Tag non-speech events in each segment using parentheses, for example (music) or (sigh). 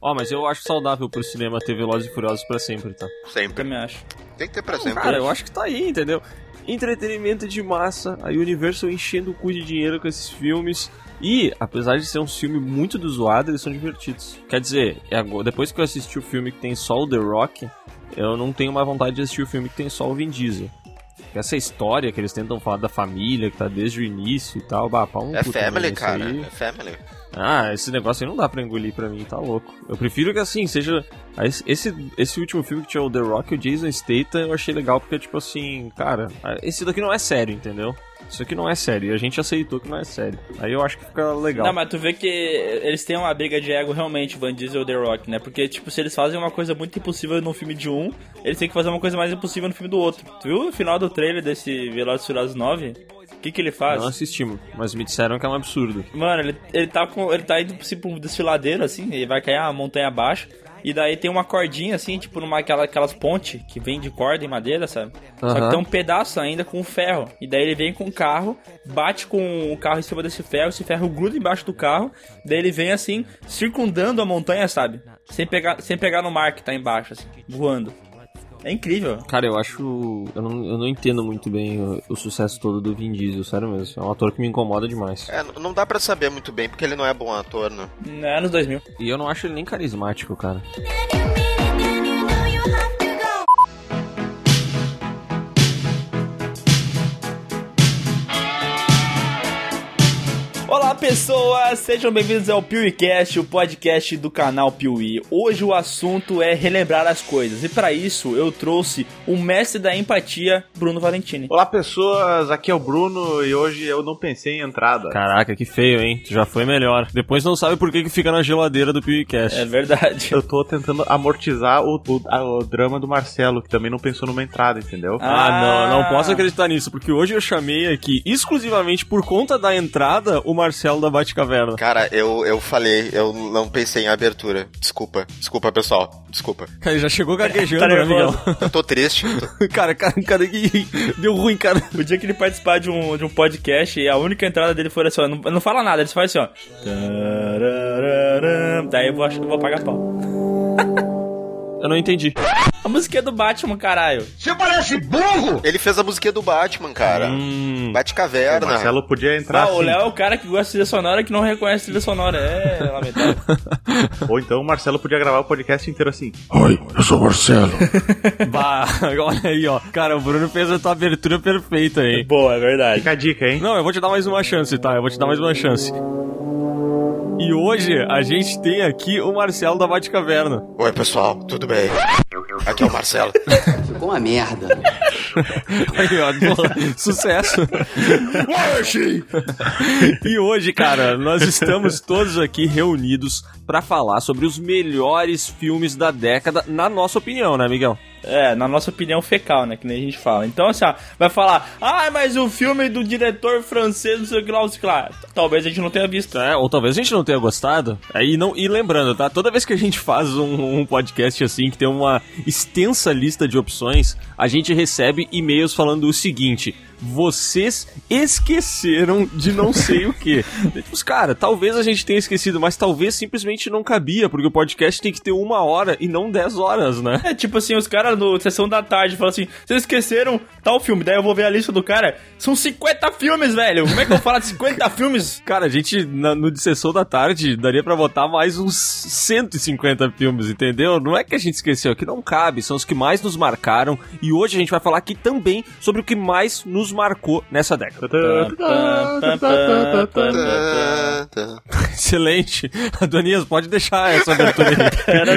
Ó, mas eu acho saudável pro cinema ter Velozes e Furiosos pra sempre, tá? Sempre. Também acho. Tem que ter pra sempre. Cara, eu acho que tá aí, entendeu? Entretenimento de massa, a Universal enchendo o cu de dinheiro com esses filmes. E, apesar de ser um filme muito do zoado, eles são divertidos. Quer dizer, é depois que eu assisti o filme que tem só o The Rock, eu não tenho mais vontade de assistir o filme que tem só o Vin Diesel. Essa história que eles tentam falar da família, que tá desde o início e tal, bah, pau no É family, cara. aí. É family. Ah, esse negócio aí não dá pra engolir pra mim, tá louco. Eu prefiro que assim, seja. Esse, esse último filme que tinha o The Rock e o Jason Statham eu achei legal porque, tipo assim, cara, esse daqui não é sério, entendeu? Isso aqui não é sério, e a gente aceitou que não é sério. Aí eu acho que fica legal. Não, mas tu vê que eles têm uma briga de ego realmente, Van Diesel e The Rock, né? Porque, tipo, se eles fazem uma coisa muito impossível no filme de um, eles têm que fazer uma coisa mais impossível no filme do outro. Tu viu no final do trailer desse Velozes Furiosos 9? O que que ele faz? Não assistimos, mas me disseram que é um absurdo. Mano, ele, ele tá com. Ele tá indo assim, pra um desfiladeiro, assim, ele vai cair a montanha abaixo. E daí tem uma cordinha, assim, tipo, numa aquela, aquelas pontes que vem de corda e madeira, sabe? Só que tem um pedaço ainda com ferro. E daí ele vem com o carro, bate com o carro em cima desse ferro, esse ferro gruda embaixo do carro. Daí ele vem assim, circundando a montanha, sabe? Sem pegar, sem pegar no mar que tá embaixo, assim, voando. É incrível. Cara, eu acho. Eu não, eu não entendo muito bem o, o sucesso todo do Vin Diesel, sério mesmo. É um ator que me incomoda demais. É, não dá pra saber muito bem, porque ele não é bom ator, né? É anos 2000. E eu não acho ele nem carismático, cara. Olá pessoas, sejam bem-vindos ao PeeWeeCast, o podcast do canal Piuí. Hoje o assunto é relembrar as coisas e para isso eu trouxe o mestre da empatia, Bruno Valentini. Olá pessoas, aqui é o Bruno e hoje eu não pensei em entrada. Caraca, que feio, hein? Já foi melhor. Depois não sabe por que, que fica na geladeira do PewCast. É verdade. Eu tô tentando amortizar o, o- a- o drama do Marcelo, que também não pensou numa entrada, entendeu? Ah, Ah. não, não posso acreditar nisso, porque hoje eu chamei aqui, exclusivamente por conta da entrada, o Marcelo da Batcaverna. Cara, eu, eu falei, eu não pensei em abertura. Desculpa, desculpa, pessoal. Desculpa. Cara, ele já chegou gaguejando, Tá né. Miguel? Eu tô triste. tô- (laughs) cara, cara, cara, que deu ruim, cara. O dia que ele participar de um, de um podcast e a única entrada dele for assim, ó, não, não fala nada, ele só faz assim, ó. Daí eu vou, vou pagar pau. (laughs) Eu não entendi. A música é do Batman, caralho. Ele fez a musiquinha do Batman, cara. Hum, O Batcaverna. Marcelo podia entrar Ah, o assim. Léo é o cara que gosta de trilha sonora que não reconhece trilha sonora. É (laughs) lamentável. Ou então o Marcelo podia gravar o podcast inteiro assim. Oi, eu sou o Marcelo. (laughs) bah, olha aí, ó. Cara, o Bruno fez a tua abertura perfeita aí. Boa, é verdade. Fica a dica, hein? Não, eu vou te dar mais uma chance, tá? Eu vou te dar mais uma chance. E hoje a gente tem aqui o Marcelo da Batcaverna. Oi, pessoal, tudo bem? Aqui é o Marcelo. (laughs) Ficou uma merda. (laughs) Aí, ó, sucesso. e hoje, cara, nós estamos todos aqui reunidos pra falar sobre os melhores filmes da década, na nossa opinião, né, Miguel? É, na nossa opinião fecal, né? Que nem a gente fala. Então, assim, ó, vai falar, ah, mas o filme do diretor francês, não sei o que lá, o. Talvez a gente não tenha visto. É, ou talvez a gente não tenha gostado. Aí não, e lembrando, tá? Toda vez que a gente faz um, um podcast assim, que tem uma extensa lista de opções, a gente recebe e-mails falando o seguinte. Vocês esqueceram de não sei o que. Tipo, cara, talvez a gente tenha esquecido, mas talvez simplesmente não cabia, porque o podcast tem que ter uma hora e não dez horas, né? É tipo assim, os caras no Sessão da Tarde falam assim, vocês esqueceram tal filme, daí eu vou ver a lista do cara, são 50 filmes, velho, como é que eu vou falar de 50 filmes? (laughs) Cara, a gente, na- no de sessão da tarde, daria pra botar mais uns 150 filmes, entendeu? Não é que a gente esqueceu, é que não cabe, são os que mais nos marcaram. E hoje a gente vai falar aqui também sobre o que mais nos marcou nessa década. Tá, tá. Excelente. Adonias, pode deixar essa abertura aí.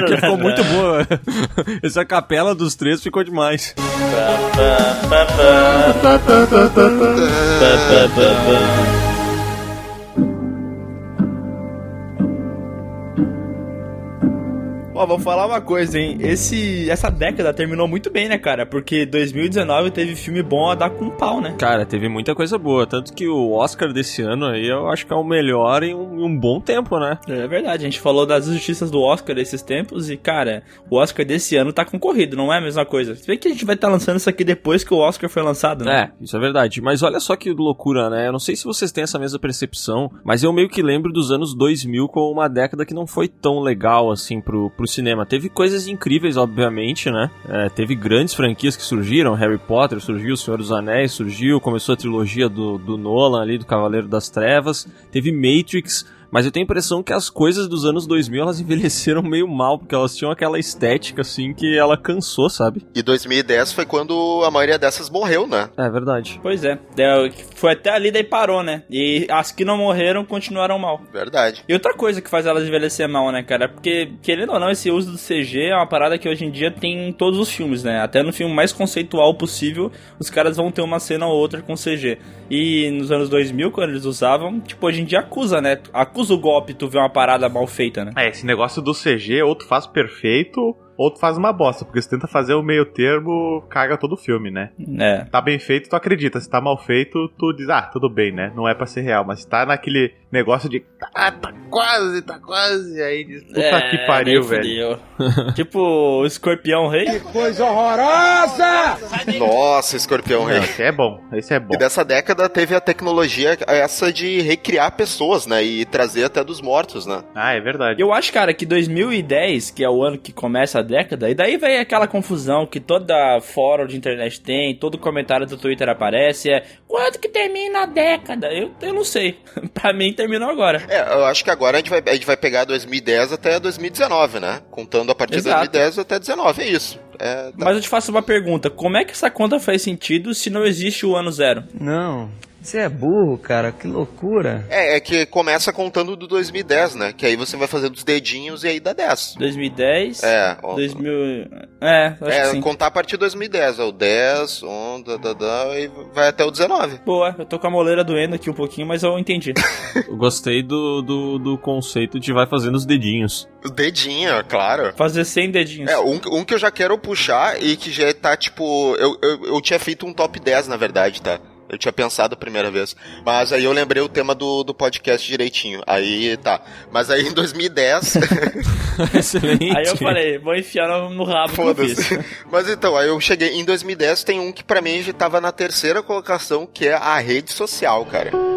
que ficou muito boa. Essa capela dos três ficou demais. Ó, vou falar uma coisa, hein? Esse, essa década terminou muito bem, né, cara? Porque 2019 teve filme bom a dar com pau, né? Cara, teve muita coisa boa. Tanto que o Oscar desse ano aí eu acho que é o melhor em um, em um bom tempo, né? É verdade, a gente falou das injustiças do Oscar esses tempos e, cara, o Oscar desse ano tá concorrido, não é a mesma coisa. Se bem que a gente vai estar tá lançando isso aqui depois que o Oscar foi lançado, né? É, isso é verdade. Mas olha só que loucura, né? Eu não sei se vocês têm essa mesma percepção, mas eu meio que lembro dos anos 2000 como uma década que não foi tão legal assim pro, pro cinema. Teve coisas incríveis, obviamente, né? É, teve grandes franquias que surgiram, Harry Potter surgiu, O Senhor dos Anéis surgiu, começou a trilogia do, do Nolan ali, do Cavaleiro das Trevas, teve Matrix, mas eu tenho a impressão que as coisas dos anos 2000 elas envelheceram meio mal, porque elas tinham aquela estética assim que ela cansou, sabe? E 2010 foi quando a maioria dessas morreu, né? É verdade. Pois é. Foi até ali daí parou, né? E as que não morreram continuaram mal. Verdade. E outra coisa que faz elas envelhecer mal, né, cara? Porque, querendo ou não, esse uso do CG é uma parada que hoje em dia tem em todos os filmes, né? Até no filme mais conceitual possível, os caras vão ter uma cena ou outra com CG. E nos anos 2000, quando eles usavam, tipo, hoje em dia acusa, né? Acusa o golpe tu vê uma parada mal feita, né? É, esse negócio do CG, ou tu faz perfeito, ou tu faz uma bosta, porque se tenta fazer o meio termo, caga todo o filme, né? É. Tá bem feito, tu acredita. Se tá mal feito, tu diz, ah, tudo bem, né? Não é pra ser real. Mas se tá naquele negócio de, ah, tá quase, tá quase, aí diz, puta é, que pariu, velho. (laughs) tipo o Escorpião Rei. Que coisa horrorosa! Nossa, Escorpião Rei. Esse é bom, esse é bom. E dessa década teve a tecnologia essa de recriar pessoas, né? E trazer até dos mortos, né? Ah, é verdade. Eu acho, cara, que 2010, que é o ano que começa a década, e daí vem aquela confusão que toda fórum de internet tem, todo comentário do Twitter aparece, é quando que termina a década? Eu, eu não sei. (laughs) pra mim terminou agora. É, eu acho que agora a gente vai, a gente vai pegar 2010 até 2019, né? Contando a partir de 2010 até 2019, é isso. É, Mas eu te faço uma pergunta: como é que essa conta faz sentido se não existe o ano zero? Não. Você é burro, cara, que loucura. É, é que começa contando do 2010, né? Que aí você vai fazendo os dedinhos e aí dá 10. 2010? É. Ó, 2000... É, acho é, que sim. contar a partir de 2010. É o 10, 11, da, da, da, e vai até o 19. Boa, eu tô com a moleira doendo aqui um pouquinho, mas eu entendi. (laughs) eu gostei do, do, do conceito de vai fazendo os dedinhos. O dedinho, claro. Fazer 100 dedinhos. É, um, um que eu já quero puxar e que já tá, tipo... Eu, eu, eu tinha feito um top 10, na verdade, tá? Eu tinha pensado a primeira vez. Mas aí eu lembrei o tema do, do podcast direitinho. Aí tá. Mas aí em 2010. (laughs) Excelente. Aí eu falei, vou enfiar no, no rabo Foda-se. (laughs) Mas então, aí eu cheguei. Em 2010 tem um que pra mim já tava na terceira colocação, que é a rede social, cara.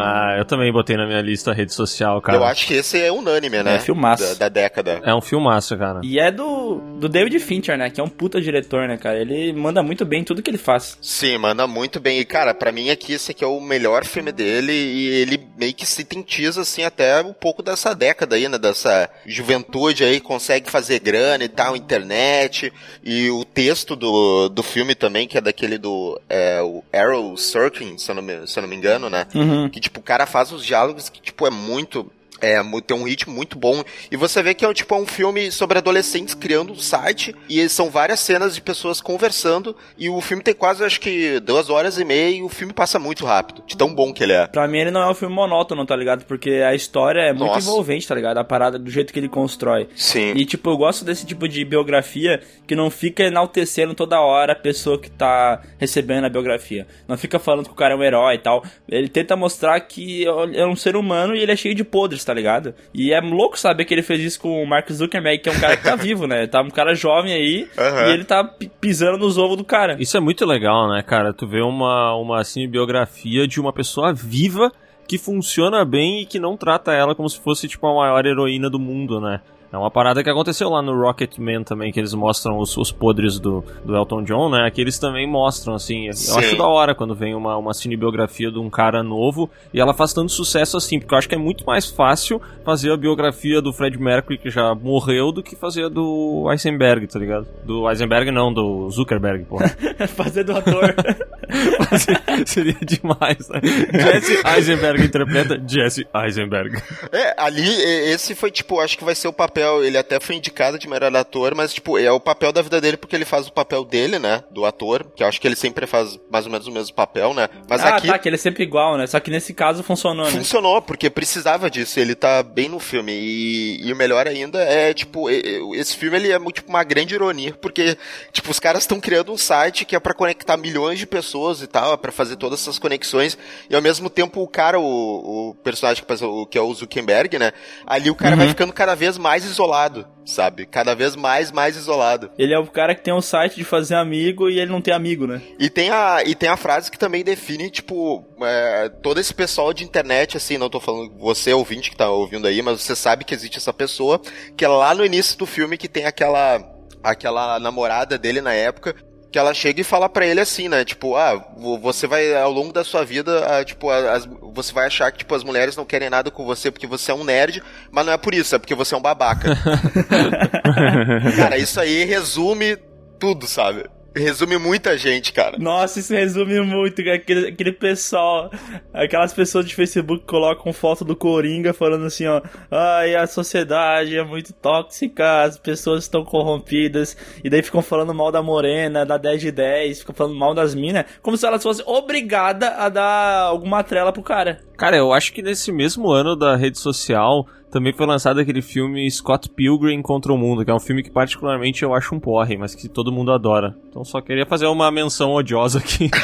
Ah, eu também botei na minha lista a rede social, cara. Eu acho que esse é unânime, né? É filmaço. Da, da, década. É um filmaço, cara. E é do, do David Fincher, né? Que é um puta diretor, né, cara? Ele manda muito bem tudo que ele faz. Sim, manda muito bem. E, cara, pra mim aqui esse aqui é o melhor filme dele e ele meio que sintetiza, assim, até um pouco dessa década aí, né? Dessa juventude aí, consegue fazer grana e tal, internet. E o texto do, do filme também, que é daquele do é, o Arrow Sorkin, se eu não me, se eu não me engano, né? Uhum. Que, tipo, o cara faz os diálogos que, tipo, é muito é, tem um ritmo muito bom. E você vê que é tipo é um filme sobre adolescentes criando um site. E são várias cenas de pessoas conversando. E o filme tem quase, acho que, duas horas e meia. E o filme passa muito rápido. De tão bom que ele é. Pra mim, ele não é um filme monótono, tá ligado? Porque a história é muito Nossa. envolvente, tá ligado? A parada do jeito que ele constrói. Sim. E, tipo, eu gosto desse tipo de biografia que não fica enaltecendo toda hora a pessoa que tá recebendo a biografia. Não fica falando que o cara é um herói e tal. Ele tenta mostrar que é um ser humano e ele é cheio de podres, tá ligado? E é louco saber que ele fez isso com o Mark Zuckerberg, que é um cara que tá (laughs) vivo, né? Tá um cara jovem aí uhum. e ele tá pisando nos ovos do cara. Isso é muito legal, né, cara? Tu vê uma, uma assim, biografia de uma pessoa viva que funciona bem e que não trata ela como se fosse, tipo, a maior heroína do mundo, né? É uma parada que aconteceu lá no Rocketman também, que eles mostram os, os podres do, do Elton John, né? Que eles também mostram, assim. Eu Sim. acho da hora quando vem uma, uma cinebiografia de um cara novo e ela faz tanto sucesso assim, porque eu acho que é muito mais fácil fazer a biografia do Fred Mercury, que já morreu, do que fazer a do Eisenberg, tá ligado? Do Eisenberg não, do Zuckerberg, porra. (laughs) fazer do ator. (laughs) fazer, seria demais, né? Jesse Eisenberg interpreta Jesse Eisenberg. É, ali, esse foi tipo, acho que vai ser o papel papel, ele até foi indicado de melhor ator, mas, tipo, é o papel da vida dele porque ele faz o papel dele, né? Do ator, que eu acho que ele sempre faz mais ou menos o mesmo papel, né? Mas ah, aqui. tá, que ele é sempre igual, né? Só que nesse caso funcionou, né? Funcionou, porque precisava disso, ele tá bem no filme. E, e o melhor ainda é, tipo, esse filme ele é tipo, uma grande ironia, porque, tipo, os caras estão criando um site que é para conectar milhões de pessoas e tal, é pra fazer todas essas conexões, e ao mesmo tempo o cara, o, o personagem que, que é o Zuckerberg, né? Ali o cara uhum. vai ficando cada vez mais isolado, sabe? Cada vez mais, mais isolado. Ele é o cara que tem um site de fazer amigo e ele não tem amigo, né? E tem a, e tem a frase que também define, tipo, é, todo esse pessoal de internet, assim, não tô falando você ouvinte que tá ouvindo aí, mas você sabe que existe essa pessoa, que é lá no início do filme que tem aquela aquela namorada dele na época que ela chega e fala para ele assim, né? Tipo, ah, você vai ao longo da sua vida, ah, tipo, as, você vai achar que tipo as mulheres não querem nada com você porque você é um nerd, mas não é por isso, é porque você é um babaca. (laughs) Cara, isso aí resume tudo, sabe? Resume muita gente, cara. Nossa, isso resume muito. Aquele, aquele pessoal, aquelas pessoas de Facebook colocam foto do Coringa falando assim, ó. Ai, a sociedade é muito tóxica, as pessoas estão corrompidas. E daí ficam falando mal da Morena, da 10 de 10, ficam falando mal das minas, como se elas fossem obrigadas a dar alguma trela pro cara. Cara, eu acho que nesse mesmo ano da rede social também foi lançado aquele filme Scott Pilgrim contra o Mundo, que é um filme que particularmente eu acho um porre, mas que todo mundo adora. Então só queria fazer uma menção odiosa aqui. (laughs)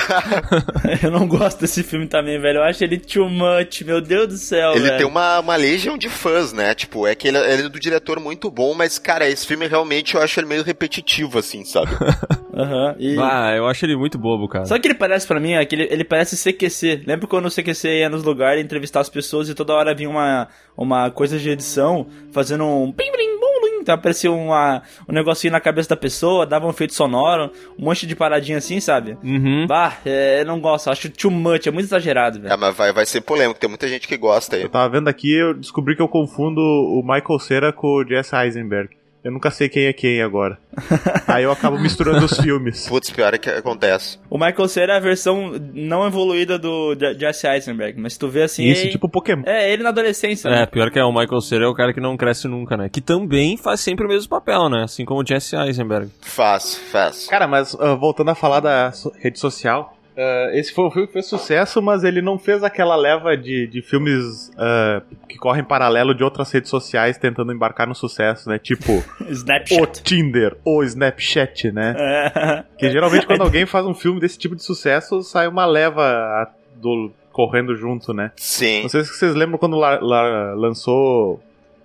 (laughs) eu não gosto desse filme também, velho. Eu acho ele too much, meu Deus do céu, Ele velho. tem uma, uma legião de fãs, né? Tipo, é que ele, ele é do diretor muito bom, mas, cara, esse filme realmente eu acho ele meio repetitivo, assim, sabe? (laughs) Aham. uhum, e... Ah, eu acho ele muito bobo, cara. Só que ele parece para mim, é que ele, ele parece CQC. Lembra quando o CQC ia nos lugares entrevistar as pessoas e toda hora vinha uma, uma coisa de edição fazendo um pim, bum, bum, então aparecia uma, um negocinho na cabeça da pessoa, dava um efeito sonoro, um monte de paradinha assim, sabe? Uhum. Bah, é, eu não gosto, acho too much, é muito exagerado, velho. É, mas vai, vai ser polêmico, tem muita gente que gosta aí. Eu tava vendo aqui, eu descobri que eu confundo o Michael Cera com o Jesse Eisenberg. Eu nunca sei quem é quem agora. (laughs) Aí eu acabo misturando os filmes. Putz, pior é que acontece. O Michael Cera é a versão não evoluída do Jesse Eisenberg, mas tu vê assim. Isso, tipo Pokémon. É, ele na adolescência. É, né? pior que é o Michael Cera é o cara que não cresce nunca, né? Que também faz sempre o mesmo papel, né? Assim como o Jesse Eisenberg. Faz, faz. Cara, mas uh, voltando a falar da rede social, Uh, esse foi um filme que fez sucesso, mas ele não fez aquela leva de, de filmes uh, que correm paralelo de outras redes sociais tentando embarcar no sucesso, né? Tipo (laughs) Snapchat. o Tinder, o Snapchat, né? É. Que geralmente quando alguém faz um filme desse tipo de sucesso, sai uma leva do correndo junto, né? Sim. Não sei se vocês lembram quando la, la, lançou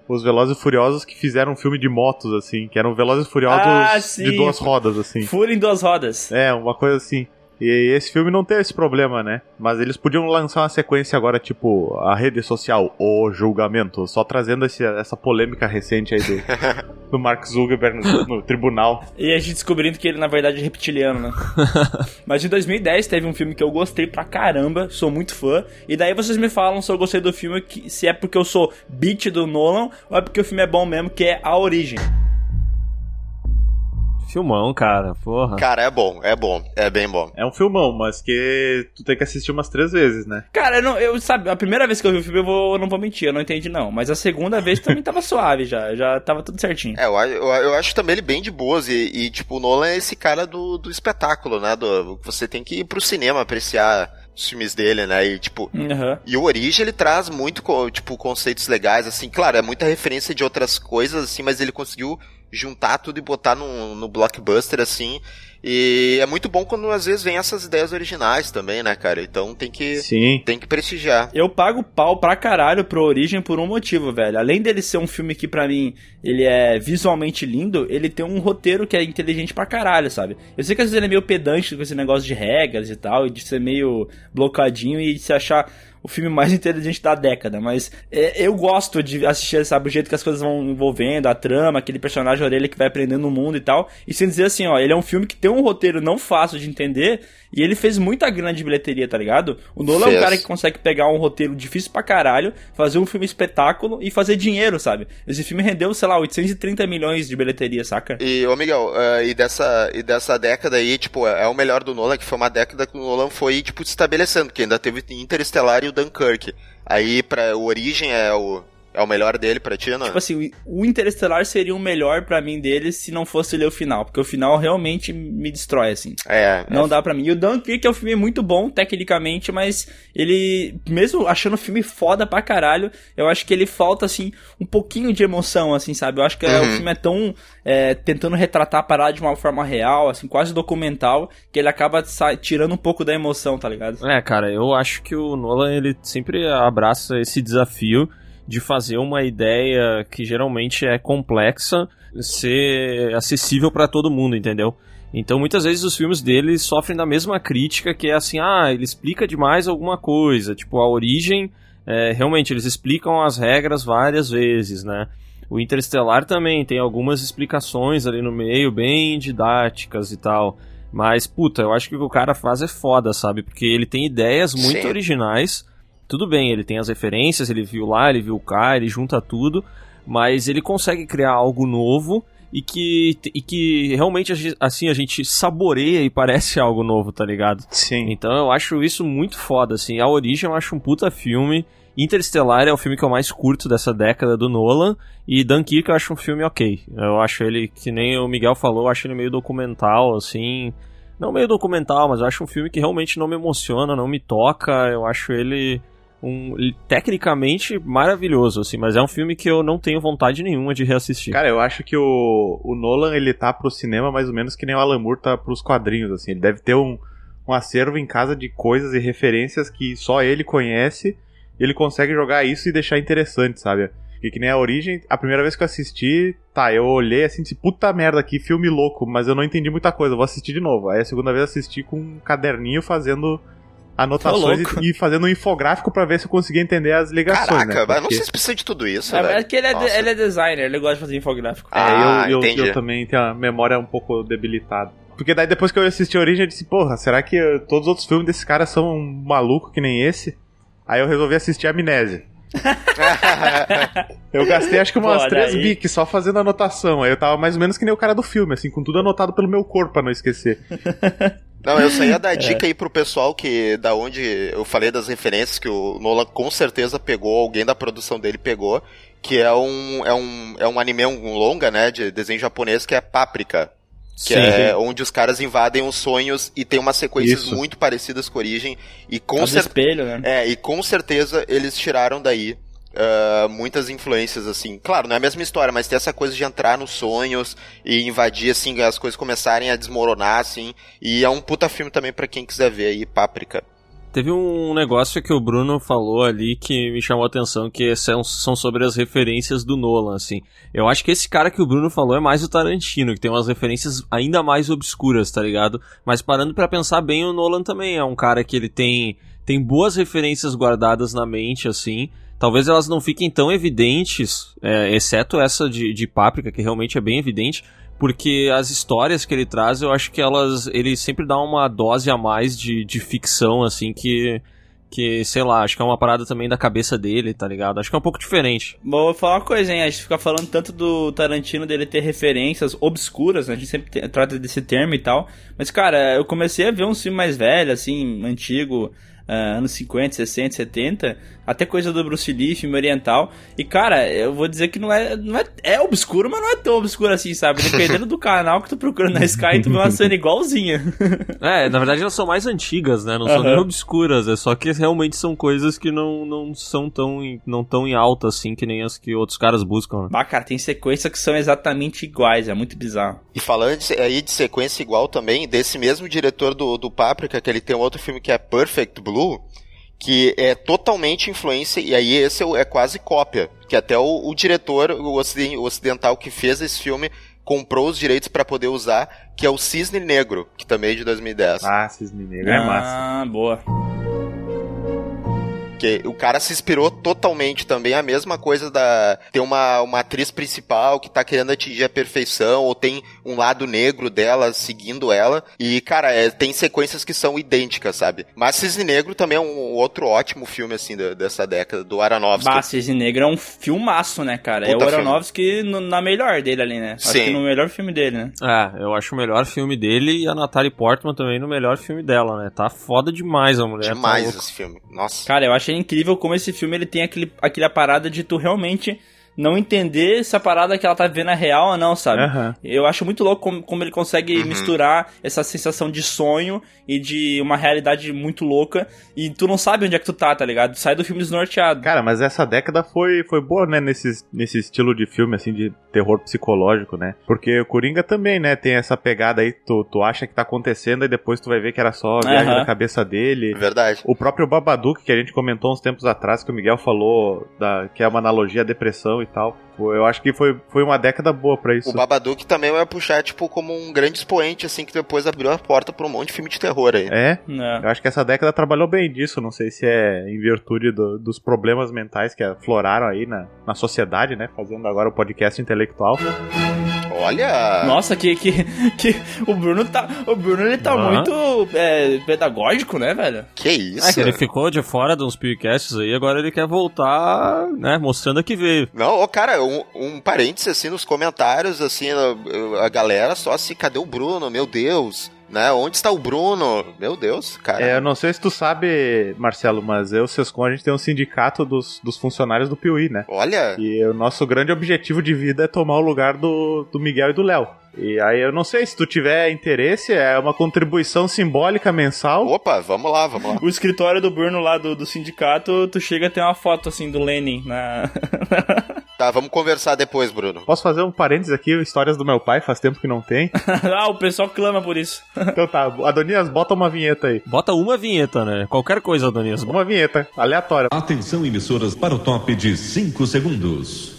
os Velozes e Furiosos que fizeram um filme de motos, assim, que eram Velozes e Furiosos ah, de duas rodas, assim. Fúria em duas rodas. É, uma coisa assim. E esse filme não tem esse problema, né? Mas eles podiam lançar uma sequência agora, tipo, a rede social, o julgamento, só trazendo esse, essa polêmica recente aí do, (laughs) do Mark Zuckerberg no, no, tribunal. E a gente descobrindo que ele, na verdade, é reptiliano, né? (laughs) Mas em 2010 teve um filme que eu gostei pra caramba, sou muito fã. E daí vocês me falam se eu gostei do filme, que, se é porque eu sou beat do Nolan ou é porque o filme é bom mesmo, que é A Origem. Filmão, cara, porra. Cara, é bom, é bom, é bem bom. É um filmão, mas que tu tem que assistir umas três vezes, né? Cara, eu, não, eu sabe, a primeira vez que eu vi o filme eu, vou, eu não vou mentir, eu não entendi não. Mas a segunda vez também tava (laughs) suave já, já tava tudo certinho. É, eu, eu, eu acho também ele bem de boas e, e, tipo, o Nolan é esse cara do, do espetáculo, né? Do, você tem que ir pro cinema apreciar os filmes dele, né? E tipo, uhum. e o Origem ele traz muito, tipo, conceitos legais, assim, claro, é muita referência de outras coisas, assim, mas ele conseguiu juntar tudo e botar no, no blockbuster assim. E é muito bom quando às vezes vem essas ideias originais também, né, cara? Então tem que Sim. tem que prestigiar. Eu pago pau pra caralho pro Origem por um motivo, velho. Além dele ser um filme que para mim ele é visualmente lindo, ele tem um roteiro que é inteligente pra caralho, sabe? Eu sei que às vezes ele é meio pedante com esse negócio de regras e tal, e de ser meio blocadinho e de se achar o filme mais (laughs) inteligente da década, mas é, eu gosto de assistir, sabe, o jeito que as coisas vão envolvendo, a trama, aquele personagem orelha que vai aprendendo o mundo e tal. E sem dizer assim, ó, ele é um filme que tem um roteiro não fácil de entender e ele fez muita grande bilheteria, tá ligado? O Nolan fez. é um cara que consegue pegar um roteiro difícil pra caralho, fazer um filme espetáculo e fazer dinheiro, sabe? Esse filme rendeu, sei lá, 830 milhões de bilheteria, saca? E, ô Miguel, uh, e, dessa, e dessa década aí, tipo, é o melhor do Nolan, que foi uma década que o Nolan foi, tipo, se estabelecendo, que ainda teve Interestelar e o Dunkirk. Aí, pra, o Origem é o É o melhor dele pra ti, não? Tipo assim, o Interestelar seria o melhor para mim dele se não fosse ler o final, porque o final realmente me destrói, assim. É. Não é... dá para mim. E o Dunkirk é um filme muito bom, tecnicamente, mas ele, mesmo achando o filme foda pra caralho, eu acho que ele falta, assim, um pouquinho de emoção, assim, sabe? Eu acho que é, Uhum. o filme é tão é, tentando retratar a parada de uma forma real, assim, quase documental, que ele acaba tirando um pouco da emoção, tá ligado? É, cara, eu acho que o Nolan ele sempre abraça esse desafio de fazer uma ideia que geralmente é complexa ser acessível pra todo mundo, entendeu? Então muitas vezes os filmes dele sofrem da mesma crítica que é assim, ah, ele explica demais alguma coisa, tipo a origem, é, realmente eles explicam as regras várias vezes, né? O Interestelar também tem algumas explicações ali no meio, bem didáticas e tal. Mas, puta, eu acho que o que o cara faz é foda, sabe? Porque ele tem ideias muito Sim. originais. Tudo bem, ele tem as referências, ele viu lá, ele viu cá, ele junta tudo. Mas ele consegue criar algo novo e que, e que realmente, assim, a gente saboreia e parece (laughs) algo novo, tá ligado? Sim. Então eu acho isso muito foda, assim. A Origem eu acho um puta filme. Interestelar é o filme que eu mais curto dessa década do Nolan. E Dunkirk eu acho um filme ok. Eu acho ele, que nem o Miguel falou, eu acho ele meio documental, assim. Não meio documental, mas eu acho um filme que realmente não me emociona, não me toca. Eu acho ele um tecnicamente maravilhoso, assim, mas é um filme que eu não tenho vontade nenhuma de reassistir. Cara, eu acho que o, o Nolan, ele tá pro cinema mais ou menos que nem o Alan Moore tá pros quadrinhos, assim. Ele deve ter um, um acervo em casa de coisas e referências que só ele conhece e ele consegue jogar isso e deixar interessante, sabe? E que nem a Origem, a primeira vez que eu assisti, tá, eu olhei assim, disse, puta merda, que filme louco, mas eu não entendi muita coisa, vou assistir de novo. Aí a segunda vez assisti com um caderninho fazendo anotações e, e fazendo um infográfico pra ver se eu conseguia entender as ligações, Caraca, né? mas não Porque- sei se precisa de tudo isso, É, velho. é que ele é, de- ele é designer, ele gosta de fazer infográfico. É, Ah, eu, eu, entendi. eu também tenho a memória um pouco debilitada. Porque daí depois que eu assisti a Origem, eu disse, porra, será que todos os outros filmes desses caras são um maluco que nem esse? Aí eu resolvi assistir Amnésia. (laughs) Eu gastei acho que umas Pô, três bics só fazendo anotação. Aí eu tava mais ou menos que nem o cara do filme, assim, com tudo anotado pelo meu corpo pra não esquecer. (laughs) Não, eu só ia dar dica aí pro pessoal que, da onde eu falei das referências, que o Nolan com certeza pegou, alguém da produção dele pegou, que é um, é um, é um anime, um longa, né, de desenho japonês, que é Páprica. Que Sim. é onde os caras invadem os sonhos e tem umas sequências Isso. muito parecidas com a Origem. E com, cer espelho, né? é, e com certeza eles tiraram daí ah, muitas influências, assim. Claro, não é a mesma história, mas tem essa coisa de entrar nos sonhos e invadir, assim, as coisas começarem a desmoronar, assim. E é um puta filme também pra quem quiser ver aí, Páprica. Teve um negócio que o Bruno falou ali que me chamou a atenção, que são, sobre as referências do Nolan, assim. Eu acho que esse cara que o Bruno falou é mais o Tarantino, que tem umas referências ainda mais obscuras, tá ligado? Mas parando pra pensar bem, o Nolan também é um cara que ele tem, tem boas referências guardadas na mente, assim. Talvez elas não fiquem tão evidentes, é, exceto essa de, de Páprica, que realmente é bem evidente, porque as histórias que ele traz, eu acho que elas. Ele sempre dá uma dose a mais de, de ficção, assim, que. Que, sei lá, acho que é uma parada também da cabeça dele, tá ligado? Acho que é um pouco diferente. Vou falar uma coisa, hein? A gente fica falando tanto do Tarantino dele ter referências obscuras, né? A gente sempre trata desse termo e tal. Mas, cara, eu comecei a ver um filme mais velho, assim, antigo, ah, anos 50, 60, 70, até coisa do Bruce Lee, filme oriental. E, cara, eu vou dizer que não é, não é. É obscuro, mas não é tão obscuro assim, sabe? Dependendo do canal que tu procura na Sky, tu vê uma cena igualzinha. (laughs) É, na verdade elas são mais antigas, né? Não são nem obscuras, é só que realmente são coisas que não, não são tão, em- não tão em alta, assim, que nem as que outros caras buscam, né? bah, cara, tem sequências que são exatamente iguais, é muito bizarro. E falando de- aí de sequência igual também, desse mesmo diretor do, do Páprica, que ele tem um outro filme que é Perfect Blue, que é totalmente influência, e aí esse é é quase cópia. Que até o, o diretor, o ociden- o ocidental que fez esse filme, comprou os direitos pra poder usar, que é o Cisne Negro, que também é de 2010. Ah, Cisne Negro é massa. Ah, boa. Porque o cara se inspirou totalmente também, a mesma coisa da. Tem uma, uma atriz principal que tá querendo atingir a perfeição, ou tem um lado negro dela seguindo ela. E, cara, é, tem sequências que são idênticas, sabe? Mas Cisne Negro também é um outro ótimo filme, assim, da- dessa década, do Aronofsky. Bah, Cisne Negro é um filmaço, né, cara? é Puta o Aronofsky no- na melhor dele ali, né? Acho Sim. que no melhor filme dele, né? É, eu acho o melhor filme dele e a Natalie Portman também no melhor filme dela, né? Tá foda demais a mulher. tá Demais louca. esse filme. Nossa. Cara, eu achei achei incrível como esse filme ele tem aquele, aquela parada de tu realmente não entender se a parada que ela tá vendo é real ou não, sabe? Aham. Eu acho muito louco como, como ele consegue Uhum. misturar essa sensação de sonho e de uma realidade muito louca e tu não sabe onde é que tu tá, tá ligado? Sai do filme desnorteado. Cara, mas essa década foi, foi boa, né, nesse, nesse estilo de filme, assim, de terror psicológico, né? Porque o Coringa também, né, tem essa pegada aí, tu, tu acha que tá acontecendo e depois tu vai ver que era só a viagem Aham. da cabeça dele. Verdade. O próprio Babadook, que a gente comentou uns tempos atrás, que o Miguel falou da, que é uma analogia à depressão e tal. Eu acho que foi, foi uma década boa pra isso. O Babadook também vai puxar, tipo, como um grande expoente, assim, que depois abriu a porta pra um monte de filme de terror aí. É, É. eu acho que essa década trabalhou bem disso. Não sei se é em virtude do- dos problemas mentais que afloraram aí na, na sociedade, né? Fazendo agora o podcast intelectual. Olha! Nossa, que, que, que o Bruno tá. O Bruno ele tá muito é, pedagógico, né, velho? Que isso? É que ele ficou de fora de uns podcasts aí, agora ele quer voltar, né, mostrando que veio. Não, ô, cara, um, um parênteses, assim, nos comentários, assim, a, a galera só assim, cadê o Bruno? Meu Deus! Né? Onde está o Bruno? Meu Deus, cara. É, eu não sei se tu sabe, Marcelo, mas eu, Sescom, a gente tem um sindicato dos, dos funcionários do Piuí, né? Olha, E o nosso grande objetivo de vida é tomar o lugar do, do Miguel e do Léo. E aí eu não sei se tu tiver interesse, é uma contribuição simbólica mensal. opa, vamos lá, vamos lá. O escritório do Bruno lá do, do sindicato, tu chega a ter uma foto assim do Lenin na. (laughs) Tá, vamos conversar depois, Bruno. Posso fazer um parênteses aqui, histórias do meu pai, faz tempo que não tem. (laughs) ah, o pessoal clama por isso. (laughs) Então tá, Adonias, bota uma vinheta aí. Bota uma vinheta, né? Qualquer coisa, Adonias. Uma vinheta, aleatória. Atenção, emissoras, para o top de 5 segundos.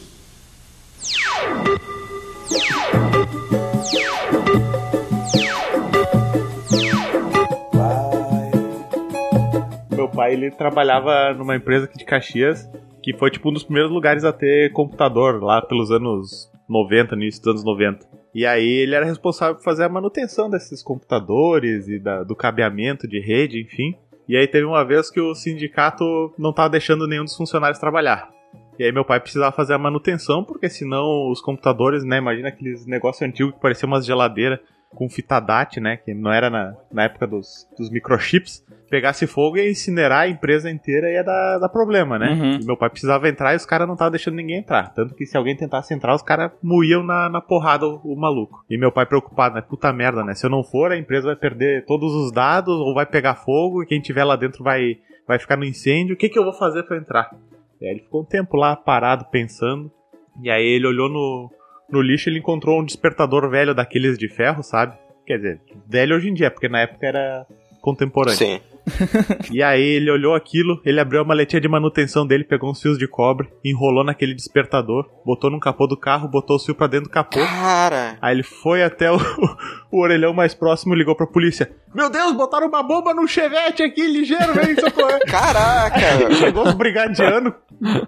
Meu pai, ele trabalhava numa empresa aqui de Caxias, que foi tipo um dos primeiros lugares a ter computador, lá pelos anos 90, no início dos anos 90. E aí ele era responsável por fazer a manutenção desses computadores e da- do cabeamento de rede, enfim. E aí teve uma vez que o sindicato não tava deixando nenhum dos funcionários trabalhar. E aí meu pai precisava fazer a manutenção, porque senão os computadores, né, imagina aqueles negócios antigos que pareciam umas geladeiras com fita DAT, né, que não era na, na época dos, dos microchips, pegasse fogo e incinerar a empresa inteira ia dar, dar problema, né? Uhum. Meu pai precisava entrar e os caras não estavam deixando ninguém entrar. Tanto que se alguém tentasse entrar, os caras moíam na, na porrada o, o maluco. E meu pai preocupado, né? Puta merda, né? Se eu não for, a empresa vai perder todos os dados ou vai pegar fogo e quem tiver lá dentro vai, vai ficar no incêndio. O que, que eu vou fazer pra entrar? E aí ele ficou um tempo lá parado pensando. E aí ele olhou no, no lixo ele encontrou um despertador velho daqueles de ferro, sabe? Quer dizer, velho hoje em dia, porque na época era contemporâneo. Sim. E aí ele olhou aquilo, ele abriu a maletinha de manutenção dele, pegou uns fios de cobre, enrolou naquele despertador, botou no capô do carro, botou o fio pra dentro do capô. Cara, Aí ele foi até o, (laughs) o orelhão mais próximo e ligou pra polícia. Meu Deus, botaram uma bomba no chevette aqui, ligeiro, vem socorrer. caraca! Chegou os brigadianos,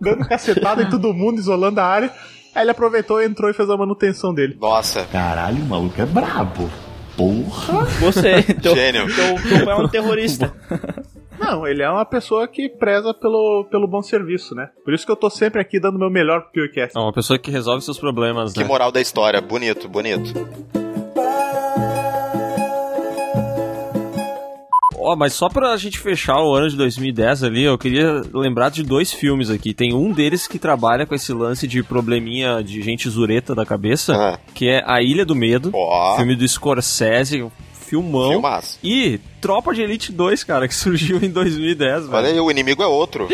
dando cacetada em todo mundo, isolando a área. Aí ele aproveitou, entrou e fez a manutenção dele. Nossa, Caralho, o maluco é brabo. Porra. Você, (laughs) teu, Gênio. teu, teu pai é um terrorista. (laughs) Não, ele é uma pessoa que preza pelo, pelo bom serviço, né? Por isso que eu tô sempre aqui dando meu melhor pro PewCast. É uma pessoa que resolve seus problemas, que né? moral da história. Bonito, bonito. Ó, mas só pra gente fechar o ano de 2010 ali, eu queria lembrar de dois filmes aqui. Tem um deles que trabalha com esse lance de probleminha de gente zureta da cabeça, Ah. que é A Ilha do Medo, Ó, filme do Scorsese, filmão. filmaço. E Tropa de Elite 2, cara, que (laughs) surgiu em 2010, Olha velho. aí, o inimigo é outro.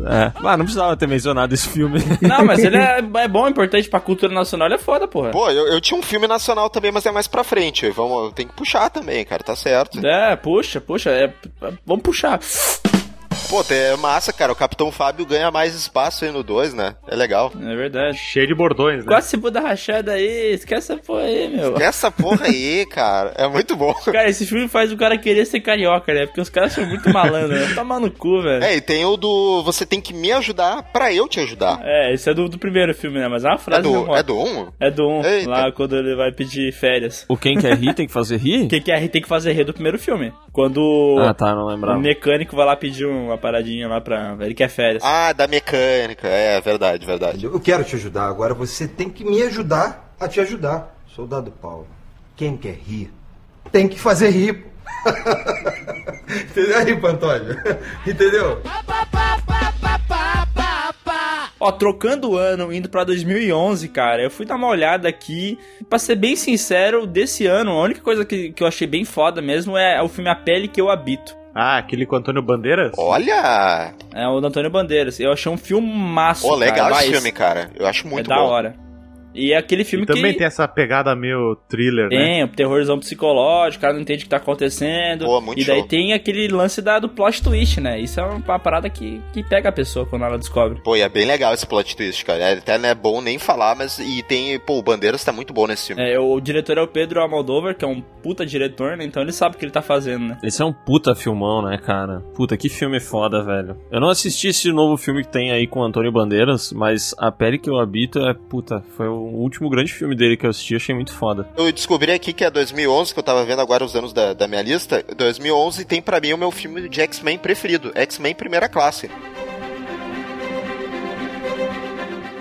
É. Ah, não precisava ter mencionado esse filme. (laughs) Não, mas ele é, (laughs) é bom, é importante pra cultura nacional, ele é foda, porra. Pô, eu, eu tinha um filme nacional também, mas é mais pra frente. Vamos, tem que puxar também, cara, tá certo. É, puxa, puxa, é, vamos puxar. Pô, é massa, cara. O Capitão Fábio ganha mais espaço aí no 2, né? É legal. É verdade. Cheio de bordões, né? Quase se muda rachada aí, esquece essa porra aí, meu. Essa porra aí, (laughs) cara, é muito bom. Cara, esse filme faz o cara querer ser carioca, né? Porque os caras são muito malandros, né? Toma no cu, velho. É, e tem o do Você tem que me ajudar pra eu te ajudar. É, esse é do, do primeiro filme, né? Mas é uma É frase do, normal. é do 1? É do um, Eita. lá quando ele vai pedir férias. o Quem Quer Rir tem que fazer rir? O que, que é tem que fazer rir do primeiro filme? Quando Ah, tá, não o lembrava. mecânico vai lá pedir uma paradinha lá pra. Ele quer férias. Ah, da mecânica. É, verdade, verdade. Eu quero te ajudar, agora você tem que me ajudar a te ajudar. Soldado Paulo, quem quer rir, tem que fazer rir. (laughs) Entendeu aí, Pantólio? (laughs) Entendeu? Ó, trocando o ano, indo pra 2011, cara, eu fui dar uma olhada aqui. Pra ser bem sincero, desse ano, a única coisa que, que eu achei bem foda mesmo é o filme A Pele Que Eu Habito. Ah, aquele com Antônio Bandeiras? Olha! É o do Antônio Bandeiras. Eu achei um filme massa. Pô, legal cara, esse mas filme, cara. Eu acho É muito da bom. hora. E é aquele filme E também que tem essa pegada meio thriller, né? tem o terrorzão psicológico, o cara não entende o que tá acontecendo. Pô, muito e daí show. tem aquele lance da, do plot twist, né? Isso é uma parada que, que pega a pessoa quando ela descobre. Pô, e é bem legal esse plot twist, cara. É, até não é bom nem falar, mas. E tem. Pô, o Bandeiras tá muito bom nesse filme. É, o diretor é o Pedro Almodóvar, que é um puta diretor, né? Então ele sabe o que ele tá fazendo, né? Esse é um puta filmão, né, cara? Puta, que filme foda, velho. Eu não assisti esse novo filme que tem aí com o Antônio Bandeiras, mas A Pele Que Eu Habito é, puta, foi o último grande filme dele que eu assisti, achei muito foda. Eu descobri aqui que é 2011, que eu tava vendo agora os anos da, da minha lista. 2011 tem pra mim o meu filme de X-Men preferido: X-Men Primeira Classe.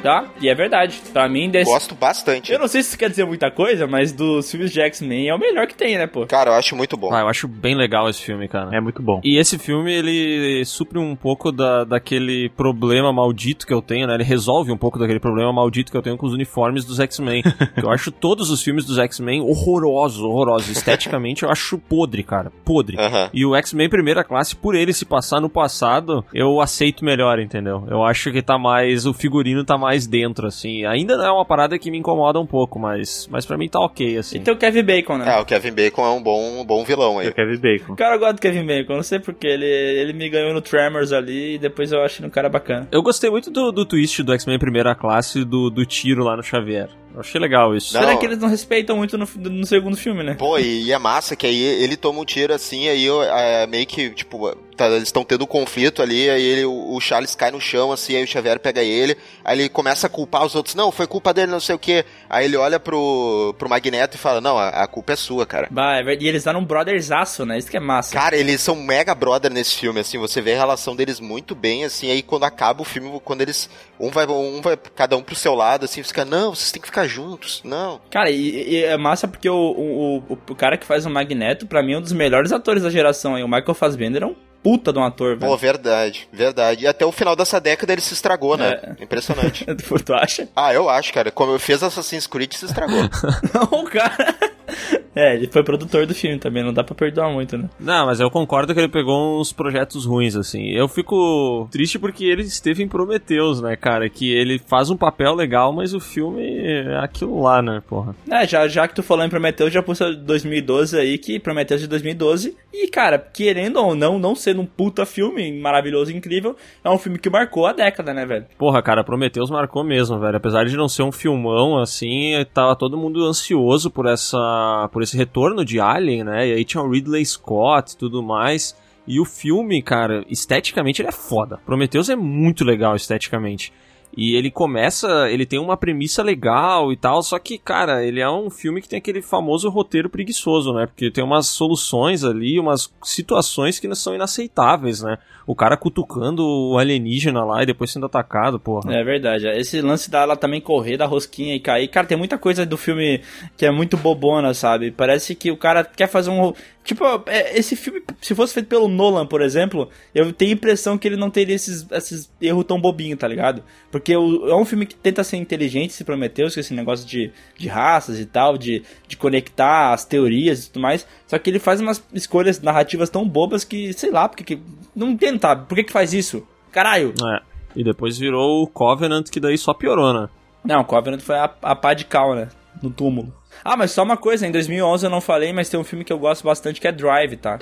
Tá? E é verdade. Pra mim, desse... Gosto bastante. Eu não sei se isso quer dizer muita coisa, mas dos filmes de X-Men é o melhor que tem, né, pô? Cara, eu acho muito bom. Ah, eu acho bem legal esse filme, cara. É muito bom. E esse filme, ele supre um pouco da, daquele problema maldito que eu tenho, né? Ele resolve um pouco daquele problema maldito que eu tenho com os uniformes dos X-Men. (laughs) Eu acho todos os filmes dos X-Men horrorosos, horrorosos. Esteticamente, eu acho podre, cara. Podre. Aham. E o X-Men Primeira Classe, por ele se passar no passado, eu aceito melhor, entendeu? Eu acho que tá mais. O figurino tá mais dentro, assim. Ainda não é uma parada que me incomoda um pouco, mas, mas pra mim tá ok, assim. E tem o Kevin Bacon, né? É, o Kevin Bacon é um bom, um bom vilão aí. Eu Kevin Bacon. O cara gosta do Kevin Bacon, não sei porquê. Ele, ele me ganhou no Tremors ali e depois eu acho ele um cara bacana. Eu gostei muito do, do twist do X-Men Primeira Classe do, do tiro lá no Xavier. Eu achei legal isso. Não. Será que eles não respeitam muito no, no segundo filme, né? Pô, e, e é massa que aí ele toma um tiro assim, aí eu, é, meio que, tipo, tá, eles estão tendo um conflito ali, aí ele, o, o Charles cai no chão, assim, aí o Xavier pega ele, aí ele começa a culpar os outros, não, foi culpa dele, não sei o que. Aí ele olha pro, pro Magneto e fala, não, a, a culpa é sua, cara. Bah, é. E eles eram um brotherzaço, né? Isso que é massa. Cara, eles são mega brother nesse filme, assim, você vê a relação deles muito bem, assim, aí quando acaba o filme, quando eles, um vai, um vai, cada um pro seu lado, assim, fica, não, vocês têm que ficar juntos, não. Cara, e, e é massa porque o, o, o, o cara que faz o Magneto, pra mim, é um dos melhores atores da geração aí. O Michael Fassbender é um puta de um ator, velho. Pô, verdade, verdade. E até o final dessa década ele se estragou, né? É. Impressionante. (laughs) tu acha? Ah, eu acho, cara. Como fez Assassin's Creed, se estragou. (laughs) Não, cara. É, ele foi produtor do filme também, não dá pra perdoar muito, né? Não, mas eu concordo que ele pegou uns projetos ruins, assim. Eu fico triste porque ele esteve em Prometheus, né, cara? Que ele faz um papel legal, mas o filme é aquilo lá, né, porra. É, já, já que tu falou em Prometheus, já pus 2012 aí, que Prometheus de 2012. E, cara, querendo ou não, não sendo um puta filme maravilhoso, incrível, é um filme que marcou a década, né, velho? Porra, cara, Prometheus marcou mesmo, velho. Apesar de não ser um filmão, assim, tava todo mundo ansioso por essa. por esse retorno de Alien, né? E aí tinha o Ridley Scott e tudo mais. E o filme, cara, esteticamente ele é foda. Prometheus é muito legal esteticamente. E ele começa, ele tem uma premissa legal e tal, só que, cara, ele é um filme que tem aquele famoso roteiro preguiçoso, né? Porque tem umas soluções ali, umas situações que não são inaceitáveis, né? O cara cutucando o alienígena lá e depois sendo atacado, porra. É verdade. Esse lance dela também correr da rosquinha e cair. Cara, tem muita coisa do filme que é muito bobona, sabe? Parece que o cara quer fazer um. Tipo, é, esse filme, se fosse feito pelo Nolan, por exemplo, eu tenho a impressão que ele não teria esses, esses erros tão bobinhos, tá ligado? Porque o- é um filme que tenta ser inteligente, se prometeu, esse negócio de, de raças e tal, de, de conectar as teorias e tudo mais. Só que ele faz umas escolhas narrativas tão bobas que, sei lá, porque que. Não entendo, tá? Por que que faz isso? Caralho! É. E depois virou o Covenant, que daí só piorou, né? Não, Covenant foi a, a pá de cal, né? No túmulo. Ah, mas só uma coisa, em 2011 eu não falei, mas tem um filme que eu gosto bastante que é Drive, tá?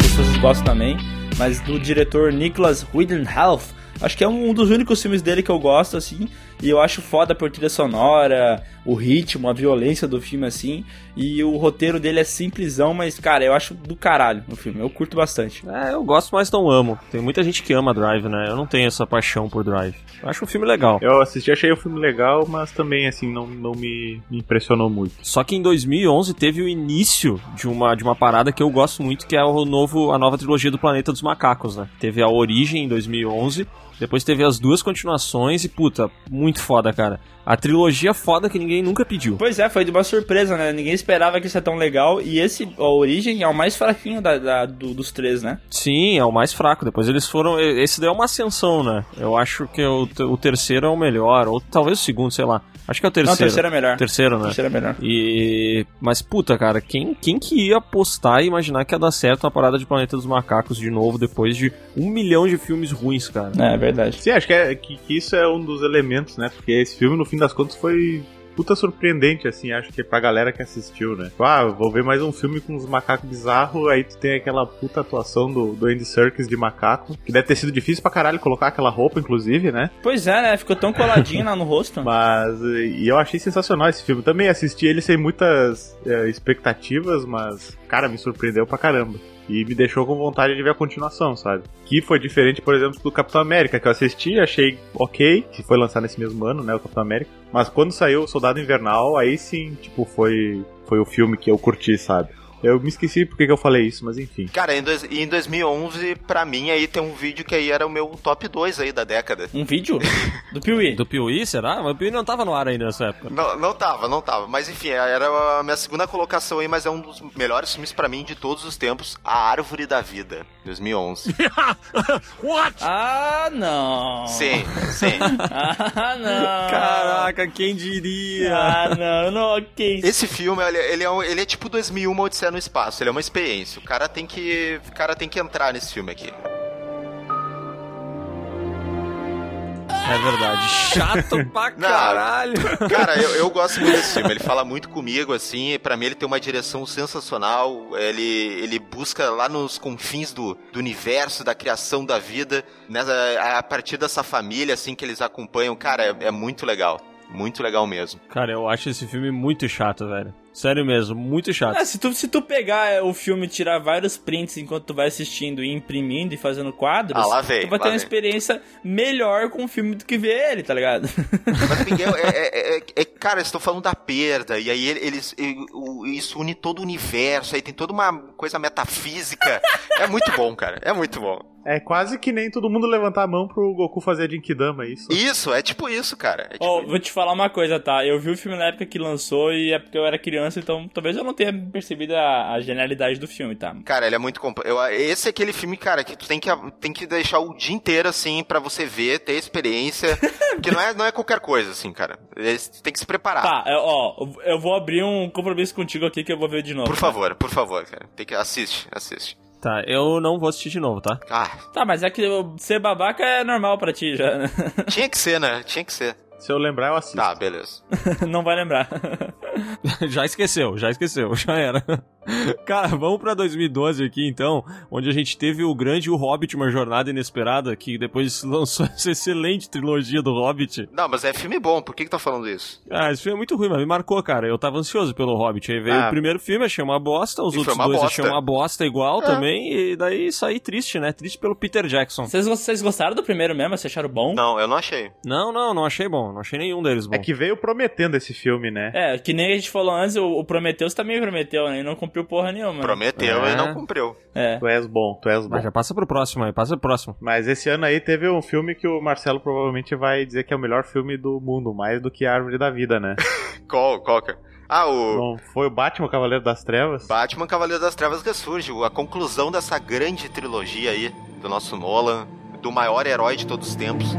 Se vocês gostam também, mas do diretor Nicholas Winding Health. Acho que é um dos únicos filmes dele que eu gosto, assim. E eu acho foda por trilha sonora, o ritmo, a violência do filme, assim. E o roteiro dele é simplesão, mas, cara, eu acho do caralho o filme. Eu curto bastante. É, eu gosto, mas não amo. Tem muita gente que ama Drive, né? Eu não tenho essa paixão por Drive. Eu acho um filme legal. Eu assisti, achei o filme legal, mas também, assim, não, não me, me impressionou muito. Só que em 2011 teve o início de uma, de uma parada que eu gosto muito, que é o novo, a nova trilogia do Planeta dos Macacos, né? Teve a Origem em 2011 Depois teve as duas continuações e, puta, muito foda, cara. A trilogia foda que ninguém nunca pediu. Pois é, foi de uma surpresa, né? Ninguém esperava que isso ia tão legal. E esse, a Origem, é o mais fraquinho da, da- do- dos três, né? Sim, é o mais fraco. Depois eles foram. Esse daí é uma ascensão, né? Eu acho que o, o terceiro é o melhor. Ou talvez o segundo, sei lá. Acho que é o terceiro. Não, o terceiro é melhor. Terceiro, O né? terceiro é melhor. E. Mas, puta, cara, quem, quem que ia apostar e imaginar que ia dar certo uma parada de Planeta dos Macacos de novo depois de um milhão de filmes ruins, cara? É, é verdade. Sim, acho que, é, que, que isso é um dos elementos, né? Porque esse filme, no fim das contas, foi puta surpreendente, assim, acho que pra galera que assistiu, né? Tipo, ah, vou ver mais um filme com uns macacos bizarros, aí tu tem aquela puta atuação do, do Andy Serkis de macaco, que deve ter sido difícil pra caralho colocar aquela roupa, inclusive, né? Pois é, né? Ficou tão coladinho lá no rosto. (laughs) Mas, e eu achei sensacional esse filme. Também assisti ele sem muitas é, expectativas, mas, cara, me surpreendeu pra caramba. E me deixou com vontade de ver a continuação, sabe? Que foi diferente, por exemplo, do Capitão América, que eu assisti, achei ok, que foi lançado nesse mesmo ano, né, o Capitão América. Mas quando saiu o Soldado Invernal, aí sim, tipo, foi, foi o filme que eu curti, sabe? Eu me esqueci porque que eu falei isso, mas enfim. Cara, em, dois, em 2011, pra mim, aí tem um vídeo que aí era o meu top 2 aí da década. Um vídeo? Do Piuí. Do Piuí, será? Mas o Piuí não tava no ar ainda nessa época. Não, não tava, não tava. Mas enfim, era a minha segunda colocação aí, mas é um dos melhores filmes pra mim de todos os tempos, A Árvore da Vida, 2011. (laughs) Ah, não. sim, sim. (laughs) Ah, não. Caraca, quem diria? Ah, não, não, ok. Esse filme, ele, ele é, um- ele é tipo 2001 Odisseia no Espaço, ele é uma experiência. O cara tem que, o cara tem que entrar nesse filme aqui. É verdade. Chato (laughs) pra caralho. Cara, eu, eu gosto muito desse filme. Ele fala muito comigo, assim. e Pra mim, ele tem uma direção sensacional. Ele, ele busca lá nos confins do, do universo, da criação da vida, nessa, a partir dessa família, assim, que eles acompanham. Cara, é, é muito legal. Muito legal mesmo. Cara, eu acho esse filme muito chato, velho. Sério mesmo, muito chato. Ah, se, tu, se tu pegar é, o filme e tirar vários prints enquanto tu vai assistindo e imprimindo e fazendo quadros, Ah, lá vem, tu vai ter uma vem. experiência melhor com o filme do que ver ele, tá ligado? Mas, (laughs) Miguel, é, é- é- é- cara, eles estão falando da perda, e aí eles, e- isso une todo o universo, aí tem toda uma coisa metafísica. É muito bom, cara, é muito bom. É quase que nem todo mundo levantar a mão pro Goku fazer a Jinkidama, é isso? Isso, é tipo isso, cara. É tipo Ó, vou te falar uma coisa, tá? Eu vi o filme na época que lançou e é porque eu era criança, então talvez eu não tenha percebido a, a genialidade do filme, tá? Cara, ele é muito completo. Esse é aquele filme, cara, que tu tem que, tem que deixar o dia inteiro, assim, pra você ver, ter experiência. (laughs) porque não é, não é qualquer coisa, assim, cara. Esse- Tu tem que se preparar. Tá, é, ó, eu vou abrir um compromisso contigo aqui que eu vou ver de novo. Por tá? favor, por favor, cara. Tem que assiste, assiste. Tá, eu não vou assistir de novo, tá? Ah, Tá, mas é que ser babaca é normal pra ti já, né? tinha que ser, né? Tinha que ser. Se eu lembrar, eu assisto. Tá, beleza. (laughs) não vai lembrar. (laughs) já esqueceu, já esqueceu, (laughs) já era. Cara, vamos pra 2012 aqui então, onde a gente teve o grande O Hobbit, uma jornada inesperada, que depois (laughs) lançou essa excelente trilogia do Hobbit. Não, mas é filme bom, por que que tá falando isso? Ah, esse filme é muito ruim, mas me marcou, cara. Eu tava ansioso pelo Hobbit. Aí veio Ah. o primeiro filme, achei uma bosta, os E outros dois bosta. achei uma bosta igual É. também, e daí saí triste, né? Triste pelo Peter Jackson. Vocês, vocês gostaram do primeiro mesmo? Vocês acharam bom? Não, eu não achei. Não, não, não achei bom, não achei nenhum deles bom. É que veio prometendo esse filme, né? É, que nem a gente falou antes, o, o Prometheus também prometeu, né? E não cumpriu porra nenhuma. Prometeu É. e não cumpriu. É. Tu és bom, tu és bom. Mas já passa pro próximo aí, passa pro próximo. Mas esse ano aí teve um filme que o Marcelo provavelmente vai dizer que é o melhor filme do mundo, mais do que a Árvore da Vida, né? (laughs) Qual, qual que é? Ah, o Não foi o Batman Cavaleiro das Trevas? Batman Cavaleiro das Trevas ressurge, a conclusão dessa grande trilogia aí do nosso Nolan, do maior herói de todos os tempos.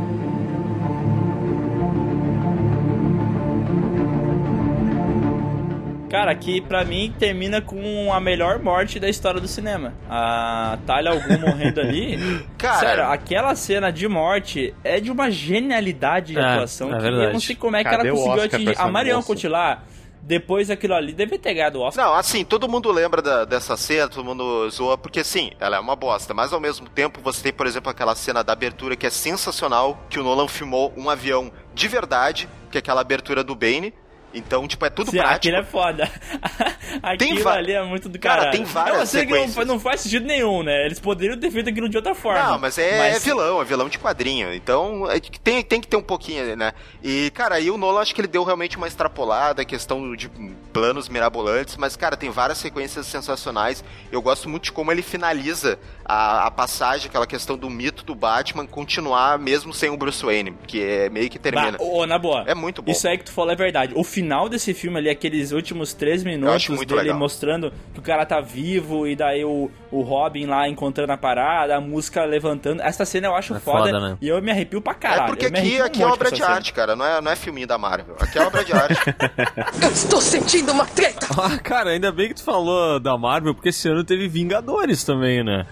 Cara, que pra mim termina com a melhor morte da história do cinema. A Talia Algum morrendo ali. (laughs) Cara- Sério, aquela cena de morte é de uma genialidade de É, atuação é que verdade. eu não sei como é que Cadê ela conseguiu atingir. A Marion? Cotillard, depois daquilo ali, deve ter ganhado o Oscar. Não, assim, todo mundo lembra da- dessa cena, todo mundo zoa, porque sim, ela é uma bosta, mas ao mesmo tempo você tem, por exemplo, aquela cena da abertura que é sensacional, que o Nolan filmou um avião de verdade, que é aquela abertura do Bane, Então, tipo, é tudo Sim, prático. aquilo é foda. (laughs) aquilo va- ali é muito do Cara, caralho. tem várias Eu sei que não, sequências. fa- não faz sentido nenhum, né? Eles poderiam ter feito aquilo de outra forma. Não, mas é, é vilão, é vilão de quadrinho. Então, é tem, tem que ter um pouquinho, né? E, cara, aí o Nolan acho que ele deu realmente uma extrapolada, questão de planos mirabolantes, mas, cara, tem várias sequências sensacionais. Eu gosto muito de como ele finaliza a, a passagem, aquela questão do mito do Batman continuar mesmo sem o Bruce Wayne, que é meio que termina. Bah, ô, na boa. É muito bom. Isso aí que tu falou é verdade. O final desse filme ali, aqueles últimos três minutos dele legal. mostrando que o cara tá vivo e daí o, o Robin lá encontrando a parada, a música levantando. Essa cena eu acho É foda, foda, né? e eu me arrepio pra É caralho. porque Eu me aqui, arrepio um aqui é obra de cena. arte, cara, não é, não é filminho da Marvel. Aqui é obra de arte. (laughs) Eu estou sentindo uma treta! Ah, cara, ainda bem que tu falou da Marvel, porque esse ano teve Vingadores também, né?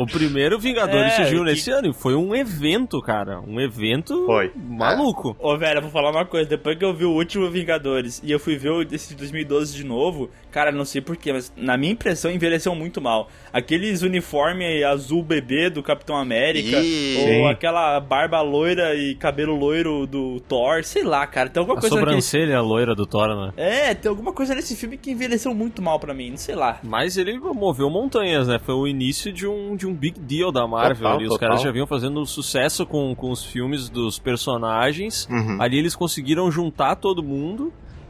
o primeiro Vingadores É, surgiu que- nesse ano e foi um evento, cara. Um evento Foi. maluco. Ô, velho, eu vou falar uma coisa. Depois que eu vi o último Vingadores e eu fui ver o desse de 2012 de novo, cara, não sei porquê, mas na minha impressão envelheceu muito mal. Aqueles uniforme azul bebê do Capitão América, Ih. ou Sim. aquela barba loira e cabelo loiro do Thor, sei lá, cara. Tem alguma A coisa naquele... sobrancelha loira do Thor, né? É, tem alguma coisa nesse filme que envelheceu muito mal pra mim, não sei lá. Mas ele moveu montanhas, né? Foi o início de um, de um big deal da Marvel. Total, ali. Os total. caras já vinham fazendo sucesso com, com os filmes dos personagens. Uhum. Ali eles conseguiram juntar todo mundo.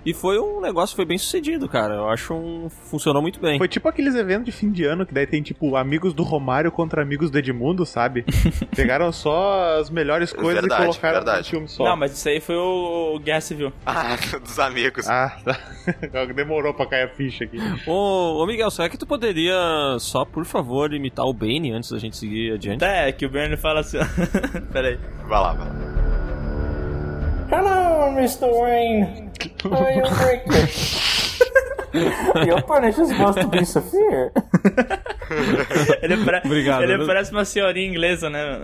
E foi um negócio, foi bem sucedido, cara. Eu acho um. funcionou muito bem. Foi tipo aqueles eventos de fim de ano que daí tem tipo amigos do Romário contra amigos do Edmundo, sabe? (laughs) Pegaram só as melhores coisas Verdade, e colocaram verdade. no filme só. Não, mas isso aí foi o, o Guerra Civil. Ah, (laughs) dos amigos. Ah, tá. (laughs) Demorou pra cair a ficha aqui. Ô, ô Miguel, será que tu poderia só, por favor, imitar o Bane antes da gente seguir adiante? É, que o Bernie fala assim. ó. Pera aí. Vai lá, vai lá. Mr. Wayne. I am Rick. Your punish is supposed to be severe. Ele, pare... Obrigado. ele parece uma senhorinha inglesa, né?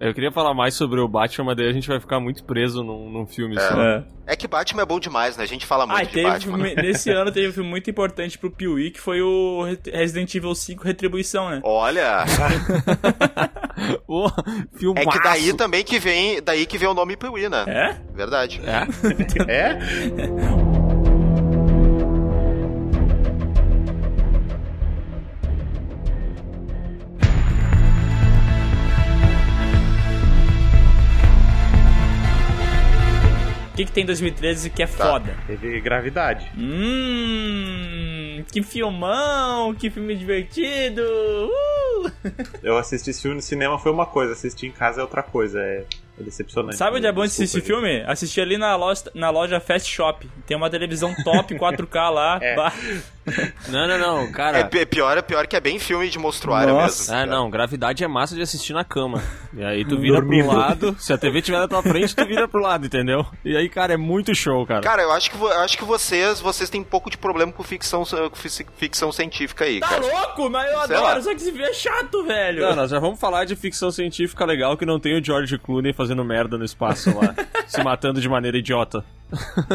Eu queria falar mais sobre o Batman, mas daí a gente vai ficar muito preso num, num filme só. É. É que Batman é bom demais, né? A gente fala muito Ah, de teve Batman. nesse ano teve um filme muito importante pro Piuí, que foi o Re- Resident Evil 5 Retribuição, né? Olha, (laughs) filmaço. é que daí também que vem, daí que vem o nome Piuí, né? É? Verdade. É? (laughs) É? (laughs) que, que tem em 2013 que é Tá. foda? Teve gravidade. Hum, que filmão, que filme divertido. Uh! (laughs) Eu assisti esse filme no cinema foi uma coisa, assistir em casa é outra coisa. É, é decepcionante. Sabe onde é bom assistir esse filme? Assistir ali na loja, na loja Fast Shop. Tem uma televisão top 4K lá. (laughs) É. (laughs) Não, não, não, É cara. pi- pior, é pior que é bem filme de monstruário Nossa. mesmo. Ah, não, gravidade é massa de assistir na cama. E aí tu vira Dormindo. pro lado, se a TV estiver na tua frente, tu vira pro lado, entendeu? E aí, cara, é muito show, cara. Cara, eu acho que, eu acho que vocês, vocês têm um pouco de problema com ficção, com fi- ficção científica aí, Tá cara. louco? Mas eu Sei adoro, lá. só que esse filme é chato, velho. Não, nós já vamos falar de ficção científica legal que não tem o George Clooney fazendo merda no espaço lá, (laughs) se matando de maneira idiota.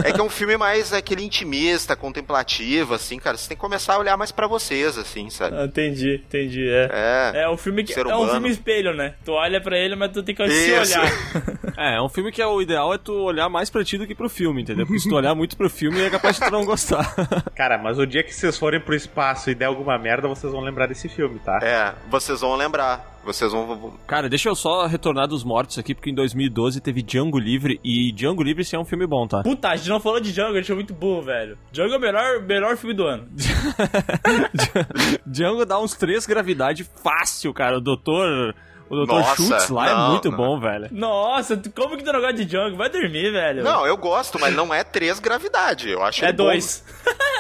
É que é um filme mais aquele intimista, contemplativo, assim, cara. Você tem que começar a olhar mais pra vocês, assim, sabe? Ah, entendi, entendi, é. É. É um filme que Ser é um filme espelho, né? Tu olha pra ele, mas tu tem que se olhar. (laughs) É, é um filme que é, o ideal é tu olhar mais pra ti do que pro filme, entendeu? Porque se tu olhar muito pro filme, é capaz de tu não gostar. (laughs) Cara, mas o dia que vocês forem pro espaço e der alguma merda, vocês vão lembrar desse filme, tá? É, vocês vão lembrar. Vocês vão. Cara, deixa eu só retornar dos mortos aqui, porque em 2012 teve Django Livre, e Django Livre sim é um filme bom, tá? Puta, a gente não falou de Django, a gente é muito burro, velho. Django é o melhor, melhor filme do ano. (laughs) Django dá uns três gravidade fácil, cara. O doutor. O Nossa, Schultz lá é não, muito não. bom, velho. Nossa, como que tu não gosta de Django? Vai dormir, velho. Não, eu gosto, mas não é três gravidade. Eu acho É ele bom. dois.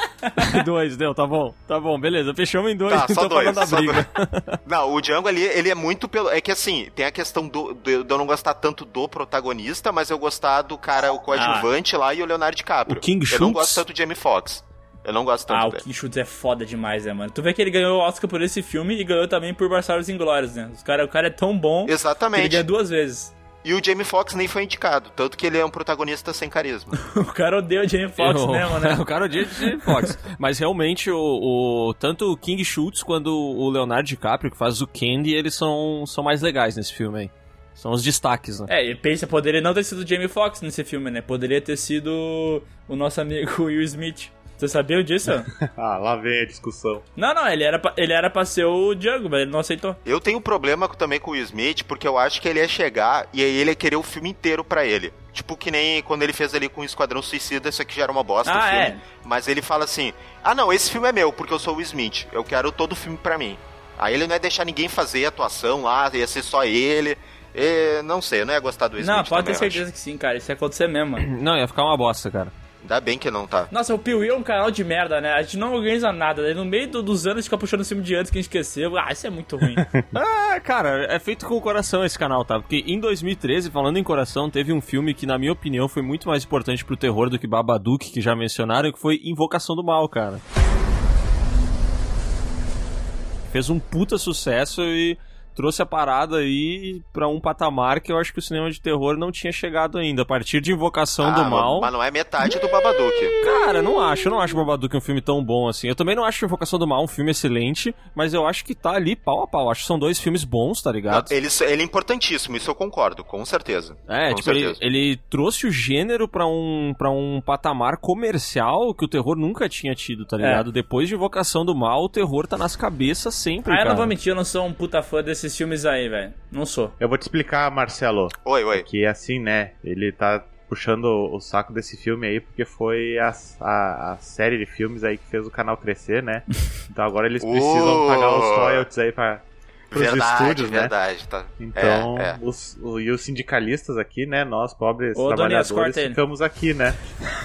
(laughs) dois, deu, tá bom. Tá bom, beleza. Fechamos em dois, Tá, só então não dois. só briga. dois. Não, o Django ali, ele é muito pelo. É que assim, tem a questão do, do- de eu não gostar tanto do protagonista, mas eu gostar do cara, o coadjuvante lá e o Leonardo DiCaprio. O King Eu não Schultz? gosto tanto do Jamie Foxx. Eu não gosto tanto Ah, o. King Schultz é foda demais, né, mano? Tu vê que ele ganhou o Oscar por esse filme e ganhou também por Bastardos Inglórios, né? Os cara, o cara é tão bom que ele Exatamente. ganha duas vezes. E o Jamie Foxx nem foi indicado, tanto que ele é um protagonista sem carisma. (laughs) O cara odeia o Jamie Foxx né? (laughs) o cara odia de Fox. Mas realmente, o, o- tanto o King Schultz quanto o Leonardo DiCaprio, que faz o Candy, eles são, são mais legais nesse filme aí. São os destaques, né? É, e pensa, poderia não ter sido o Jamie Foxx nesse filme, né? Poderia ter sido o nosso amigo (laughs) Will Smith. Você sabia disso? (laughs) ah, lá vem a discussão. Não, não, ele era, pra, ele era pra ser o Django, mas ele não aceitou. Eu tenho um problema também com o Will Smith, porque eu acho que ele ia chegar e aí ele ia querer o filme inteiro pra ele. Tipo que nem quando ele fez ali com o Esquadrão Suicida, isso aqui já era uma bosta Ah, o filme. é? Mas ele fala assim: Ah, não, esse filme é meu, porque eu sou o Smith. Eu quero todo o filme pra mim. Aí ele não ia deixar ninguém fazer atuação lá, ia ser só ele. E, não sei, eu não ia gostar do Will Não, Smith. pode também, ter certeza que sim, cara. Isso ia acontecer mesmo, mano. (clears throat) Não, ia ficar uma bosta, cara. Ainda bem que não tá. Nossa, o Piuí é um canal de merda, né? A gente não organiza nada. Né? No meio do- dos anos fica puxando o filme de antes que a gente esqueceu. Ah, isso é muito ruim. (laughs) Ah, cara, é feito com o coração esse canal, tá? Porque em 2013, falando em coração, teve um filme que, na minha opinião, foi muito mais importante pro terror do que Babadook, que já mencionaram, que foi Invocação do Mal, cara. Fez um puta sucesso e trouxe a parada aí pra um patamar que eu acho que o cinema de terror não tinha chegado ainda. A partir de Invocação do Ah, Mal. Mas não é metade do Babadook. Cara, não acho. Eu não acho Babadook um filme tão bom assim. Eu também não acho Invocação do Mal um filme excelente, mas eu acho que tá ali pau a pau. Acho que são dois filmes bons, tá ligado? Ele, ele é importantíssimo, isso eu concordo, com certeza. É, com tipo, ele, certeza. ele trouxe o gênero pra um, pra um patamar comercial que o terror nunca tinha tido, tá ligado? Depois de Invocação do Mal, o terror tá nas cabeças sempre, ah, eu cara. não vou mentir, eu não sou um puta fã desses filmes aí, velho. Não sou. Eu vou te explicar, Marcelo, Oi, oi. que assim, né? Ele tá puxando o saco desse filme aí porque foi a, a, a série de filmes aí que fez o canal crescer, né? (laughs) Então agora eles precisam Uh. pagar os royalties aí pra, pros Verdade, estúdios, né? verdade. Tá. Então, É, é. Os, o- e os sindicalistas aqui, né? Nós, pobres Ô, Donias, trabalhadores, corta ele. ficamos aqui, né?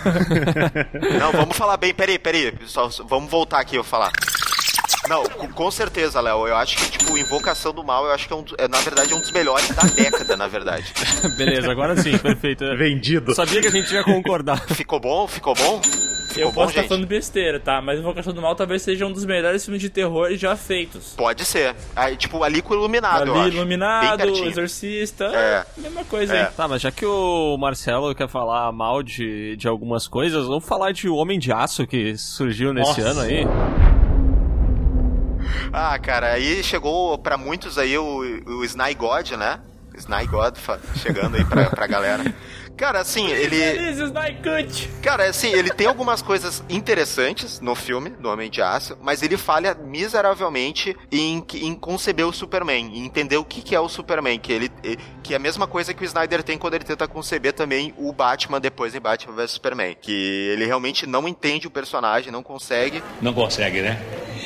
(laughs) Não, vamos falar bem, peraí, peraí. Só- vamos voltar aqui eu falar. Não, com, com certeza, Léo. Eu acho que, tipo, Invocação do Mal, eu acho que é, um, é, na verdade, é um dos melhores da década, na verdade. (laughs) Beleza, agora sim, perfeito. Eu Vendido. sabia que a gente ia concordar. (laughs) Ficou bom? Ficou bom? Ficou eu bom, posso estar gente? falando besteira, tá? Mas Invocação do Mal talvez seja um dos melhores filmes de terror já feitos. Pode ser. Aí, tipo, ali com o Iluminado, eu Ali, Iluminado. Exorcista, É. mesma coisa É. aí. Tá, mas já que o Marcelo quer falar mal de, de algumas coisas, vamos falar de O Homem de Aço que surgiu nesse Nossa. ano aí. Ah, cara, aí chegou pra muitos aí o, o Sny God, né? Sny God chegando aí pra, pra galera. Cara, assim, ele. Cara, assim, ele tem algumas coisas interessantes no filme, do Homem de Aço, mas ele falha miseravelmente em, em conceber o Superman, em entender o que, que é o Superman, que ele que é a mesma coisa que o Snyder tem quando ele tenta conceber também o Batman depois em Batman vs Superman, que ele realmente não entende o personagem, não consegue. Não consegue, né?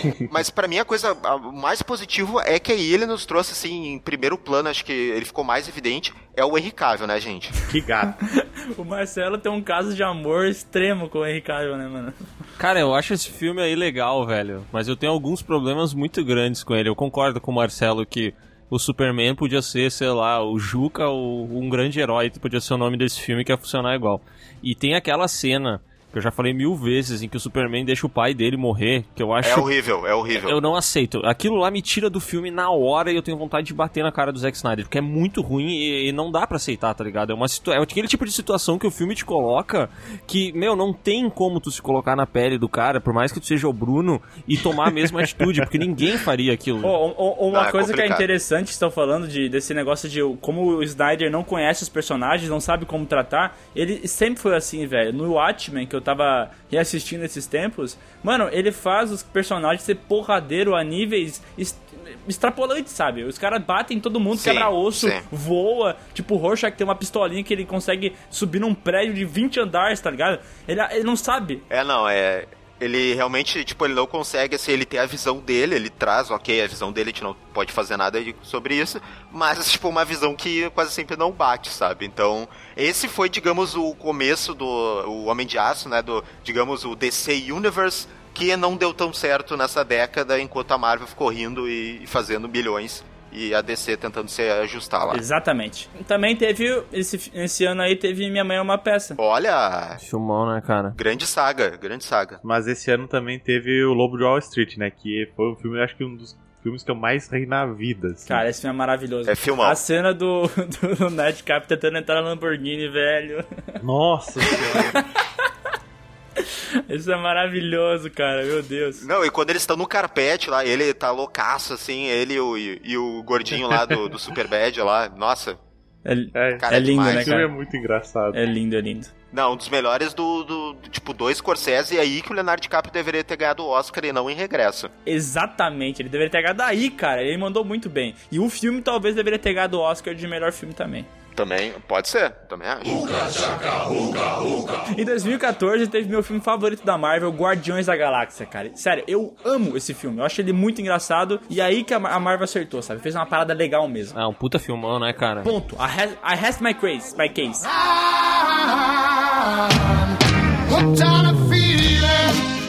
(laughs) Mas pra mim a coisa a- o mais positivo é que aí ele nos trouxe assim em primeiro plano, acho que ele ficou mais evidente, é o Henry Cavill, né, gente? Que gato. (laughs) O Marcelo tem um caso de amor extremo com o Henry Cavill, né, mano? Cara, eu acho esse filme aí legal, velho. Mas eu tenho alguns problemas muito grandes com ele. Eu concordo com o Marcelo que o Superman podia ser, sei lá, o Juca, o, um grande herói, podia ser o nome desse filme que ia funcionar igual. E tem aquela cena que eu já falei mil vezes em que o Superman deixa o pai dele morrer, que eu acho. É horrível, é horrível. Eu não aceito. Aquilo lá me tira do filme na hora e eu tenho vontade de bater na cara do Zack Snyder, porque é muito ruim e, e não dá pra aceitar, tá ligado? É uma situa é aquele tipo de situação que o filme te coloca que, meu, não tem como tu se colocar na pele do cara, por mais que tu seja o Bruno, e tomar a mesma (laughs) atitude, porque ninguém faria aquilo. Ô, uma Ah, é coisa que é interessante que estão falando de, desse negócio de como o Snyder não conhece os personagens, não sabe como tratar, ele sempre foi assim, velho. No Watchmen, que eu tava reassistindo esses tempos, mano, ele faz os personagens ser porradeiro a níveis est- extrapolantes, sabe? Os caras batem em todo mundo, Sim, quebra osso, sim. voa. Tipo, o Rorschach tem uma pistolinha que ele consegue subir num prédio de 20 andares, tá ligado? Ele, ele não sabe. É, não, é. Ele realmente, tipo, ele não consegue, assim, ele tem a visão dele, ele traz, ok, a visão dele, a gente não pode fazer nada sobre isso, mas, (laughs) tipo, uma visão que quase sempre não bate, sabe? Então, esse foi, digamos, o começo do o Homem de Aço, né, do, digamos, o DC Universe, que não deu tão certo nessa década, enquanto a Marvel ficou rindo e, fazendo milhões, e a DC tentando se ajustar lá. Exatamente. Também teve, esse, esse ano aí, teve Minha Mãe é uma Peça. Olha, Filmão, né, cara? grande saga, grande saga. Mas esse ano também teve o Lobo de Wall Street, né? Que foi um filme, acho que um dos filmes que eu mais ri na vida. assim. Cara, esse filme é maravilhoso. É filmão. A cena do, (laughs) do Ned Cap tentando entrar na Lamborghini, velho. Nossa senhora. (laughs) (laughs) Isso é maravilhoso, cara. Meu Deus. Não, e quando eles estão no carpete lá, ele tá loucaço, assim, ele e o, e o gordinho lá do, do Superbad lá, nossa, É, É, Cara, é lindo, demais. né, esse filme é cara? muito engraçado. É lindo, é lindo. Não, um dos melhores do, do, do tipo dois Scorsese, e aí que o Leonardo DiCaprio deveria ter ganhado o Oscar e não em regresso. Exatamente, ele deveria ter ganhado aí, cara. Ele mandou muito bem. E o filme talvez deveria ter ganhado o Oscar de melhor filme também. Também, pode ser, também acho. Em 2014 teve meu filme favorito da Marvel, Guardiões da Galáxia, cara. Sério, eu amo esse filme. Eu acho ele muito engraçado. E aí que a Mar- a Marvel acertou, sabe? Fez uma parada legal mesmo. Ah, um puta filmão, né, cara? Ponto. I has, I has my case, my case.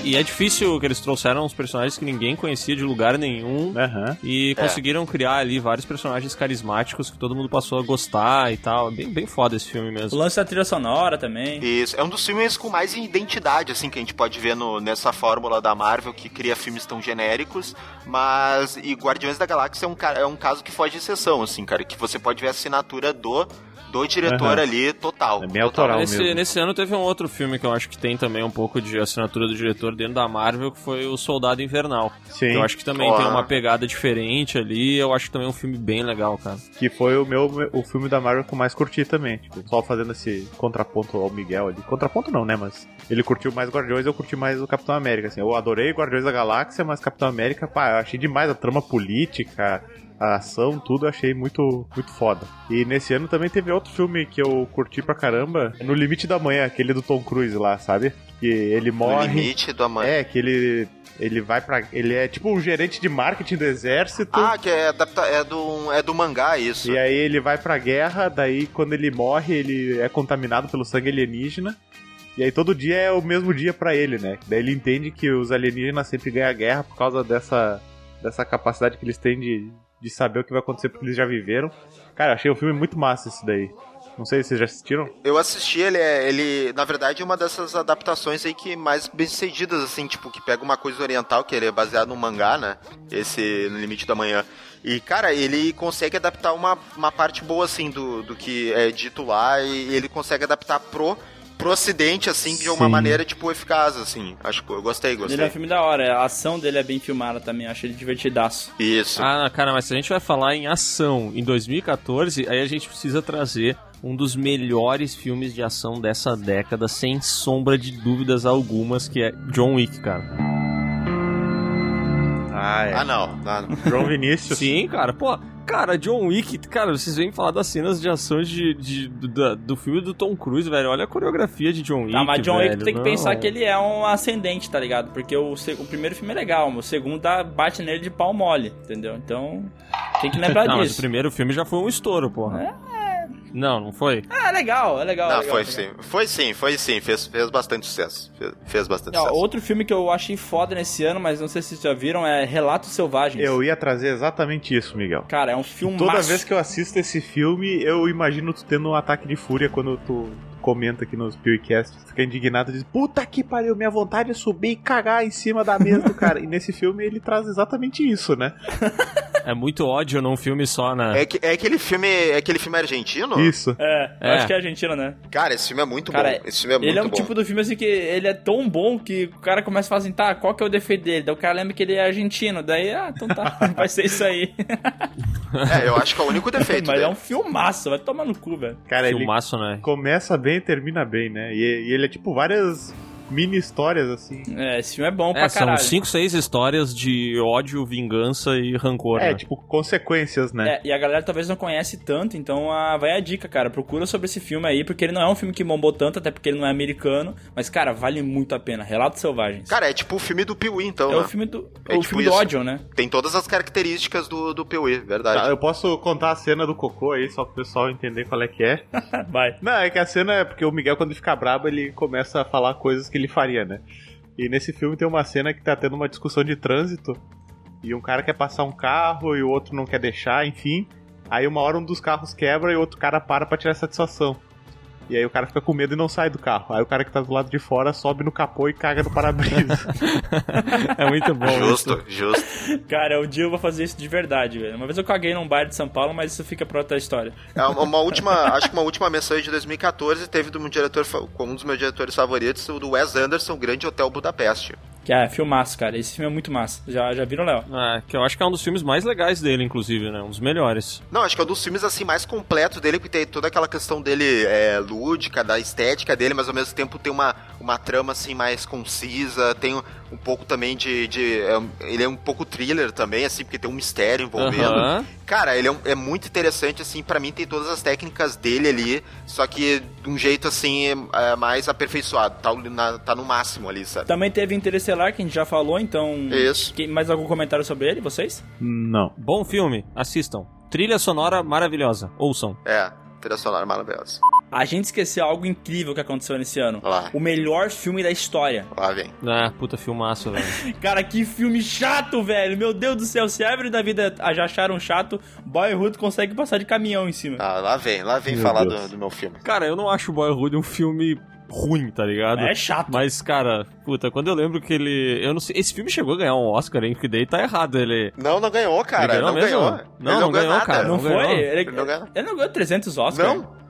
E é difícil que eles trouxeram uns personagens que ninguém conhecia de lugar nenhum. Aham. E conseguiram criar ali vários personagens carismáticos que todo mundo passou a gostar e tal. É Bem, bem foda esse filme O mesmo. lance da trilha sonora também. Isso, é um dos filmes com mais identidade, assim, que a gente pode ver no, nessa fórmula da Marvel, que cria filmes tão genéricos, mas, e Guardiões da Galáxia é um, é um caso que foge de exceção, assim, cara, que você pode ver a assinatura do, do diretor Aham. ali, total. É bem total. autoral Nesse, mesmo. nesse ano teve um outro filme que eu acho que tem também um pouco de assinatura do diretor dentro da Marvel, que foi o Soldado Invernal. Sim. Eu acho que também tem uma pegada diferente ali. Eu acho também um filme bem legal, cara. Que foi o meu o filme da Marvel que eu mais curti também. Tipo, só fazendo esse contraponto ao Miguel ali. Contraponto não, né? Mas ele curtiu mais Guardiões, eu curti mais o Capitão América. Assim, eu adorei Guardiões da Galáxia, mas Capitão América, pá, eu achei demais a trama política, a ação, tudo, achei muito, muito foda. E nesse ano também teve outro filme que eu curti pra caramba, No Limite da Manhã, aquele do Tom Cruise lá, sabe? Que ele No morre. limite do amanhã. É, que ele. Ele vai pra. Ele é tipo um gerente de marketing do exército. Ah, que é, adapta, é, do, é do mangá, isso. E aí ele vai pra guerra, daí quando ele morre, ele é contaminado pelo sangue alienígena. E aí todo dia é o mesmo dia pra ele, né? Daí ele entende que os alienígenas sempre ganham a guerra por causa dessa, dessa capacidade que eles têm de, de saber o que vai acontecer porque eles já viveram. Cara, achei o filme muito massa esse daí. Não sei se vocês já assistiram. Eu assisti, ele é, ele, na verdade, é uma dessas adaptações aí que mais bem sucedidas, assim, tipo, que pega uma coisa oriental, que ele é baseado num mangá, né? Esse No Limite da Manhã. E, cara, ele consegue adaptar uma, uma parte boa, assim, do, do que é dito lá, e ele consegue adaptar pro, pro ocidente, assim, de uma Sim. maneira, tipo, eficaz, assim. Acho que eu gostei, Ele é um gostei. filme da hora. A ação dele é bem filmada também. Acho ele divertidaço. Isso. Ah, cara, mas se a gente vai falar em ação em 2014, aí a gente precisa trazer um dos melhores filmes de ação dessa década, sem sombra de dúvidas algumas, que é John Wick, cara. Ah, é. Ah, não. não, não. João Vinícius. Sim, cara, pô. Cara, John Wick, cara, vocês vêm falar das cenas de ação de, de- do, da- do filme do Tom Cruise, velho. Olha a coreografia de John Wick. Tá, mas John Wick velho, tem que não. pensar que ele é um ascendente, tá ligado? Porque o, o primeiro filme é legal, o segundo bate nele de pau mole, entendeu? Então, tem que lembrar Não, mas o disso. primeiro filme já foi um estouro, porra. Não, não foi? Ah, é legal, é legal. é Não, legal, foi é legal. sim. Foi sim, foi sim. Fez, fez bastante sucesso. Fez, fez bastante Ó, sucesso. outro filme que eu achei foda nesse ano, mas não sei se vocês já viram, é Relatos Selvagens. Eu ia trazer exatamente isso, Miguel. Cara, é um filme Toda vez que eu assisto esse filme, eu imagino tu tendo um ataque de fúria quando tu comenta aqui nos PewCast, fica indignado e diz: Puta que pariu, minha vontade é subir e cagar em cima da mesa do cara. e nesse filme ele traz exatamente isso, né? É muito ódio num filme só, né? É, que, é aquele filme. É aquele filme argentino? Isso. É, eu É. acho que é argentino, né? Cara, esse filme é muito Cara, bom. Esse filme é muito ele é um bom. tipo do filme assim que ele é tão bom que o cara começa a falar assim, tá, qual que é o defeito dele? Daí o cara lembra que ele é argentino, daí, ah, então tá, (laughs) vai ser isso aí. É, eu acho que é o único defeito Mas dele. é um filmaço, vai tomar no cu, velho. Cara, ele Filmaço, né? começa bem termina bem, né? E, e ele é tipo várias mini histórias assim. É, esse filme é bom É, pra são caralho. cinco, seis histórias de ódio, vingança e rancor. É, né? tipo consequências, né? É, e a galera talvez não conhece tanto, então ah, vai a dica, cara. Procura sobre esse filme aí, porque ele não é um filme que bombou tanto, até porque ele não é americano. Mas, cara, vale muito a pena. Relatos Selvagens. Cara, é tipo o filme do Piuí, então. é né? o filme do, É o tipo filme do ódio, né? Tem todas as características do, do Piuí, verdade. Tá, eu posso contar a cena do cocô aí, só pro pessoal entender qual é que é. (laughs) Vai. Não, é que a cena é porque o Miguel, quando ele fica brabo, ele começa a falar coisas que ele faria, né? E nesse filme tem uma cena que tá tendo uma discussão de trânsito. E um cara quer passar um carro e o outro não quer deixar, enfim. Aí uma hora um dos carros quebra e o outro cara para pra tirar satisfação. E aí o cara fica com medo e não sai do carro. Aí o cara que tá do lado de fora sobe no capô e caga no para-brisa. (laughs) É muito bom. Justo, justo. Cara, um dia eu vou fazer isso de verdade, velho. Uma vez eu caguei num bar de São Paulo, mas isso fica pra outra história. É uma, uma última, acho que uma última aí de 2014 teve do meu diretor, um dos meus diretores favoritos, o do Wes Anderson, Grande Hotel Budapeste. Que é filmaço, cara. Esse filme é muito massa. Já, já viram, Léo? É, que eu acho que é um dos filmes mais legais dele, inclusive, né? Um dos melhores. Não, acho que é um dos filmes assim mais completos dele, porque tem toda aquela questão dele é, lúdica, da estética dele, mas ao mesmo tempo tem uma, uma trama assim mais concisa, tem um, um pouco também de. de é, ele é um pouco thriller também, assim, porque tem um mistério envolvendo. Aham. Cara, ele é, um- é muito interessante, assim, pra mim tem todas as técnicas dele ali, só que de um jeito assim é, mais aperfeiçoado, tá, na- tá no máximo ali, sabe? Também teve Interestelar, que a gente já falou, então. Isso. Quem- mais algum comentário sobre ele, vocês? Não. Bom filme, assistam. Trilha sonora maravilhosa, ouçam. É, trilha sonora maravilhosa. A gente esqueceu algo incrível que aconteceu nesse ano. Lá. O melhor filme da história. Lá vem. Ah, puta filmaço, velho. (laughs) Cara, que filme chato, velho. Meu Deus do céu. Se a árvore da vida já acharam chato, Boyhood consegue passar de caminhão em cima. Ah, lá vem, lá vem Meu falar do, do meu filme. Cara, eu não acho Boyhood um filme ruim, tá ligado? É chato. Mas, cara, puta, quando eu lembro que ele. Eu não sei. Esse filme chegou a ganhar um Oscar, hein? Porque daí tá errado. Ele. Não, não ganhou, cara. Ele ganhou não mesmo? ganhou. Não, Ele não ganhou, nada. cara. não não foi? ganhou. Ele, Ele não ganhou. ele não ganhou 300 Oscars? Não?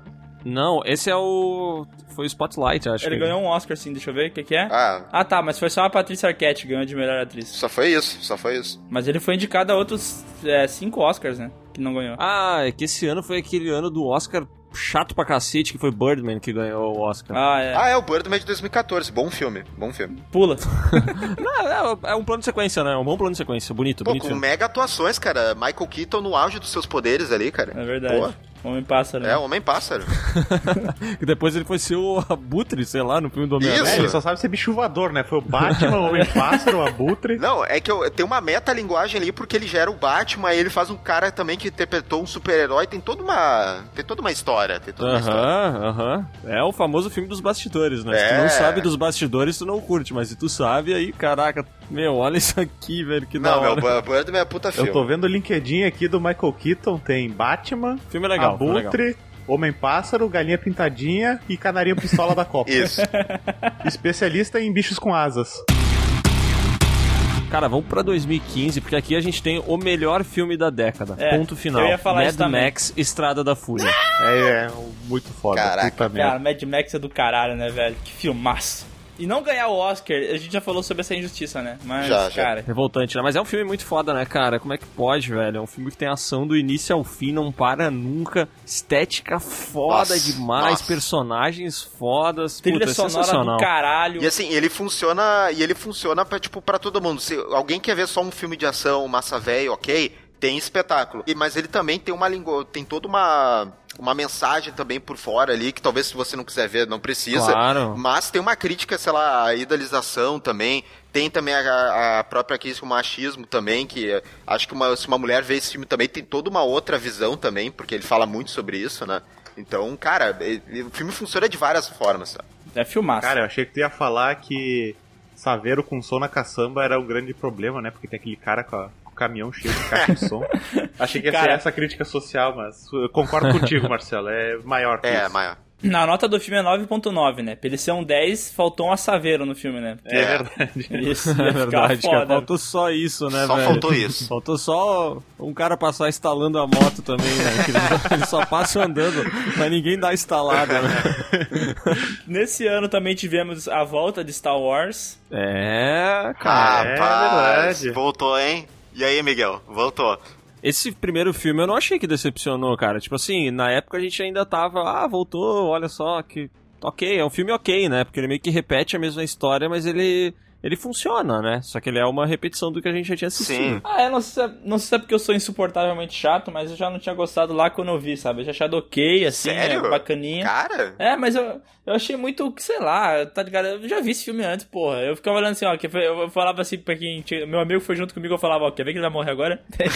Não, esse é o. Foi o Spotlight, acho. Ele que. ganhou um Oscar, sim. Deixa eu ver o que, que é. Ah, Ah, tá. Mas foi só a Patrícia Arquette que ganhou de melhor atriz. só foi isso, só foi isso. Mas ele foi indicado a outros é, cinco Oscars, né? Que não ganhou. Ah, é que esse ano foi aquele ano do Oscar chato pra cacete, que foi Birdman que ganhou o Oscar. Ah, é. Ah, é o Birdman de 2014. Bom filme, bom filme. Pula. (laughs) Não, é, é um plano de sequência, né? É um bom plano de sequência. Bonito, Pô, bonito. com filme. mega atuações, cara. Michael Keaton no auge dos seus poderes ali, cara. É verdade. Pô, Homem-Pássaro. é, né? Homem-Pássaro. (laughs) E depois ele foi ser o Abutre, sei lá, no filme do Isso. É, Homem-Aranha. ele só sabe ser bicho voador, né? Foi o Batman, o Homem-Pássaro, o Abutre. Não, é que eu, tem uma metalinguagem ali porque ele gera o Batman, aí ele faz um cara também que interpretou um super-herói, tem toda uma. Tem toda uma história. Tem toda uma história. Aham, aham. É o famoso filme dos bastidores, né? Se tu É. não sabe dos bastidores, tu não curte, mas se tu sabe, aí, caraca, meu, olha isso aqui, velho, que da Não, meu, Birdman é puta filme. Eu tô vendo o LinkedIn aqui do Michael Keaton, tem Batman, Filme legal. Abutre, Homem-Pássaro, Galinha Pintadinha e Canarinho Pistola da Copa. Isso. (laughs) Especialista em bichos com asas. Cara, vamos pra 2015, porque aqui a gente tem o melhor filme da década. É, Ponto final. eu ia falar Mad. Max, Estrada da Fúria. É, é muito foda. Caraca, Cara. Mad Max é do caralho, né, velho? Que filmaço. E não ganhar o Oscar, a gente já falou sobre essa injustiça, né? Mas, Já, já. cara, Revoltante, né? Mas é um filme muito foda, né, cara? Como é que pode, velho? É um filme que tem ação do início ao fim, não para nunca. Estética foda Nossa, demais, nossa. personagens fodas. trilha Puta, é sonora sensacional. do caralho. E assim, ele funciona. E ele funciona pra, tipo, pra todo mundo. Se alguém quer ver só um filme de ação, massa velho, ok, tem espetáculo. E, mas ele também tem uma língua. Tem toda uma. Uma mensagem também por fora ali, que talvez se você não quiser ver, não precisa. Claro. Mas tem uma crítica, sei lá, à idealização também. Tem também a, a própria crítica ao machismo também, que acho que uma- se uma mulher vê esse filme também, tem toda uma outra visão também, porque ele fala muito sobre isso, né? Então, cara, eh, o filme funciona de várias formas, sabe? É filmaço. Cara, eu achei que tu ia falar que Saveiro com som na caçamba era um grande problema, né? Porque tem aquele cara com, a- com o caminhão cheio de caixa de som. (laughs) Achei que ia ser Cara. essa crítica social, mas eu concordo contigo, Marcelo. É maior que É, isso. maior. Na nota do filme é 9.9, né? Pra ele ser um 10, faltou um assaveiro no filme, né? É verdade. Isso, (laughs) É verdade, cara. foda. Faltou só isso, né, Só velho? faltou isso. Faltou só um cara passar instalando a moto também, né? Que ele, só, passa andando, mas ninguém dá instalada, né? (laughs) Nesse ano também tivemos a volta de Star Wars. É, cara. é Rapaz, verdade. voltou, hein? E aí, Miguel? Voltou. Esse primeiro filme eu não achei que decepcionou, cara. Tipo assim, na época a gente ainda tava, ah, voltou, olha só, que. Ok, é um filme ok, né? Porque ele meio que repete a mesma história, mas ele. Ele funciona, né? Só que ele é uma repetição do que a gente já tinha assistido. Sim. Ah, eu não sei, se é- não sei se é porque eu sou insuportavelmente chato, mas eu já não tinha gostado lá quando eu vi, sabe? Eu já achado ok, assim, Sério? é bacaninha. Cara, É, mas eu, eu achei muito, sei lá, tá ligado? Eu já vi esse filme antes, porra. Eu ficava olhando assim, ó, que eu falava assim pra quem tinha, meu amigo foi junto comigo, eu falava, ó, quer ver que ele vai morrer agora? (laughs) Daí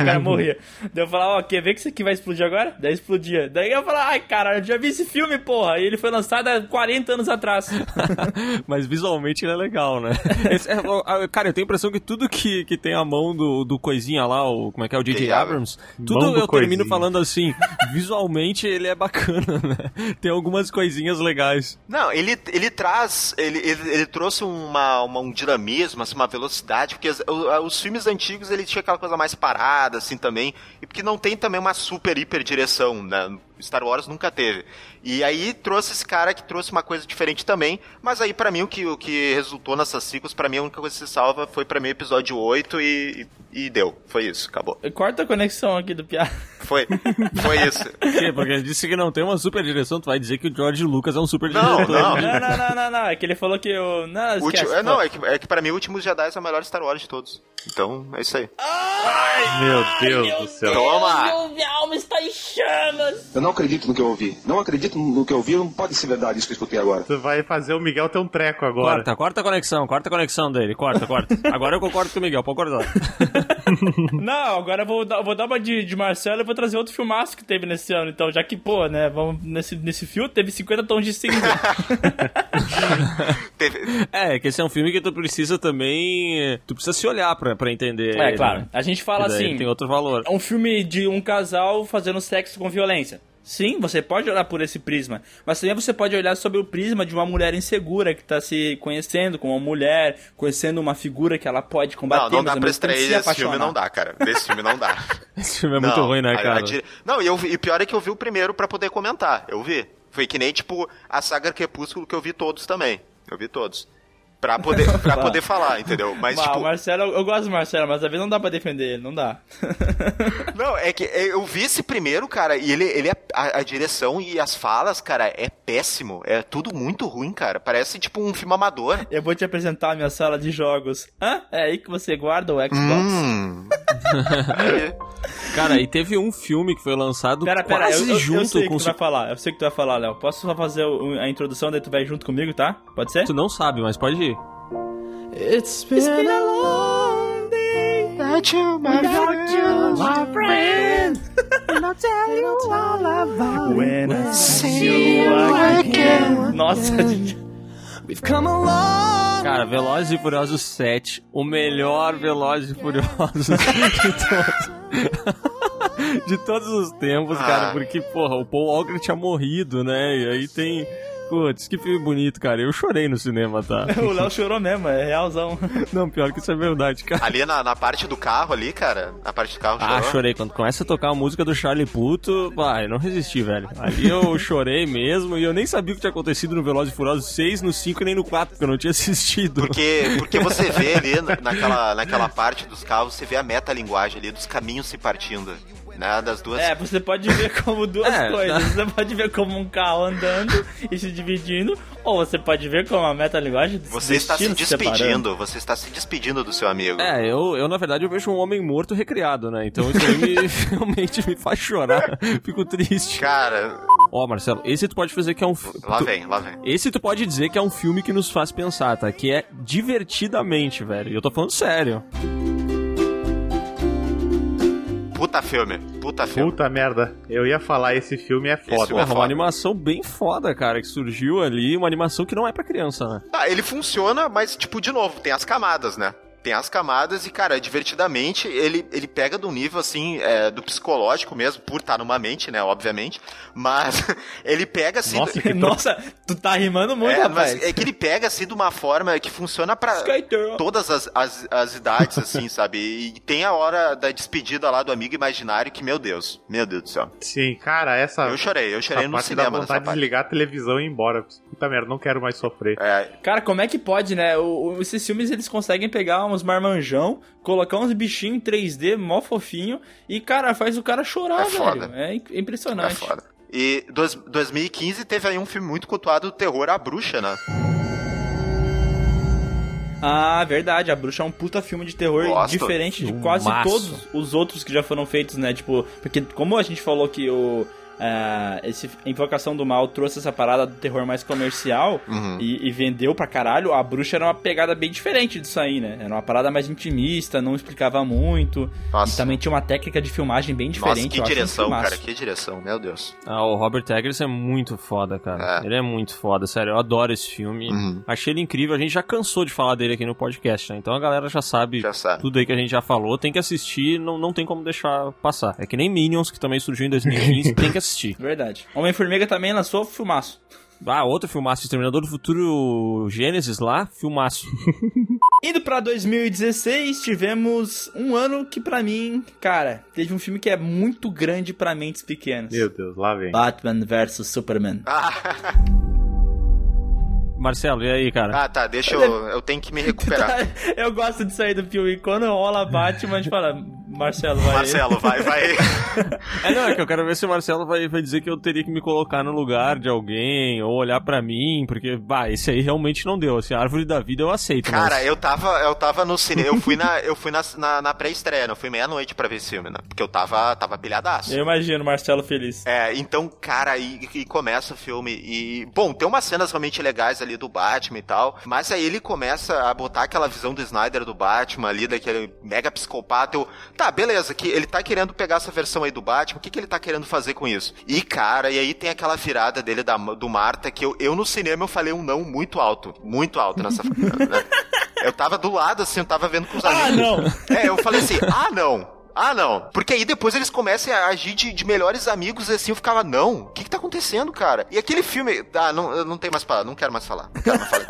o cara morria. Daí eu falava, ó, quer ver que isso aqui vai explodir agora? Daí explodia. Daí eu falava, ai, cara, eu já vi esse filme, porra. E ele foi lançado há 40 anos atrás. (laughs) Mas visualmente ele é legal, né? (laughs) Esse- é, cara, eu tenho a impressão que tudo que, que tem a mão do, do coisinha lá, o, como é que é, o J.J. J.J. Abrams, tudo do eu termino falando assim, visualmente ele é bacana, (laughs) né? Tem algumas coisinhas legais. não, ele, ele traz, ele, ele, ele trouxe uma, uma- um dinamismo, assim, uma velocidade, porque as- o- os filmes antigos ele tinha aquela coisa mais parada, assim, também, e porque não tem também uma super hiper direção, né? Star Wars nunca teve. E aí trouxe esse cara que trouxe uma coisa diferente também, mas aí para mim o que, o que resultou nessas ciclos, para mim a única coisa que se salva foi para mim o episódio 8 e, e, deu. Foi isso, acabou. Corta a conexão aqui do Piá. Foi, foi isso. (laughs) Por? Porque ele disse que não tem uma super direção, tu vai dizer que o George Lucas é um super Não, diretor. não. Não, não, não, não, não. É que ele falou que o. Não, Último- esquece. é, não, é que, é que pra mim o Últimos Jedi é o melhor Star Wars de todos. Então, é isso aí. Meu Deus do céu. Toma! Minha alma está em chamas! Eu não acredito no que eu ouvi. Não acredito no que eu ouvi. Não pode ser verdade isso que eu escutei agora. Tu vai fazer o Miguel ter um treco agora. Corta, corta a conexão, corta a conexão dele, corta, corta. (laughs) Agora eu concordo com o Miguel, pode cortar. (laughs) Não, agora eu vou dar, vou dar uma de, de Marcelo e vou trazer outro filmaço que teve nesse ano. Então, já que, pô, né, vamos, nesse, nesse filme teve 50 tons de cinza. (laughs) É, que esse é um filme que tu precisa também. Tu precisa se olhar pra, pra entender. é, ele, claro. né? A gente fala assim, Tem outro valor. é um filme de um casal fazendo sexo com violência. Sim, você pode olhar por esse prisma, mas também você pode olhar sobre o prisma de uma mulher insegura que tá se conhecendo como uma mulher, conhecendo uma figura que ela pode combater, Não, não dá pra extrair esse filme, não dá, cara. Desse filme não dá. Esse filme é muito Não, ruim, né, a- a cara? Não, e, eu e pior é que eu vi o primeiro pra poder comentar. Eu vi. Foi que nem, tipo, a saga Crepúsculo que eu vi todos também. Eu vi todos. Pra poder, pra poder falar, entendeu? Mas, Bah, tipo, o Marcelo, eu gosto do Marcelo, mas às vezes não dá pra defender ele, não dá. (laughs) Não, é que eu vi esse primeiro, cara, e ele, ele é, a, a direção e as falas, cara, é péssimo. É tudo muito ruim, cara. Parece tipo um filme amador. Eu vou te apresentar a minha sala de jogos. Hã? É aí que você guarda o Xbox? Hum. (laughs) Cara, e teve um filme que foi lançado Pera, pera, eu, quase eu, eu junto sei o com que tu vai falar, eu sei o que tu vai falar, Léo. Posso só fazer a introdução, daí tu vai junto comigo, tá? Pode ser? Tu não sabe, mas pode ir. It's been a long day without you, my friend. (laughs) And I'll tell you all about when I see you again. Nossa, (laughs) We've come along. Cara, Velozes e Furiosos 7, o melhor Velozes e Furiosos (laughs) de todos, de todos os tempos, cara, Ah. porque, porra, o Paul Walker tinha morrido, né? E aí tem... Putz, que filme bonito, cara. Eu chorei no cinema, tá? (laughs) O Léo chorou mesmo, é realzão. (laughs) Não, pior que isso é verdade, cara. Ali na, na parte do carro ali, cara, na parte do carro Ah, chorou. chorei. Quando começa a tocar a música do Charlie Puto, vai, eu não resisti, velho. Ali eu (laughs) chorei mesmo e eu nem sabia o que tinha acontecido no Velozes e Furiosos 6, no 5 e nem no 4, porque eu não tinha assistido. Porque, porque você vê ali na- naquela, naquela parte dos carros, você vê a metalinguagem ali dos caminhos se partindo. Né, das duas. É, você pode ver como duas (laughs) É, coisas. Você pode ver como um carro andando e se dividindo, ou você pode ver como a metalinguagem Você está se separando. despedindo, você está se despedindo do seu amigo. É, eu, eu na verdade eu vejo um homem morto recriado, né? Então isso aí me, (laughs) (laughs) realmente me faz chorar. Fico triste. Cara, Ó, Marcelo, esse tu pode fazer que é um. lá tu- vem, lá vem. Esse tu pode dizer que é um filme que nos faz pensar, tá? Que é divertidamente, velho. E eu tô falando sério. Puta filme, puta filme. Puta merda. Eu ia falar, esse filme é foda. Filme é uma foda. animação bem foda, cara, que surgiu ali. Uma animação que não é pra criança, né? Ah, ele funciona, mas, tipo, de novo, tem as camadas, né? Tem as camadas e, cara, divertidamente, ele, ele pega do nível, assim, é, do psicológico mesmo, por estar numa mente, né, obviamente, mas (laughs) ele pega, assim... Nossa, do- (laughs) Nossa, tu tá rimando muito, é, rapaz. mas é que ele pega, assim, de uma forma que funciona pra Skater. todas as, as, as idades, assim, (laughs) sabe? E tem a hora da despedida lá do amigo imaginário que, meu Deus, meu Deus do céu. Sim, cara, essa. Eu chorei, eu chorei no dá cinema nessa vontade de desligar a televisão e ir embora. Puta merda, não quero mais sofrer. É, Cara, como é que pode, né? O, o- esses filmes eles conseguem pegar uns marmanjão, colocar uns bichinhos em 3D, mó fofinho, e, cara, faz o cara chorar, É velho. foda. É é impressionante. foda. E dois, 2015 teve aí um filme muito cultuado do terror, A Bruxa, né? Ah, verdade. A Bruxa é um puta filme de terror Gosto. diferente de quase maço. todos os outros que já foram feitos, né? Tipo, porque como a gente falou que o. ah, esse Invocação do Mal trouxe essa parada do terror mais comercial Uhum. e, e vendeu pra caralho, a bruxa era uma pegada bem diferente disso aí, né? Era uma parada mais intimista, não explicava muito. Nossa. E também tinha uma técnica de filmagem bem diferente. Nossa, que um direção, cara, que direção, meu Deus. Ah, o Robert Eggers é muito foda, cara. É. Ele é muito foda, sério. Eu adoro esse filme. Uhum. Achei ele incrível. A gente já cansou de falar dele aqui no podcast, né? Então a galera já sabe, Já sabe. tudo aí que a gente já falou. Tem que assistir, não, não tem como deixar passar. É que nem Minions, que também surgiu em 2015, (laughs) tem que assistir. Verdade. Homem-Formiga também lançou filmaço. Ah, outro filmaço, Exterminador do Futuro Gênesis lá, filmaço. (laughs) Indo pra 2016, tivemos um ano que pra mim, cara, teve um filme que é muito grande pra mentes pequenas. Meu Deus, lá vem. Batman vs Superman. (laughs) Marcelo, e aí, cara? Ah, tá, deixa eu. Eu tenho que me (laughs) recuperar. Eu gosto de sair do filme. Quando rola Batman, a gente fala, Marcelo, vai. Marcelo, vai, vai. (laughs) É, não, é que eu quero ver se o Marcelo vai, vai dizer que eu teria que me colocar no lugar de alguém, ou olhar pra mim, porque, bah, esse aí realmente não deu. Assim, a árvore da vida eu aceito. Cara, mas... eu tava, eu tava no cinema, eu fui na, eu fui na, na, na pré-estreia, não fui meia-noite pra ver esse filme, né? Porque eu tava, tava pilhadaço. Eu imagino Marcelo feliz. É, então, cara, aí e começa o filme e, bom, tem umas cenas realmente legais ali do Batman e tal, mas aí ele começa a botar aquela visão do Snyder do Batman ali, daquele mega psicopata, eu, tá, beleza, que ele tá querendo pegar essa versão aí do Batman, o que que ele tá querendo fazer com isso? E, cara, e aí tem aquela virada dele da, do Marta, que eu, eu no cinema eu falei um não muito alto, muito alto nessa... (laughs) né? Eu tava do lado, assim, eu tava vendo com os amigos. Ah, não! É, eu falei assim, ah, não. Ah, não. Porque aí depois eles começam a agir de, de melhores amigos, assim, eu ficava, não, o que que tá acontecendo, cara? E aquele filme, ah, não, não tem mais palavras, não quero mais falar. Não quero mais falar.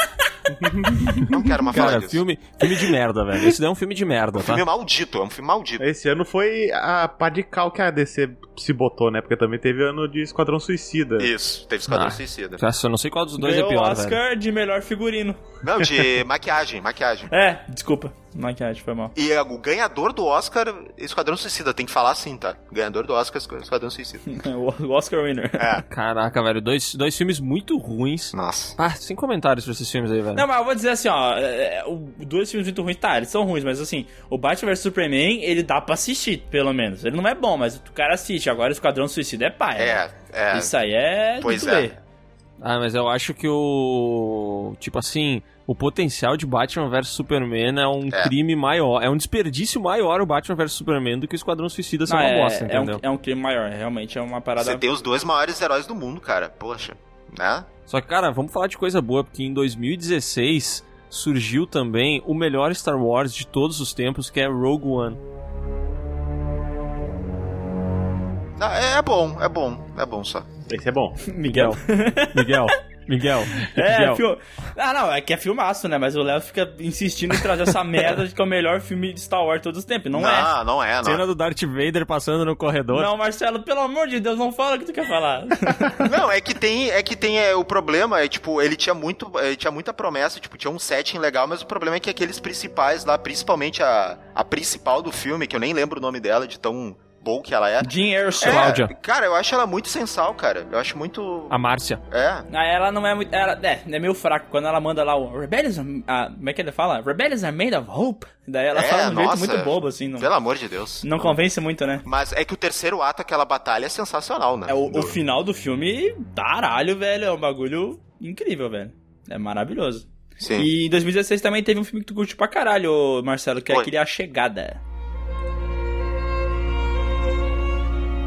Não quero mais falar Cara, disso. filme, filme de merda, velho. Esse daí é um filme de merda, Um tá? filme maldito, é um filme maldito. Esse ano foi a pá de cal que a DC se botou, né? Porque também teve ano de Esquadrão Suicida. Isso, teve Esquadrão Ah. Suicida. Nossa, eu não sei qual dos dois Ganhou é pior, o Oscar velho. de melhor figurino. Não, de (laughs) maquiagem, maquiagem. É, desculpa. Maquiagem, foi mal. E é, o ganhador do Oscar, Esquadrão Suicida, tem que falar assim, tá? Ganhador do Oscar, Esquadrão Suicida. (laughs) o Oscar winner. É. Caraca, velho, dois, dois filmes muito ruins. Nossa. Ah, sem comentários pra esses filmes aí, velho. Não, mas eu vou dizer assim, ó, é, é, o- dois filmes muito ruins, tá, eles são ruins, mas assim, o Batman vs Superman, ele dá pra assistir, pelo menos. Ele não é bom, mas o cara assiste. Agora o Esquadrão Suicida é pai. É, é. Isso aí é. Pois é. doer. Ah, mas eu acho que o. Tipo assim, o potencial de Batman vs Superman é um É. crime maior. É um desperdício maior o Batman vs Superman do que o Esquadrão Suicida ser Não, uma é, bosta, é, um, entendeu? é um crime maior, realmente é uma parada. Você tem os dois maiores heróis do mundo, cara. Poxa, né? Só que, cara, vamos falar de coisa boa, porque em 2016 surgiu também o melhor Star Wars de todos os tempos, que é Rogue One. Não, é, é bom, é bom, é bom só. Esse é bom. Miguel. (laughs) Miguel. Miguel. (laughs) É, Miguel. fil... Ah, não, é que é filmaço, né? Mas o Léo fica insistindo em trazer essa merda de que é o melhor filme de Star Wars de todos os tempos. Não, é. Não, não é, não. Cena do Darth Vader passando no corredor. Não, Marcelo, pelo amor de Deus, não fala o que tu quer falar. (laughs) Não, é que tem, é que tem é, o problema, é tipo, ele tinha muito, ele tinha muita promessa, tipo, tinha um setting legal, mas o problema é que aqueles principais lá, principalmente a, a principal do filme, que eu nem lembro o nome dela, de tão bom que ela é. Jean Erso. É, Cláudia. Cara, eu acho ela muito sensal, cara. Eu acho muito. A Márcia. É. Ah, ela não é muito. Ela, é, é meio fraco. Quando ela manda lá o Rebellions. are- ah, como é que ele fala? Rebellions are made of hope. Daí ela É, fala de um nossa. jeito muito bobo, assim. Não, Pelo amor de Deus. não convence muito, né? Mas é que o terceiro ato, aquela batalha, é sensacional, né? É, o, Do- o final do filme, caralho, velho. É um bagulho incrível, velho. É maravilhoso. Sim. E em 2016 também teve um filme que tu curte pra caralho, Marcelo, que é aquele A Chegada.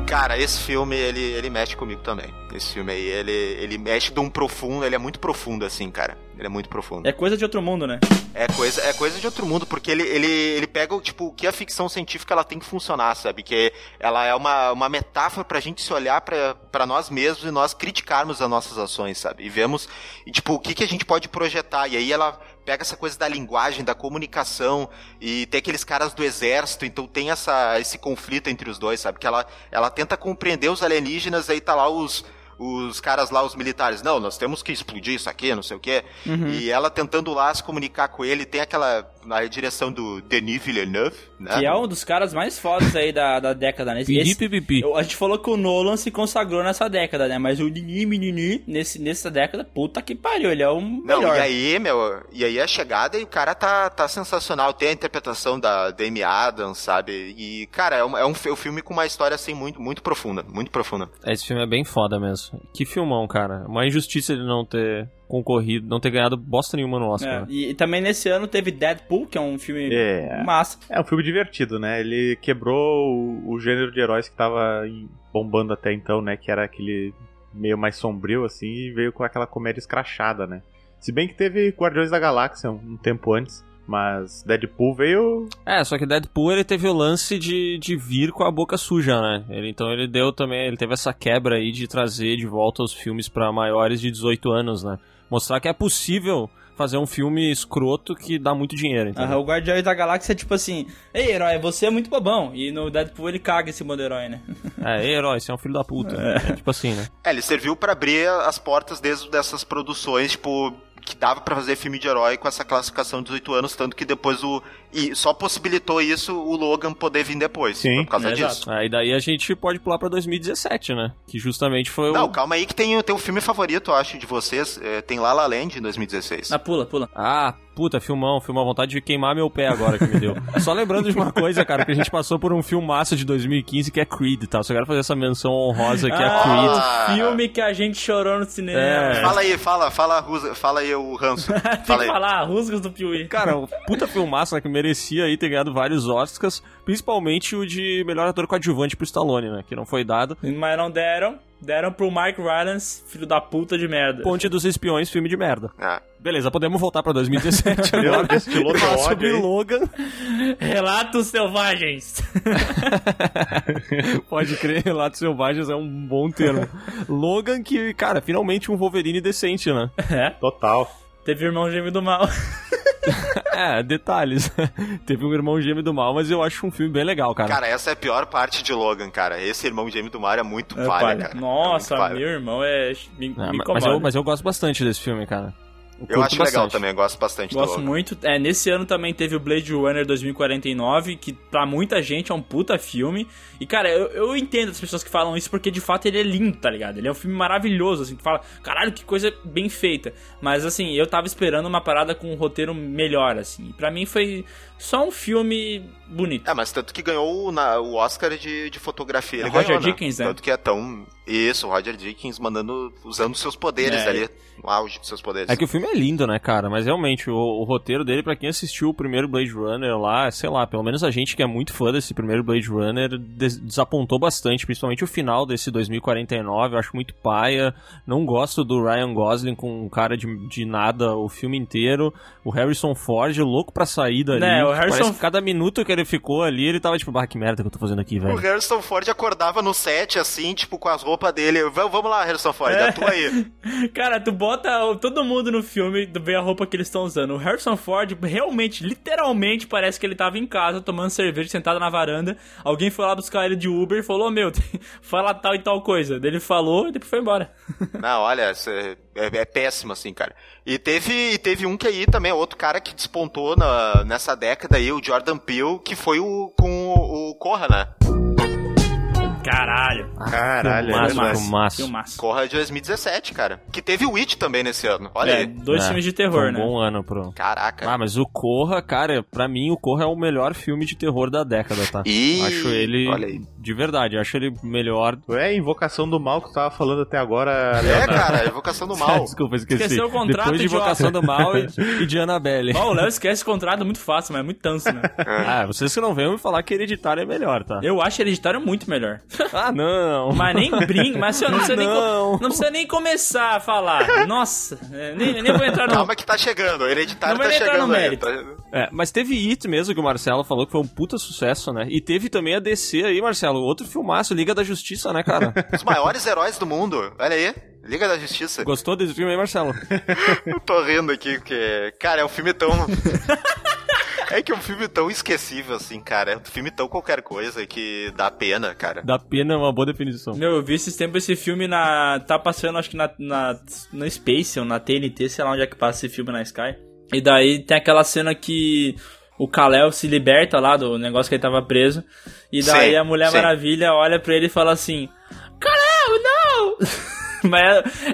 Cara, esse filme, ele, ele mexe comigo também. Esse filme aí, ele, ele mexe de um profundo, ele é muito profundo, assim, cara. Ele é muito profundo. É coisa de outro mundo, né? É coisa, é coisa de outro mundo, porque ele, ele, ele pega, tipo, o que a ficção científica ela tem que funcionar, sabe? Que ela é uma, uma metáfora pra gente se olhar pra, pra nós mesmos e nós criticarmos as nossas ações, sabe? E vemos, e, tipo, o que, que a gente pode projetar. E aí ela pega essa coisa da linguagem, da comunicação, e tem aqueles caras do exército, então tem essa, esse conflito entre os dois, sabe? Que ela, ela tenta compreender os alienígenas, aí tá lá os os caras lá, os militares, não, nós temos que explodir isso aqui, não sei o quê. E ela tentando lá se comunicar com ele, tem aquela, na direção do Denis Villeneuve, né? Que é um dos caras mais fodas aí da, da década, né? (laughs) Esse- Pipi. eu- a gente falou que o Nolan se consagrou nessa década, né? Mas o Nini Menini, nesse, nessa década, puta que pariu, ele é o Não, melhor. e aí, meu, e aí a chegada e o cara tá, tá sensacional. Tem a interpretação da Amy Adams, sabe? E, cara, é um, é um fi- um filme com uma história, assim, muito, muito profunda, muito profunda. Esse filme é bem foda mesmo. Que filmão, cara. Uma injustiça ele não ter concorrido, não ter ganhado bosta nenhuma no Oscar. É, né? e, e também nesse ano teve Deadpool, que é um filme É. massa. É um filme divertido, né? Ele quebrou o, o gênero de heróis que tava bombando até então, né? Que era aquele meio mais sombrio, assim, e veio com aquela comédia escrachada, né? Se bem que teve Guardiões da Galáxia um, tempo antes, Mas Deadpool veio. É, só que Deadpool ele teve o lance de, de vir com a boca suja, né? Ele, então ele deu também, ele teve essa quebra aí de trazer de volta os filmes pra maiores de 18 anos, né? Mostrar que é possível fazer um filme escroto que dá muito dinheiro, então. Aham, o Guardiões da Galáxia é tipo assim, ei, herói, você é muito bobão. E no Deadpool ele caga esse modo herói, né? (laughs) É, ei, herói, você é um filho da puta. É, tipo assim, né? É, ele serviu pra abrir as portas desde dessas produções, tipo, que dava pra fazer filme de herói com essa classificação de 18 anos, tanto que depois o. E só possibilitou isso o Logan poder vir depois. Sim. Por causa É, disso. Aí daí a gente pode pular pra 2017, né? Que justamente foi Não, o. calma aí que tem, tem um filme favorito, eu acho, de vocês. É, tem La La Land em 2016. Ah, pula, pula. Ah, puta, filmão, filmão, vontade de queimar meu pé agora que me deu. (laughs) Só lembrando de uma coisa, cara, que a gente passou por um filmaço de 2015 que é Creed, tá? Só quero fazer essa menção honrosa que é ah, Creed. Ah. filme que a gente chorou no cinema. É. Fala aí, fala, fala, fala aí o ranço. (laughs) Tem Fala que aí. falar, rusgas do Piuí. Cara, um puta filmaço, né, que merecia aí ter ganhado vários Oscars, principalmente o de melhor ator coadjuvante pro Stallone, né? Que não foi dado. Mas não deram. Deram pro Mike Rylance, filho da puta de merda. Ponte dos Espiões, filme de merda. Ah. Beleza, podemos voltar pra 2017 (laughs) agora. destilou Falar ódio sobre. Logan. Relatos selvagens. (laughs) Pode crer, Relatos Selvagens é um bom termo. (laughs) Logan que, cara, finalmente um Wolverine decente, né? é. Total. Teve irmão gêmeo do mal. (laughs) É, detalhes. (laughs) Teve um irmão gêmeo do mal, mas eu acho um filme bem legal, cara. Cara, essa é a pior parte de Logan, cara. Esse irmão gêmeo do Mario é muito É, palha, cara. Nossa, é muito palha. meu irmão é. Me, É, me mas, incomoda. eu, mas eu gosto bastante desse filme, cara. Eu curto acho legal bastante. também, gosto bastante do Gosto Logan. muito. É, nesse ano também teve o Blade Runner 2049, que pra muita gente é um puta filme. E, cara, eu, eu entendo as pessoas que falam isso porque de fato ele é lindo, tá ligado? Ele é um filme maravilhoso, assim, que fala, caralho, que coisa bem feita. Mas, assim, eu tava esperando uma parada com um roteiro melhor, assim. E pra mim foi só um filme bonito. É, mas tanto que ganhou o, na- o Oscar de, de fotografia. Ele É Roger ganhou, Dickens, né? Tanto que é tão. Isso, o Roger Dickens mandando. usando seus poderes É. ali. No auge dos seus poderes. É que o filme é lindo, né, cara? Mas realmente, o, o roteiro dele, pra quem assistiu o primeiro Blade Runner lá, sei lá, pelo menos a gente que é muito fã desse primeiro Blade Runner des- desapontou bastante, principalmente o final desse 2049, eu acho muito paia. Não gosto do Ryan Gosling com um cara de, de nada o filme inteiro. O Harrison Ford, louco pra sair dali. Né, o Harrison- Parece que cada minuto que ele ficou ali, ele tava tipo, bah, que merda que eu tô fazendo aqui, O velho. Harrison Ford acordava no set, assim, tipo, com as roupas dele. "Va- Vamos lá, Harrison Ford, É. atua aí. (laughs) Cara, tu bota o- todo mundo no filme, tu vê a roupa que eles estão usando. O Harrison Ford realmente, literalmente, parece que ele tava em casa tomando cerveja, sentado na varanda. Alguém foi lá buscar ele de Uber e falou: "Ô, Meu, (laughs) fala tal e tal coisa. Daí Ele falou e depois foi embora. (laughs) Não, olha, isso é, é- péssimo, assim, cara. E teve, e teve um que aí também, outro cara que despontou na- nessa década aí, o Jordan Peele, que foi o com o, o Corra, né? Caralho. Caralho, é Filmaço, verdade. filmaço. Filmaço. Corra de 2017, cara. Que teve o Witch também nesse ano. Olha É, aí. dois É, filmes de terror, um né? bom ano pro... Caraca. Ah, mas o Corra, cara, pra mim o Corra é o melhor filme de terror da década, tá? Ih, acho ele, olha aí. de verdade, acho ele melhor. É a invocação do mal que tu tava falando até agora, É, Leonardo. cara, evocação do (laughs) mal. Desculpa, esqueci. Esqueceu o contrato, Depois de. Invocação do Mal e, e de Annabelle. Ó, o Léo esquece o contrato muito fácil, mas é muito tanso, né? (laughs) Ah, vocês que não venham me falar que Hereditário é melhor, tá? Eu acho Hereditário muito melhor. Ah, não. Mas nem brinca, mas assim, não precisa, Nem, Não. co- não precisa nem começar a falar. Nossa, é, nem, nem vou entrar no. Calma que tá chegando, o hereditário Não vai tá entrar no chegando aí. tá- É, mas teve It mesmo, que o Marcelo falou que foi um puta sucesso, né? E teve também a DC aí, Marcelo, outro filmaço, Liga da Justiça, né, cara? (laughs) Os maiores heróis do mundo. Olha aí. Liga da Justiça. Gostou desse filme aí, Marcelo? Eu (laughs) tô rindo aqui, porque. Cara, é um filme tão. (laughs) é que é um filme tão esquecível, assim, cara. É um filme tão qualquer coisa que dá pena, cara. Da pena é uma boa definição. Meu, eu vi esses tempos esse filme na. Tá passando, acho que na, na, na Space ou na TNT, sei lá onde é que passa esse filme na Sky. E daí tem aquela cena que o Kal-El se liberta lá do negócio que ele tava preso. E daí Sim, a Mulher sim. Maravilha olha pra ele e fala assim: Kal-El, não! (laughs) Mas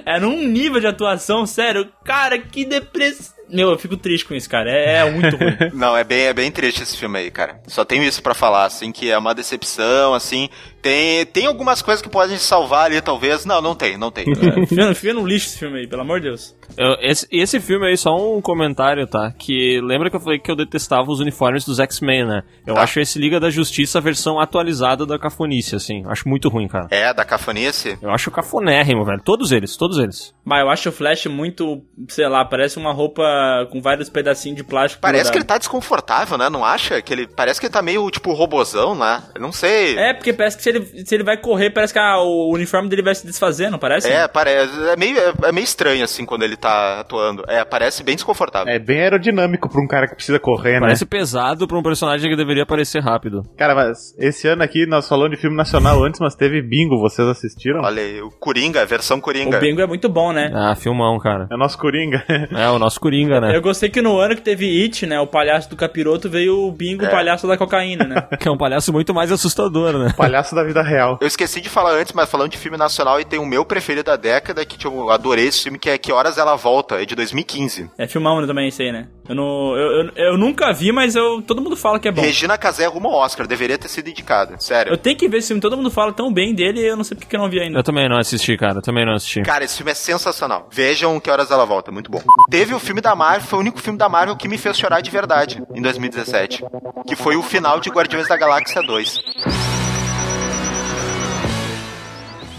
é, é num nível de atuação, sério, cara, que depressão. Meu, eu fico triste com isso, cara. É, é muito ruim. (laughs) Não, é bem, é bem triste esse filme aí, cara. Só tenho isso pra falar, assim, que é uma decepção, assim. Tem, tem algumas coisas que podem salvar ali, talvez. Não, não tem, não tem. (laughs) Fia, fia no lixo esse filme aí, pelo amor de Deus. Eu- esse, esse filme aí, só um comentário, tá? Que lembra que eu falei que eu detestava os uniformes dos X-Men, né? Eu Tá. acho esse Liga da Justiça a versão atualizada da cafonice, assim. Acho muito ruim, cara. É, da cafonice? Eu acho cafonérrimo, velho. Todos eles, todos eles. Mas eu acho o Flash muito, sei lá, parece uma roupa com vários pedacinhos de plástico. Parece que ele tá desconfortável, né? Não acha? Que ele parece que ele tá meio tipo robozão, né? Eu não sei. É, porque parece que se ele, se ele vai correr, parece que ah, o uniforme dele vai se desfazer, não parece? É, parece. É meio, é, é meio estranho, assim, quando ele tá atuando. É, parece bem desconfortável. É bem aerodinâmico pra um cara que precisa correr, Parece né? pesado pra um personagem que deveria parecer rápido. Cara, mas esse ano aqui nós falamos de filme nacional antes, mas teve bingo, vocês assistiram? Olha aí, o Coringa, a versão Coringa. O Bingo é muito bom, né? Ah, filmão, cara. É o nosso Coringa. É, o nosso Coringa, né? Eu gostei que no ano que teve It, né, o palhaço do capiroto, veio o Bingo, É. o palhaço da cocaína, né? (laughs) Que é um palhaço muito mais assustador, né? Palhaço da vida real. Eu esqueci de falar antes, mas falando de filme nacional, e tem o meu preferido da década, que tipo, eu adorei esse filme, que é Que Horas Ela Volta, é de 2015. É filmão também esse aí, né? Eu, não, eu, eu, eu nunca vi, mas eu, todo mundo fala que é bom. Regina Casé rumo ao Oscar, deveria ter sido indicada, sério. Eu tenho que ver esse filme, todo mundo fala tão bem dele, eu não sei porque que eu não vi ainda. Eu também não assisti, cara. Eu também não assisti. Cara, esse filme é sensacional. Vejam Que Horas Ela Volta, muito bom. Teve o filme da Marvel, foi o único filme da Marvel que me fez chorar de verdade, em 2017. Que foi o final de Guardiões da Galáxia 2.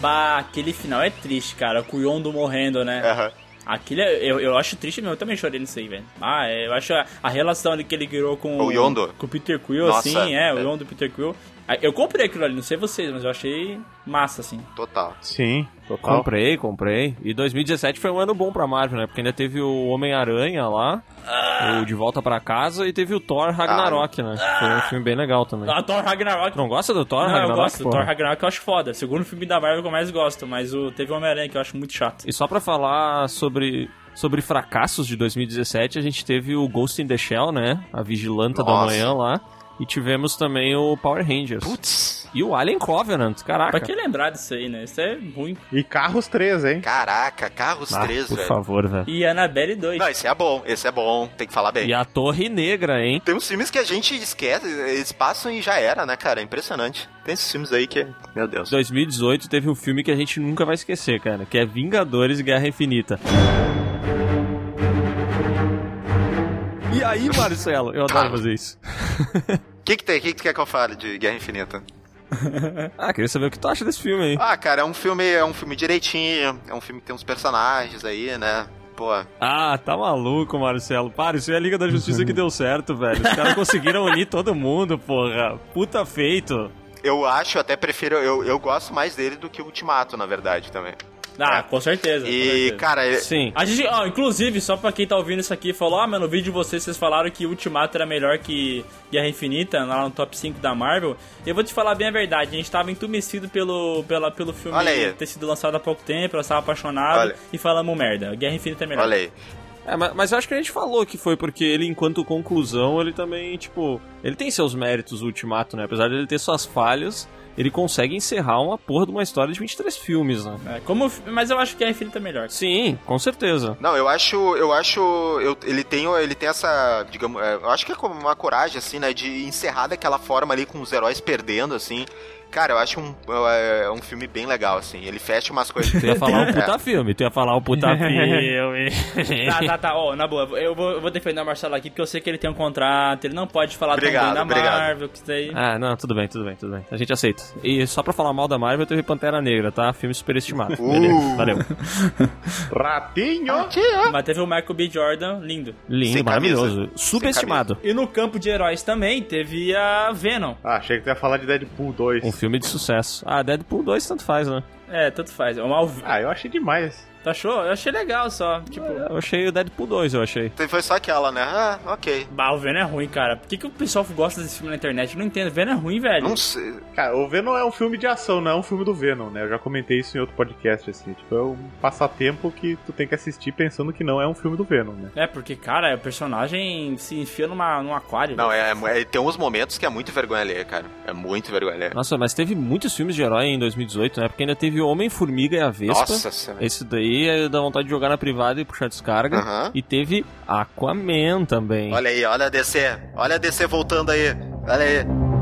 Bah, aquele final é triste, cara, com o Yondo morrendo, né? Aham. Aquele, é- eu, eu acho triste mesmo, eu também chorei nisso aí, velho. Ah, eu acho a, a relação ali que ele criou com O Yondo? Com o Peter Quill, Nossa, assim, é, o é. Yondo e o Peter Quill. Ah, Eu comprei aquilo ali, não sei vocês, mas eu achei massa, assim. Total. Sim, total. Comprei, comprei. E 2017 foi um ano bom pra Marvel, né? Porque ainda teve o Homem-Aranha lá, o De Volta pra Casa, e teve o Thor Ragnarok, né? Foi um filme bem legal também. Ah, Thor Ragnarok. Não gosta do Thor Não, Ragnarok? eu gosto. do porra? Thor Ragnarok eu acho foda. Segundo filme da Marvel que eu mais gosto, mas o, teve o Homem-Aranha que eu acho muito chato. E só pra falar sobre, sobre fracassos de 2017, a gente teve o Ghost in the Shell, né? A Vigilanta da Nossa. Manhã lá. E tivemos também o Power Rangers. Putz, E o Alien Covenant, caraca. Pra que lembrar disso aí, né? Isso é ruim. E Carros 3, hein? caraca, Carros Ah, 3, por velho. favor, velho. E Annabelle 2. Não, esse é bom, esse é bom, tem que falar bem. E a Torre Negra, hein? Tem uns filmes que a gente esquece, eles passam e já era, né, cara? É impressionante. Tem esses filmes aí que, meu Deus. 2018 teve um filme que a gente nunca vai esquecer, cara, que é Vingadores Guerra Infinita. E aí, Marcelo? Eu adoro fazer isso. O (laughs) que que tem? O que que tu quer que eu fale de Guerra Infinita? (laughs) Ah, queria saber o que tu acha desse filme aí. Ah, cara, é um filme, é um filme direitinho, é um filme que tem uns personagens aí, né? Pô, Ah, tá maluco, Marcelo. Para, isso é a Liga da Justiça que (laughs) deu certo, velho. Os caras conseguiram unir todo mundo, porra. Puta feito. eu acho, até prefiro, eu, eu gosto mais dele do que o Ultimato, na verdade, também. Ah, com certeza. com E, certeza. cara, é- Sim. A gente, ó, inclusive, só pra quem tá ouvindo isso aqui, falou, ah, mano, no vídeo de vocês, vocês falaram que Ultimato era melhor que Guerra Infinita, lá no top 5 da Marvel. Eu vou te falar bem a verdade, a gente tava entumecido pelo, pela, pelo filme Olha aí. ter sido lançado há pouco tempo, nós tava apaixonado Olha. e falamos merda. Guerra Infinita é melhor. olha aí. É, mas, mas eu acho que a gente falou que foi porque ele, enquanto conclusão, ele também, tipo. Ele tem seus méritos, o Ultimato, né? Apesar de ele ter suas falhas, ele consegue encerrar uma porra de uma história de 23 filmes, né? É, como, mas eu acho que Guerra Infinita é melhor. Sim, com certeza. Não, eu acho, eu acho, eu- ele tem, ele tem essa, digamos, é, eu acho que é como uma coragem assim, né, de encerrar daquela forma ali com os heróis perdendo, assim. Cara, eu acho um, é, um filme bem legal, assim. Ele fecha umas coisas. Tu ia falar o (laughs) puta É. filme, tu ia falar o puta (laughs) filme. Tá, tá, tá. Ó, na boa, eu vou, eu vou defender o Marcelo aqui porque eu sei que ele tem um contrato, ele não pode falar Obrigado, tão bem da obrigado. Marvel, que isso daí. Ah, não, tudo bem, tudo bem, tudo bem. A gente aceita. E só pra falar mal da Marvel, teve Pantera Negra, tá? Filme superestimado. Uh. Beleza, valeu. (laughs) Ratinho! Mas teve o Michael B. Jordan, lindo. Lindo, Sem maravilhoso. camisa. Subestimado. E no campo de heróis também teve a Venom. Ah, achei que tu ia falar de Deadpool 2. Um filme de sucesso. Ah, Deadpool 2 tanto faz, né? É, tanto faz. É uma... Ah, eu achei demais. Tu achou? Eu achei legal só. Tipo, Eu achei o Deadpool 2, eu achei. Então Foi só aquela, né? Ah, ok. bah, o Venom é ruim, cara. Por que, que o pessoal gosta desse filme na internet? Eu não entendo. Venom é ruim, velho. Não sei. Cara, o Venom é um filme de ação, não é um filme do Venom, né? Eu já comentei isso em outro podcast, assim. Tipo, é um passatempo que tu tem que assistir pensando que não é um filme do Venom, né? É, porque, cara, o personagem se enfia numa, num aquário. Não, velho. é, é- tem uns momentos que é muito vergonha alheia, cara. É muito vergonha alheia. Nossa, mas teve muitos filmes de herói em 2018, né? Porque ainda teve Homem-Formiga e a Vespa. Nossa senhora. Esse daí é dá vontade de jogar na privada e puxar descarga. Aham. E teve Aquaman também. Olha aí, olha a DC. Olha a DC voltando aí. Olha aí.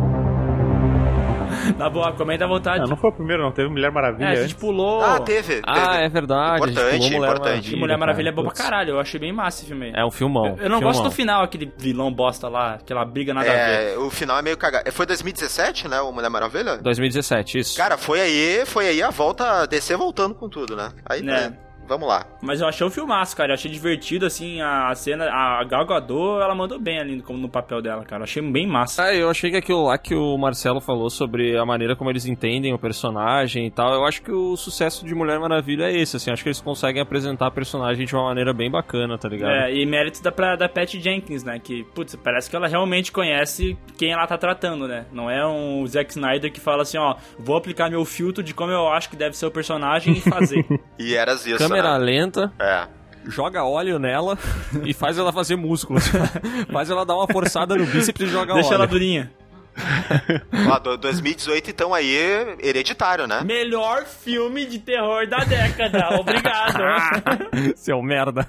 (laughs) Na boa, comenta à vontade. Ah, não foi o primeiro, não. Teve Mulher Maravilha é, a antes. gente pulou. Ah, teve. Ah, teve. é verdade. Importante, Mulher importante. Maravilha. Mulher Maravilha é boa pra caralho. Eu achei bem massa esse filme aí. É um filmão. Eu não filmão. gosto do final, aquele vilão bosta lá, aquela briga nada a ver. É, o final é meio cagado. Foi 2017, né? O Mulher Maravilha? 2017, isso. Cara, foi aí, foi aí a volta, a DC voltando com tudo, né? Aí, Né? Vamos lá. Mas eu achei um filmaço, cara. Eu achei divertido, assim, a cena. A Gal Gadot, ela mandou bem ali como no papel dela, cara. Eu achei bem massa. Ah, eu achei que aquilo lá que o Marcelo falou sobre a maneira como eles entendem o personagem e tal, eu acho que o sucesso de Mulher Maravilha é esse, assim. Acho que eles conseguem apresentar a personagem de uma maneira bem bacana, tá ligado? É, e mérito da, pra- da Pat Jenkins, né? Que, putz, parece que ela realmente conhece quem ela tá tratando, né? Não é um Zack Snyder que fala assim, ó, vou aplicar meu filtro de como eu acho que deve ser o personagem e fazer. (laughs) E eras isso, Câmera né? lenta, É. joga óleo nela e faz ela fazer músculos. (laughs) faz ela dar uma forçada no bíceps e joga Deixa óleo. ela durinha. (laughs) Do- 2018, então aí, hereditário, né? Melhor filme de terror da década. (laughs) Obrigado. Seu merda.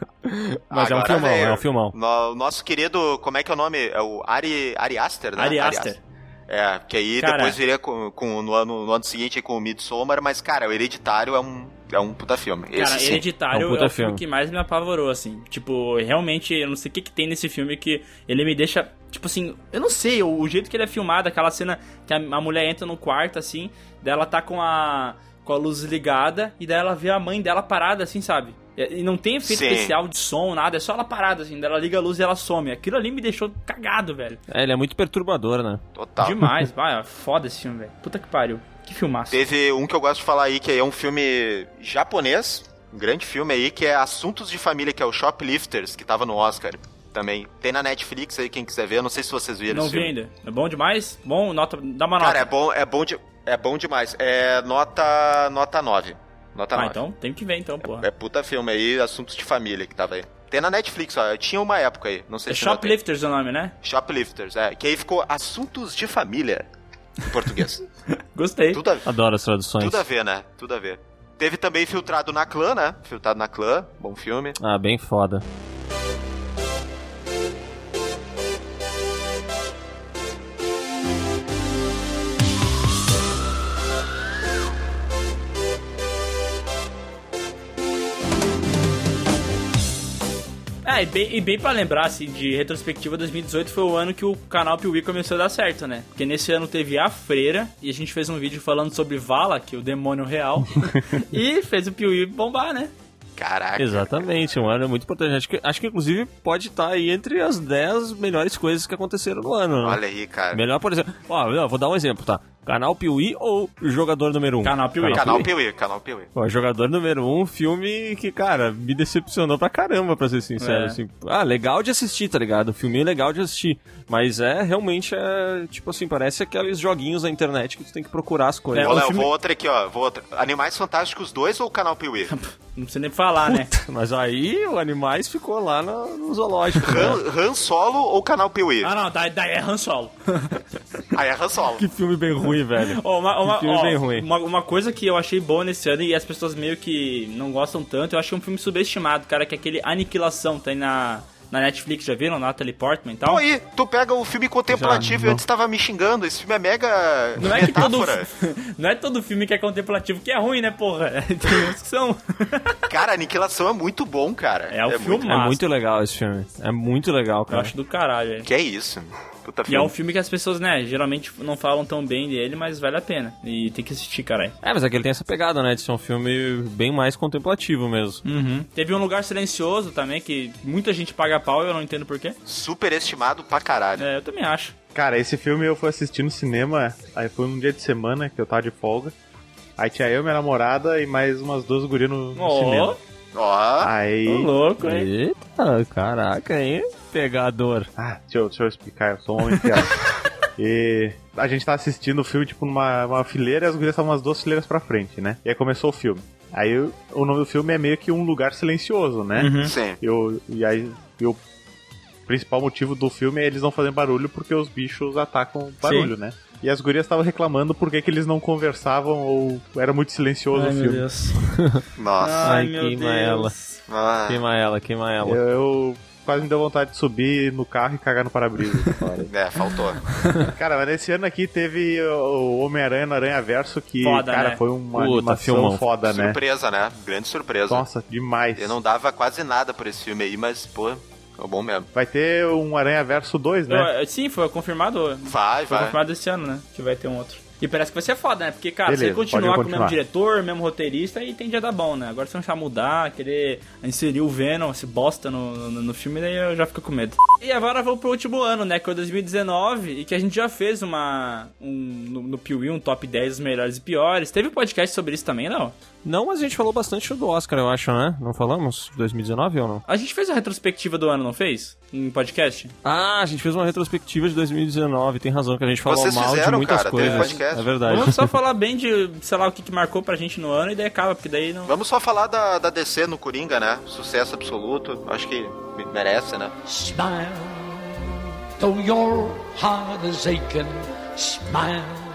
Mas é um Agora filmão, é um filmão. No- nosso querido, como é que é o nome? É o Ari, Ari Aster, né? Ari Aster. É, que aí Cara. depois viria com, com- no, ano, no ano seguinte com o Midsommar, mas, cara, o Hereditário é um, é um puta filme. Cara, Esse sim. Hereditário É é, um puta o filme filme. que mais me apavorou, assim. Tipo, realmente, eu não sei o que, que tem nesse filme que ele me deixa. Tipo assim, eu não sei, o, o jeito que ele é filmado, aquela cena que a, a mulher entra no quarto, assim, daí ela tá com a, com a luz ligada, e daí ela vê a mãe dela parada, assim, sabe? E não tem efeito Sim. especial de som, nada, é só ela parada, assim, daí ela liga a luz e ela some. Aquilo ali me deixou cagado, velho. É, ele é muito perturbador, né? Total. Demais, (laughs) vai, é foda esse filme, velho. Puta que pariu. Que filmaço. Teve um que eu gosto de falar aí, que é um filme japonês, um grande filme aí, que é Assuntos de Família, que é o Shoplifters, que tava no Oscar também. Tem na Netflix aí, quem quiser ver, eu não sei se vocês viram Não vi filme. ainda. É bom demais? Bom, nota, dá uma nota. Cara, é bom, é bom, de, é bom demais. É nota, nota 9. Nota ah, 9. então tem que ver então, porra. É puta filme aí, Assuntos de Família, que tava aí. Tem na Netflix, ó. Tinha uma época aí, não sei É se. Shoplifters o nome, né? Shoplifters, é. Que aí ficou Assuntos de Família, em português. (laughs) Gostei. Tudo a, Adoro as traduções. tudo a ver, né? Tudo a ver. Teve também Filtrado na Clã, né? Filtrado na Clã, bom filme. Ah, bem foda. É, e bem, e bem pra lembrar, assim, de retrospectiva, 2018 foi o ano que o canal Piuí começou a dar certo, né? Porque nesse ano teve A Freira, e a gente fez um vídeo falando sobre Vala, que é o demônio real, (laughs) e fez o Piuí bombar, né? Caraca. Exatamente, um ano muito importante. Acho que, acho que inclusive pode estar aí entre as 10 melhores coisas que aconteceram no ano. né? Olha aí, cara. Melhor, por exemplo. Ó, eu vou dar um exemplo, tá? Canal Piuí ou Jogador Número 1? Um? Canal Piuí. Canal Piuí, Canal Piuí. Pô, Jogador Número 1, um, filme que, cara, me decepcionou pra caramba, pra ser sincero. É. Assim. Ah, legal de assistir, tá ligado? O filme é legal de assistir. Mas é, realmente, é, tipo assim, parece aqueles joguinhos na internet que tu tem que procurar as coisas. É, Léo, filme- vou outra aqui, ó. Vou outra. Animais Fantásticos 2 ou Canal Piuí? (laughs) Não precisa nem falar, né? Mas aí o Animais ficou lá no, no zoológico. né? Han, Han Solo ou Canal Piuí? Ah, não, daí, daí é Han Solo. (laughs) Aí é Han Solo. Que filme bem ruim, velho. Ó, uma, uma, filme ó, bem ruim. Uma, uma coisa que eu achei boa nesse ano e as pessoas meio que não gostam tanto, eu achei um filme subestimado, cara, que é aquele Aniquilação, tem na, na Netflix, já viram? Natalie Portman e tal. Pô, aí, tu pega o filme contemplativo Já, e antes tava me xingando. Esse filme é mega Não é, que todo, (laughs) não é todo filme que é contemplativo que é ruim, né, porra? (laughs) Tem uns que são. (laughs) Cara, Aniquilação é muito bom, cara. É o filme. muito... É muito legal esse filme. É muito legal, Eu cara. acho do caralho, velho. Que é isso. Puta E é filme. um filme que as pessoas, né, geralmente não falam tão bem dele, mas vale a pena. E tem que assistir, caralho. É, mas é que ele tem essa pegada, né? De ser um filme bem mais contemplativo mesmo. Uhum. Teve um lugar silencioso também, que muita gente paga pau eu não entendo porquê. Super estimado pra caralho. É, eu também acho. Cara, esse filme eu fui assistir no cinema, aí foi um dia de semana que eu tava de folga. Aí tinha eu, minha namorada e mais umas duas gurias no, no Ó, cinema. Ó, Aí. Ô, louco, hein? Eita, caraca, hein? Pegador. Ah, deixa eu, deixa eu explicar, eu sou um homem fiado. (laughs) E a gente tá assistindo o filme, tipo, numa uma fileira e as gurias estavam umas duas fileiras pra frente, né? E aí começou o filme. Aí o, o nome do filme é meio que um lugar silencioso, né? Uhum. sim. Eu, e aí e o principal motivo do filme é eles não fazerem barulho porque os bichos atacam barulho, né? E as gurias estavam reclamando por que que eles não conversavam ou era muito silencioso Ai, o meu filme. Deus. (laughs) Nossa. Ai, meu queima Deus. ela. Ah. Queima ela, queima ela. Eu, eu quase me deu vontade de subir no carro e cagar no para-brisa. (laughs) É, faltou. Cara, mas nesse ano aqui teve o Homem-Aranha no Aranha Verso que, Foda, cara, né? foi uma Puta, animação filmão. foda, né? surpresa, né? Grande surpresa. Nossa, demais. Eu não dava quase nada por esse filme aí, mas, pô, é bom mesmo. Vai ter um Aranha Verso 2, né? Eu- sim, foi confirmado. Vai, Foi vai. confirmado esse ano, né? Que vai ter um outro. E parece que vai ser foda, né? Porque, cara, Beleza, ele continuar pode com o mesmo continuar. diretor, mesmo roteirista, aí tende a dar bom, né? Agora se não mudar, querer inserir o Venom, esse bosta no, no, no filme, daí eu já fico com medo. E agora vamos pro último ano, né? Que é o 2019, e que a gente já fez uma. Um, no, no Piuí, um top 10 dos melhores e piores. Teve um podcast sobre isso também, não? Não, mas a gente falou bastante do Oscar, eu acho, né? Não falamos? 2019 ou não? A gente fez a retrospectiva do ano, não fez? Em podcast? Ah, a gente fez uma retrospectiva de 2019, tem razão que a gente falou Vocês mal de fizeram, muitas cara, coisas. podcast. É verdade. Vamos só falar bem de, sei lá, o que, que marcou pra gente no ano e daí acaba, porque daí não. Vamos só falar da, da DC no Coringa, né? Sucesso absoluto. Acho que merece, né? Smile, though your heart is aching. Smile.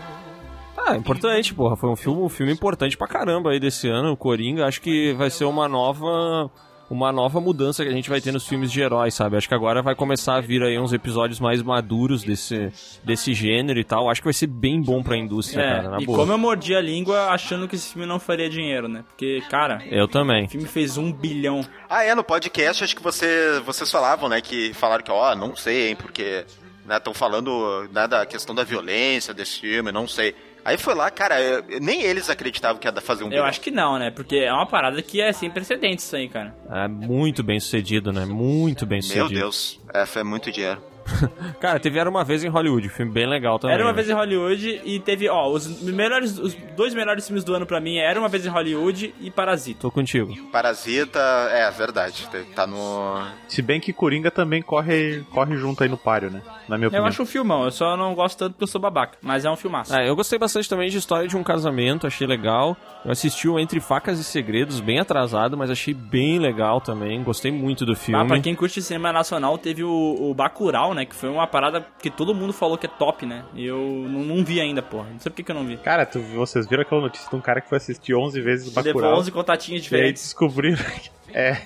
Ah, importante, porra. Foi um filme, um filme importante pra caramba aí desse ano, o Coringa. Acho que vai ser uma nova. Uma nova mudança que a gente vai ter nos filmes de heróis, sabe? Acho que agora vai começar a vir aí uns episódios mais maduros desse, desse gênero e tal. Acho que vai ser bem bom pra indústria, É, cara, na e boa. como eu mordi a língua achando que esse filme não faria dinheiro, né? Porque, cara, Eu também. o filme fez um bilhão. Ah, é, no podcast acho que você, vocês falavam, né? Que falaram que, ó, não sei, hein, porque estão falando né, da questão da violência desse filme, não sei. Aí foi lá, cara, eu- nem eles acreditavam que ia fazer um Eu bilhão. acho que não, né? Porque é uma parada que é sem precedentes isso aí, cara. É muito bem sucedido, né? Muito bem Meu sucedido. Deus, é, foi muito dinheiro. (laughs) Cara, teve Era Uma Vez em Hollywood, filme bem legal também. Era uma né? vez em Hollywood e teve, ó, os melhores, os dois melhores filmes do ano pra mim Era uma vez em Hollywood e Parasita. Tô contigo. Parasita, é verdade, tá no. Se bem que Coringa também corre, corre junto aí no páreo, né? Na minha Eu opinião. acho um filmão, eu só não gosto tanto porque eu sou babaca, mas é um filmaço. É, eu gostei bastante também de História de um Casamento, achei legal. Eu assisti o Entre Facas e Segredos, bem atrasado, mas achei bem legal também. Gostei muito do filme. Ah, pra quem curte cinema nacional, teve o, o Bacurau, né? Que foi uma parada que todo mundo falou que é top, né? E eu não, não vi ainda, porra. Não sei por que, que eu não vi. Cara, tu- vocês viram aquela notícia de um cara que foi assistir 11 vezes o Levou Bacurau? 11 contatinhos E aí diferentes. descobriram (laughs) que... É...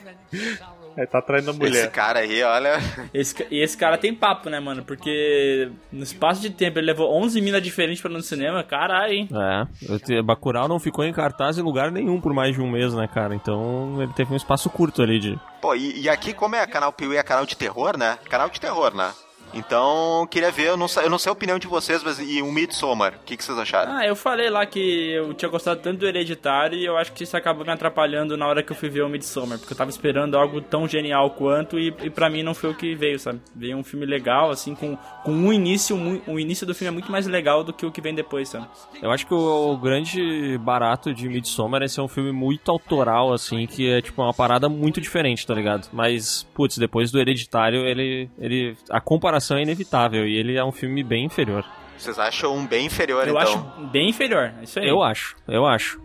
É, tá traindo a Esse mulher. cara aí, olha. Esse, e esse cara tem papo, né, mano? Porque no espaço de tempo ele levou 11 minas diferentes pra ir no cinema. Caralho, hein? É, te- Bacurau não ficou em cartaz em lugar nenhum por mais de um mês, né, cara? Então ele teve um espaço curto ali de. Pô, e, e aqui, como é canal Piuí, é canal de terror, né? Canal de terror, né? Então, queria ver, eu não, sei- eu não sei a opinião de vocês, mas e um Midsommar, o que, que vocês acharam? Ah, eu falei lá que eu tinha gostado tanto do Hereditário e eu acho que isso acabou me atrapalhando na hora que eu fui ver o Midsommar, porque eu tava esperando algo tão genial quanto e, e para mim não foi o que veio, sabe? Veio um filme legal, assim, com, com um início, mu- o início do filme é muito mais legal do que o que vem depois, sabe? Eu acho que o, o grande barato de Midsommar é ser um filme muito autoral, assim, que é tipo uma parada muito diferente, tá ligado? Mas, putz, depois do Hereditário, ele. ele a comparação é inevitável e ele é um filme bem inferior. Vocês acham um bem inferior, Eu então? acho bem inferior, é isso aí. Eu acho, eu acho.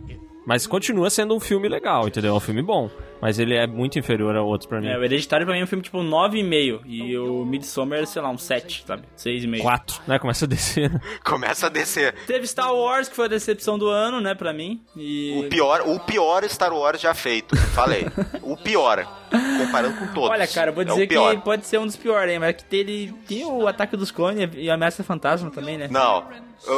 Mas continua sendo um filme legal, entendeu? É um filme bom. Mas ele é muito inferior ao outro pra mim. É, o Hereditário pra mim é um filme tipo 9,5 e o Midsommar, sei lá, um 7, sabe? 6,5. 4, né? Começa a descer. (laughs) Começa a descer. Teve Star Wars, que foi a decepção do ano, né, pra mim. E O pior, o pior Star Wars já feito, falei. (laughs) o pior, comparando com todos. Olha, cara, eu vou É dizer pior. que pode ser um dos piores, hein? Mas que tem, ele tem o Ataque dos Clones e a Ameaça Fantasma também, né? Não,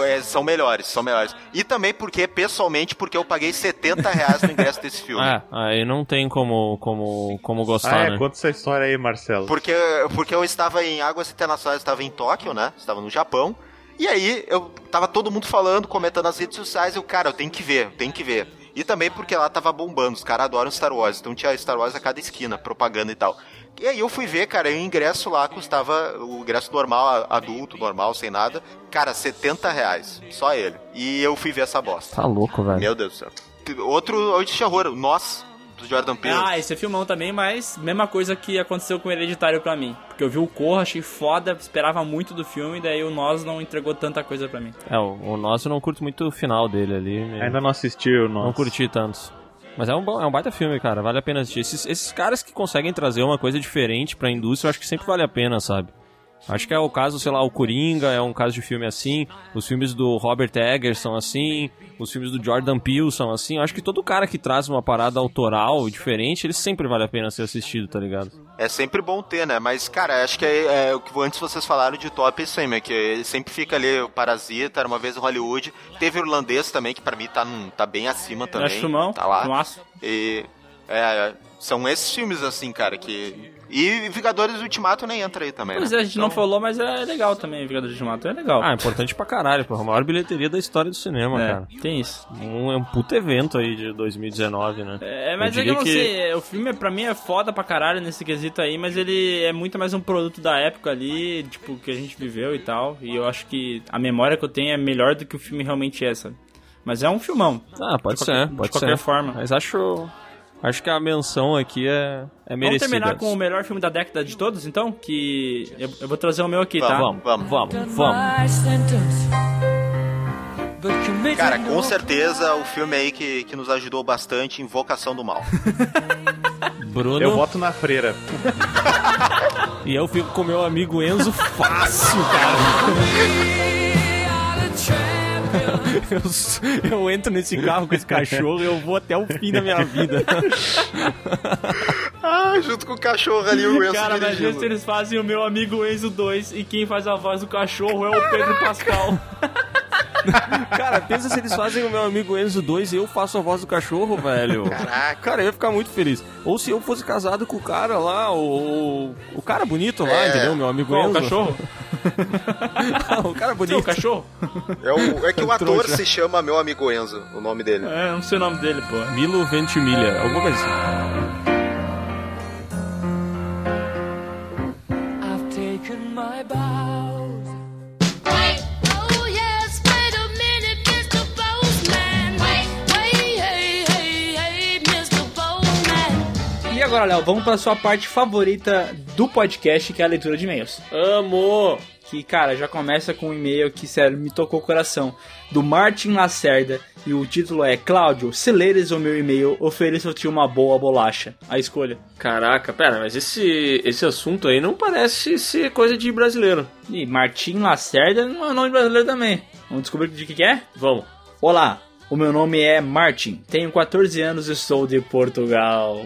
é, são melhores, são melhores. E também porque, pessoalmente, porque eu paguei 70 reais no ingresso desse (laughs) filme. Ah, aí não tem como, como, como gostar, Ah, é, né? conta essa história aí, Marcelo. Porque, porque eu estava em águas internacionais, estava em Tóquio, né? Estava no Japão. E aí, eu tava todo mundo falando, comentando nas redes sociais, eu, cara, eu tenho que ver, eu tenho que ver. E também porque lá tava bombando, os caras adoram Star Wars, então tinha Star Wars a cada esquina, propaganda e tal. E aí eu fui ver, cara, e o ingresso lá custava, o ingresso normal, adulto, normal, sem nada, cara, 70 reais, só ele. E eu fui ver essa bosta. Tá louco, velho. Meu Deus do céu. Outro, outro de terror, Nós, do Jordan Peele. Ah, esse é filmão também, mas mesma coisa que aconteceu com o Hereditário pra mim. Porque eu vi o Corra, achei foda, esperava muito do filme, daí o Nós não entregou tanta coisa pra mim. É, o, o nosso eu não curto muito o final dele ali. meio- Ainda não assistiu, não. Não curti tanto. Mas é um, bom- é um baita filme, cara. Vale a pena assistir. Esses, esses caras que conseguem trazer uma coisa diferente pra indústria, eu acho que sempre vale a pena, sabe? Acho que é o caso, sei lá, o Coringa é um caso de filme assim. Os filmes do Robert Eggers são assim. Os filmes do Jordan Peele são assim. Acho que todo cara que traz uma parada autoral diferente, ele sempre vale a pena ser assistido, tá ligado? É sempre bom ter, né? Mas, cara, acho que é, é o que antes vocês falaram de top é isso aí, meu, que ele sempre fica ali, o Parasita, era uma vez em Hollywood. Teve o irlandês também, que pra mim tá, num- tá bem acima também. acho filmão, Tá lá. filmaço. E. É, é, São esses filmes, assim, cara, que. E Vingadores Ultimato nem entra aí também. Pois né? é, a gente não falou, mas é legal também, Vingadores de Mato, é legal. Ah, importante pra caralho, porra. A maior bilheteria da história do cinema, É, cara. tem isso. Um, é um puto evento aí de 2019, né? É, mas Eu é que eu não que- sei, o filme pra mim é foda pra caralho nesse quesito aí, mas ele é muito mais um produto da época ali, tipo, que a gente viveu e tal, e eu acho que a memória que eu tenho é melhor do que o filme realmente é, sabe? Mas é um filmão. Ah, pode De ser, qualquer- pode de qualquer ser. forma. Mas acho, acho que a menção aqui é, é Vamos merecida. terminar com o melhor filme da década de todos, então? Que eu, eu vou trazer o meu aqui, tá? Vamos, vamos, vamos, vamos. Cara, com certeza o filme aí que, que nos ajudou bastante, Invocação do Mal. (laughs) Bruno. Eu voto na freira. (laughs) E eu fico com meu amigo Enzo fácil, cara. (laughs) Eu, eu entro nesse carro com esse cachorro e eu vou até o fim da minha vida. (laughs) ah, junto com o cachorro ali, o Enzo Cara, imagina dirigindo. se eles fazem o meu amigo Enzo 2 e quem faz a voz do cachorro é o Pedro Pascal. (laughs) (laughs) Cara, pensa se eles fazem o meu amigo Enzo 2 e eu faço a voz do cachorro, velho. Caraca. Cara, eu ia ficar muito feliz. Ou se eu fosse casado com o cara lá, o, o cara bonito lá, É. entendeu? Meu amigo Qual, o Enzo. cachorro? (laughs) o cara bonito. cachorro? É, o- é que o (laughs) ator se chama Meu Amigo Enzo, o nome dele. É, não sei o nome dele, pô. Milo Ventimiglia, alguma coisa assim. Agora, Léo, vamos pra sua parte favorita do podcast, que é a leitura de e-mails. Amo! Que, cara, já começa com um e-mail que, sério, me tocou o coração. Do Martin Lacerda. E o título é Cláudio, se leres o meu e-mail, ofereço-te uma boa bolacha. A escolha. Caraca, pera, mas esse, esse assunto aí não parece ser coisa de brasileiro. E Martin Lacerda não é nome brasileiro também. Vamos descobrir de que, que é? Vamos. Olá, o meu nome é Martin, tenho 14 anos e sou de Portugal.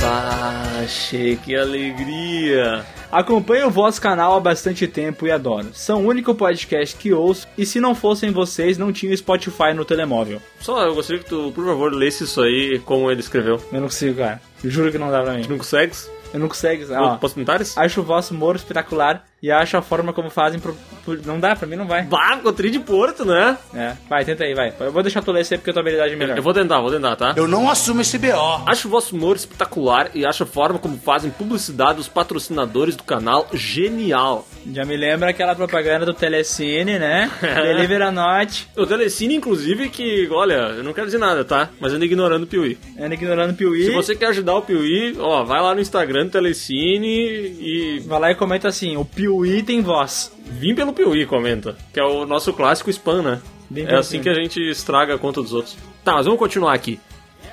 Baxe, que alegria! Acompanho o vosso canal há bastante tempo e adoro. São o único podcast que ouço e se não fossem vocês, não tinha Spotify no telemóvel. Só eu gostaria que tu, por favor, lesse isso aí como ele escreveu. Eu não consigo, cara. Eu juro que não dá pra mim. Tu não consegues? Eu não consigo. Ah. Ó, Posso comentários? acho o vosso humor espetacular e acho a forma como fazem. Pro, pro- não dá, pra mim não vai. Bah, ficou tri de Porto, né? É, vai, tenta aí, vai. Eu vou deixar tu ler porque a tua habilidade é melhor. Eu vou tentar, vou tentar, tá? Eu não assumo esse BO. Acho o vosso humor espetacular e acho a forma como fazem publicidade dos patrocinadores do canal genial. Já me lembra aquela propaganda do Telecine, né? (laughs) Deliver a Note. O Telecine, inclusive, que, olha, eu não quero dizer nada, tá? Mas ando ignorando o Piuí. Anda ignorando o Piuí. Se você quer ajudar o Piuí, ó, vai lá no Instagram do Telecine e Vai lá e comenta assim: o Piuí tem voz. vim pelo Piuí, comenta. Que é o nosso clássico spam, né? Vim É assim Piuí. que a gente estraga a conta dos outros. Tá, mas vamos continuar aqui.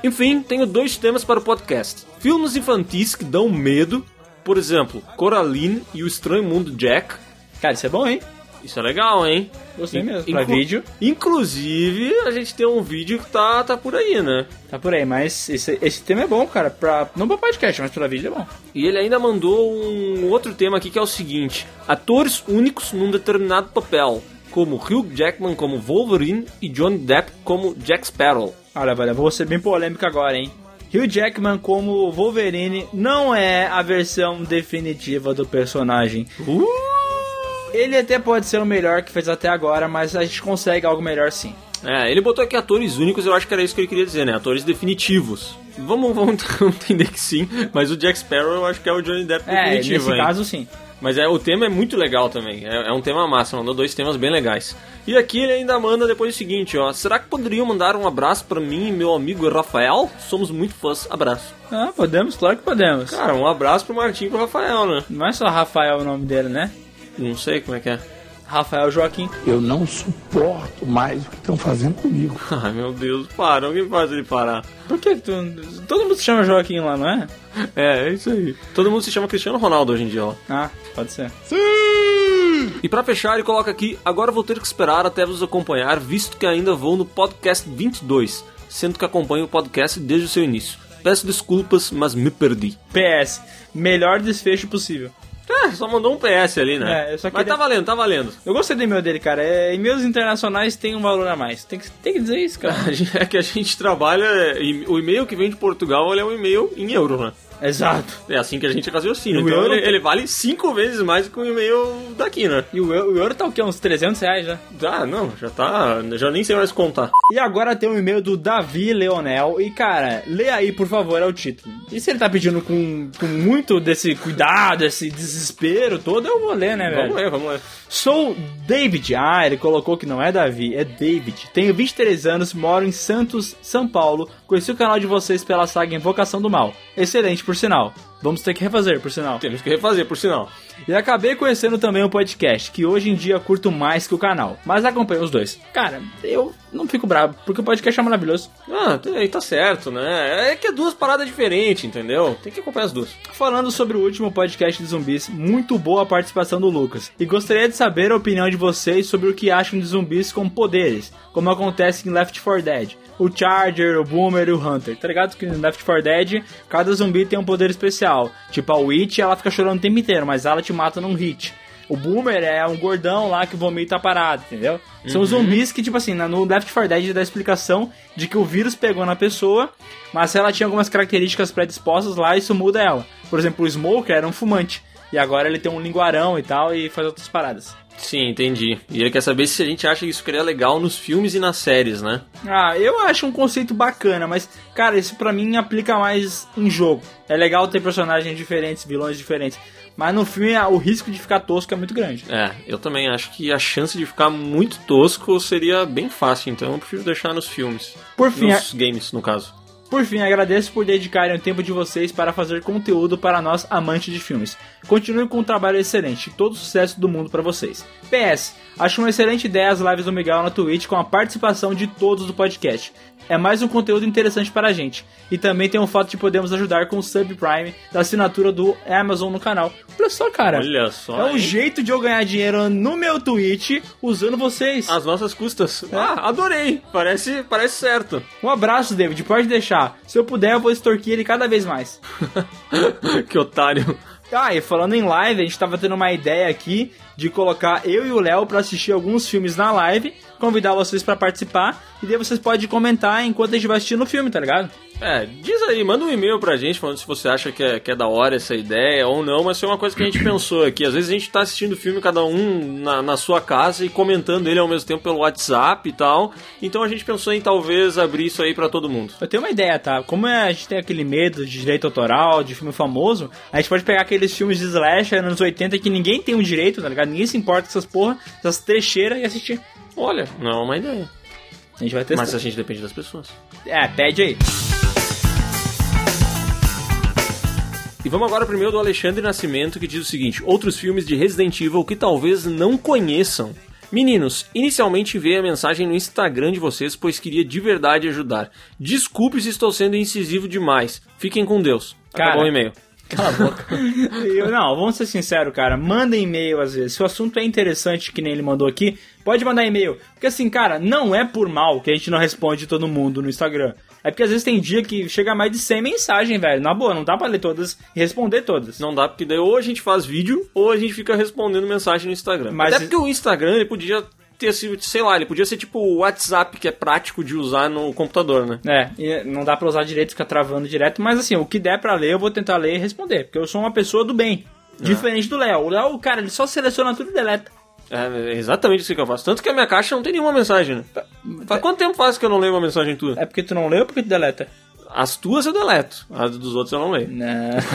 Enfim, tenho dois temas para o podcast. Filmes infantis que dão medo. Por exemplo, Coraline e o Estranho Mundo Jack. Cara, isso é bom, hein? Isso é legal, hein? Gostei mesmo. Pra inclu- vídeo, Inclusive, a gente tem um vídeo que tá, tá por aí, né? tá por aí. Mas esse, esse tema é bom, cara. Pra, não pra podcast, mas pra vídeo é bom. E ele ainda mandou um outro tema aqui que é o seguinte: atores únicos num determinado papel, como Hugh Jackman como Wolverine e Johnny Depp como Jack Sparrow. Olha, velho, eu vou ser bem polêmico agora, hein? Hugh Jackman como Wolverine não é a versão definitiva do personagem. Ele até pode ser o melhor que fez até agora, mas a gente consegue algo melhor sim. É, ele botou aqui atores únicos, eu acho que era isso que ele queria dizer, né? Atores definitivos. Vamos, vamos (laughs) entender que sim, mas o Jack Sparrow eu acho que é o Johnny Depp É, definitivo, nesse hein? caso sim. Mas é, o tema é muito legal também. É, é um tema massa, mandou dois temas bem legais. E aqui ele ainda manda depois o seguinte, ó. Será que poderiam mandar um abraço pra mim e meu amigo Rafael? Somos muito fãs. Abraço. Ah, podemos, claro que podemos. Cara, um abraço pro Martim e pro Rafael, né? Não é só Rafael o nome dele, né? Não sei como é que é. Rafael Joaquim. Eu não suporto mais o que estão fazendo comigo. (laughs) Ai meu Deus, para, alguém faz ele parar. Por que que tu... Todo mundo se chama Joaquim lá, não é? É, é isso aí. Todo mundo se chama Cristiano Ronaldo hoje em dia, ó. Ah, pode ser. E pra fechar, ele coloca aqui: agora vou ter que esperar até vos acompanhar, visto que ainda vou no podcast 22, sendo que acompanho o podcast desde o seu início. Peço desculpas, mas me perdi. PS, melhor desfecho possível. É, só mandou um PS ali, né? É, só Mas queria- tá valendo, tá valendo. Eu gostei do e-mail dele, cara. É, e-mails internacionais têm um valor a mais. Tem que, tem que dizer isso, cara. (laughs) É que a gente trabalha. O e-mail que vem de Portugal ele é um e-mail em euro, né? Exato. É assim que a gente raciocina. Então euro- ele, ele vale cinco vezes mais que o e-mail daqui, né? E o, eu- o euro tá o quê? Uns 300 reais já. Ah, não, já tá. Já nem sei mais contar. E agora tem um e-mail do Davi Leonel. E, cara, lê aí, por favor, é o título. E se ele tá pedindo com, com muito desse cuidado, esse desespero todo, eu vou ler, né, velho? Vamos ler, vamos ler. Sou David. Ah, ele colocou que não é Davi, é David. Tenho 23 anos, moro em Santos, São Paulo. Conheci o canal de vocês pela saga Invocação do Mal. Excelente, por sinal. Vamos ter que refazer, por sinal. Temos que refazer, por sinal. E acabei conhecendo também o podcast, que hoje em dia curto mais que o canal. Mas acompanho os dois. Cara, eu não fico bravo, porque o podcast é maravilhoso. Ah, tá- aí tá certo, né? É que é duas paradas diferentes, entendeu? Tem que acompanhar as duas. Falando sobre o último podcast de zumbis, muito boa a participação do Lucas. E gostaria de saber a opinião de vocês sobre o que acham de zumbis com poderes, como acontece em Left 4 Dead. O Charger, o Boomer e o Hunter. Tá ligado que em Left 4 Dead, cada zumbi tem um poder especial. Tipo a Witch, ela fica chorando o tempo inteiro, mas ela te mata num hit. O Boomer é um gordão lá que vomita parado, entendeu? São Uhum. zumbis que, tipo assim, no Left 4 Dead dá a explicação de que o vírus pegou na pessoa, mas ela tinha algumas características predispostas lá, isso muda ela. Por exemplo, o Smoker era um fumante, e agora ele tem um linguarão e tal, e faz outras paradas. Sim, entendi. E ele quer saber se a gente acha que isso seria legal nos filmes e nas séries, né? Ah, eu acho um conceito bacana, mas, cara, isso pra mim aplica mais em jogo. É legal ter personagens diferentes, vilões diferentes. Mas no filme o risco de ficar tosco é muito grande. É, eu também acho que a chance de ficar muito tosco seria bem fácil, então eu prefiro deixar nos filmes. Por fim, nos games, no caso. Por fim, agradeço por dedicarem o tempo de vocês para fazer conteúdo para nós amantes de filmes. Continuem com um trabalho excelente, todo sucesso do mundo para vocês. PS, acho uma excelente ideia as lives do Miguel na Twitch com a participação de todos do podcast. É mais um conteúdo interessante para a gente. E também tem o fato de podermos ajudar com o subprime da assinatura do Amazon no canal. Olha só, cara. Olha só. É um hein? jeito de eu ganhar dinheiro no meu Twitch usando vocês. As nossas custas. Ah, adorei. Parece, parece certo. Um abraço, David. Pode deixar. Se eu puder, eu vou extorquir ele cada vez mais. (laughs) que otário. Ah, e falando em live, a gente tava tendo uma ideia aqui de colocar eu e o Léo pra assistir alguns filmes na live, convidar vocês pra participar, e daí vocês podem comentar enquanto a gente vai assistindo o filme, tá ligado? É, diz aí, manda um e-mail pra gente falando se você acha que é, que é da hora essa ideia ou não, mas foi uma coisa que a gente pensou aqui. Às vezes a gente tá assistindo o filme cada um na, na sua casa e comentando ele ao mesmo tempo pelo WhatsApp e tal. Então a gente pensou em talvez abrir isso aí pra todo mundo. Eu tenho uma ideia, tá? Como é- a gente tem aquele medo de direito autoral, de filme famoso, a gente pode pegar aqueles filmes de slasher anos 80 que ninguém tem o direito, tá ligado? Ninguém se importa com essas porra, essas trecheiras e assistir. Olha, não é uma ideia. A gente vai testar. Mas a gente depende das pessoas. É, pede aí. E vamos agora primeiro do Alexandre Nascimento, que diz o seguinte: outros filmes de Resident Evil que talvez não conheçam. Meninos, inicialmente enviei a mensagem no Instagram de vocês, pois queria de verdade ajudar. Desculpe se estou sendo incisivo demais. Fiquem com Deus. Cara, Acabou o e-mail. Cala a boca. Eu, não, vamos ser sinceros, cara. Manda e-mail às vezes. Se o assunto é interessante, que nem ele mandou aqui, pode mandar e-mail. Porque assim, cara, não é por mal que a gente não responde todo mundo no Instagram. É porque às vezes tem dia que chega mais de 100 mensagens, velho. Na boa, não dá pra ler todas e responder todas. Não dá, porque daí ou a gente faz vídeo ou a gente fica respondendo mensagem no Instagram. Mas- Até porque o Instagram ele podia ter sido, sei lá, ele podia ser tipo o WhatsApp, que é prático de usar no computador, né? É, e não dá pra usar direito, ficar travando direto. Mas assim, o que der pra ler, eu vou tentar ler e responder. Porque eu sou uma pessoa do bem. Diferente do Léo. O Léo, cara, ele só seleciona tudo e deleta. É exatamente isso que eu faço. Tanto que a minha caixa não tem nenhuma mensagem, né? Faz quanto tempo faz que eu não leio uma mensagem tua? É porque tu não leu ou porque tu deleta? As tuas eu deleto, as dos outros eu não leio. Não,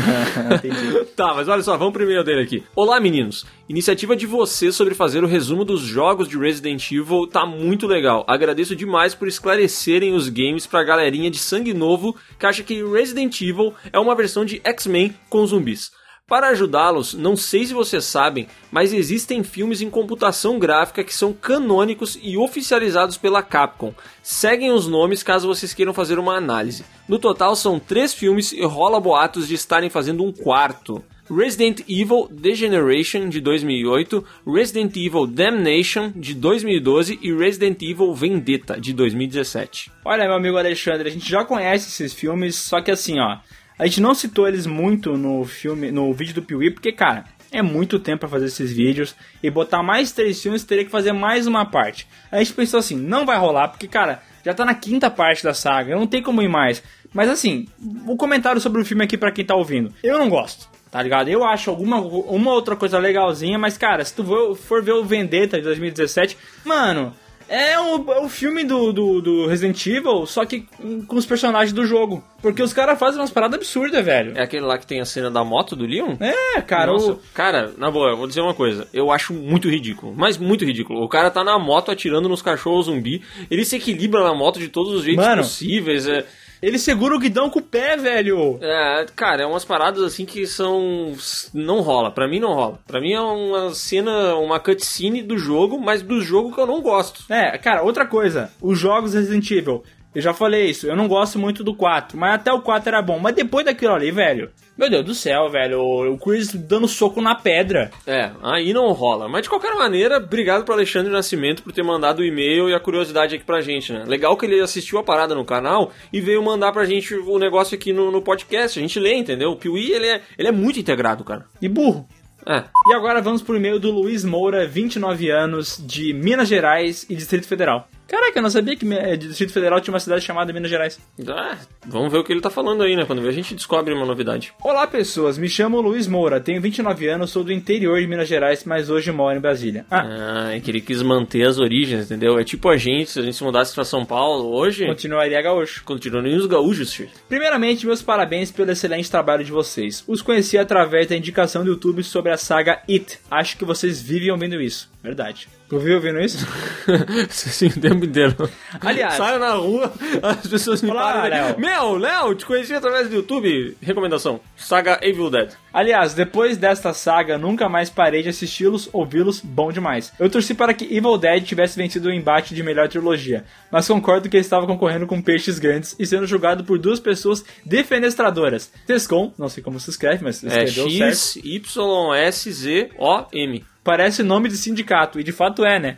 (laughs) entendi. (laughs) Tá, mas olha só, vamos primeiro dele aqui. Olá, meninos. Iniciativa de vocês sobre fazer o resumo dos jogos de Resident Evil tá muito legal. Agradeço demais por esclarecerem os games pra galerinha de sangue novo que acha que Resident Evil é uma versão de X-Men com zumbis. Para ajudá-los, não sei se vocês sabem, mas existem filmes em computação gráfica que são canônicos e oficializados pela Capcom. Seguem os nomes caso vocês queiram fazer uma análise. No total são três filmes e rola boatos de estarem fazendo um quarto. Resident Evil Degeneration de 2008, Resident Evil Damnation de 2012 e Resident Evil Vendetta de 2017. Olha, meu amigo Alexandre, a gente já conhece esses filmes, só que assim, ó, a gente não citou eles muito no filme, no vídeo do Piuí, porque, cara, É muito tempo pra fazer esses vídeos. E botar mais três filmes, teria que fazer mais uma parte. A gente pensou assim, não vai rolar, porque, cara, já tá na quinta parte da saga, não tem como ir mais. Mas assim, o comentário sobre o filme aqui pra quem tá ouvindo. Eu não gosto. Tá ligado? Eu acho alguma uma outra coisa legalzinha, mas cara, se tu for ver o Vendetta de 2017, mano, é o, é o filme do, do, do Resident Evil, só que com os personagens do jogo. Porque os caras fazem umas paradas absurdas, velho. É aquele lá que tem a cena da moto do Leon? É, cara, Nossa, o- cara, na boa, eu vou dizer uma coisa. Eu acho muito ridículo, mas muito ridículo. O cara tá na moto atirando nos cachorros zumbi, ele se equilibra na moto de todos os jeitos Mano, possíveis. É, Ele segura o guidão com o pé, velho. é, cara, é umas paradas assim que são. Não rola, pra mim não rola. Pra mim é uma cena, uma cutscene do jogo, mas do jogo que eu não gosto. É, cara, outra coisa, os jogos Resident Evil. Eu já falei isso, eu não gosto muito do 4, mas até o 4 era bom. Mas depois daquilo ali, velho, meu Deus do céu, velho, o Chris dando soco na pedra. É, aí não rola. Mas de qualquer maneira, obrigado pro Alexandre Nascimento por ter mandado o e-mail e a curiosidade aqui pra gente, né? Legal que ele assistiu a parada no canal e veio mandar pra gente o negócio aqui no, no podcast. A gente lê, entendeu? O Piuí, ele é, ele é muito integrado, cara. E burro. É. E agora vamos pro e-mail do Luiz Moura, 29 anos, de Minas Gerais e Distrito Federal. Caraca, eu não sabia que eh, Distrito Federal tinha uma cidade chamada Minas Gerais. Ah, vamos ver o que ele tá falando aí, né? Quando a gente descobre uma novidade. Olá pessoas, me chamo Luiz Moura, tenho 29 anos, sou do interior de Minas Gerais, mas hoje moro em Brasília. Ah, Ah, é que ele quis manter as origens, entendeu? É tipo a gente, se a gente se mudasse pra São Paulo hoje, continuaria gaúcho. continuando os gaúchos, filho. Primeiramente, meus parabéns pelo excelente trabalho de vocês. Os conheci através da indicação do YouTube sobre a saga It. Acho que vocês vivem ouvindo isso. Verdade. Tu viu ouvindo isso? (laughs) Sim, o tempo inteiro. Aliás- Saio na rua, (laughs) as pessoas me Olá, param. Léo. Meu, Léo, te conheci através do YouTube. Recomendação: Saga Evil Dead. Aliás, depois desta saga, nunca mais parei de assisti-los, ouvi-los, bom demais. Eu torci para que Evil Dead tivesse vencido o embate de melhor trilogia, mas concordo que ele estava concorrendo com peixes grandes e sendo julgado por duas pessoas defenestradoras. Tescom, não sei como se escreve, mas É escreveu certo. X, Y, S, Z, O, M. Parece nome de sindicato, e de fato é, né?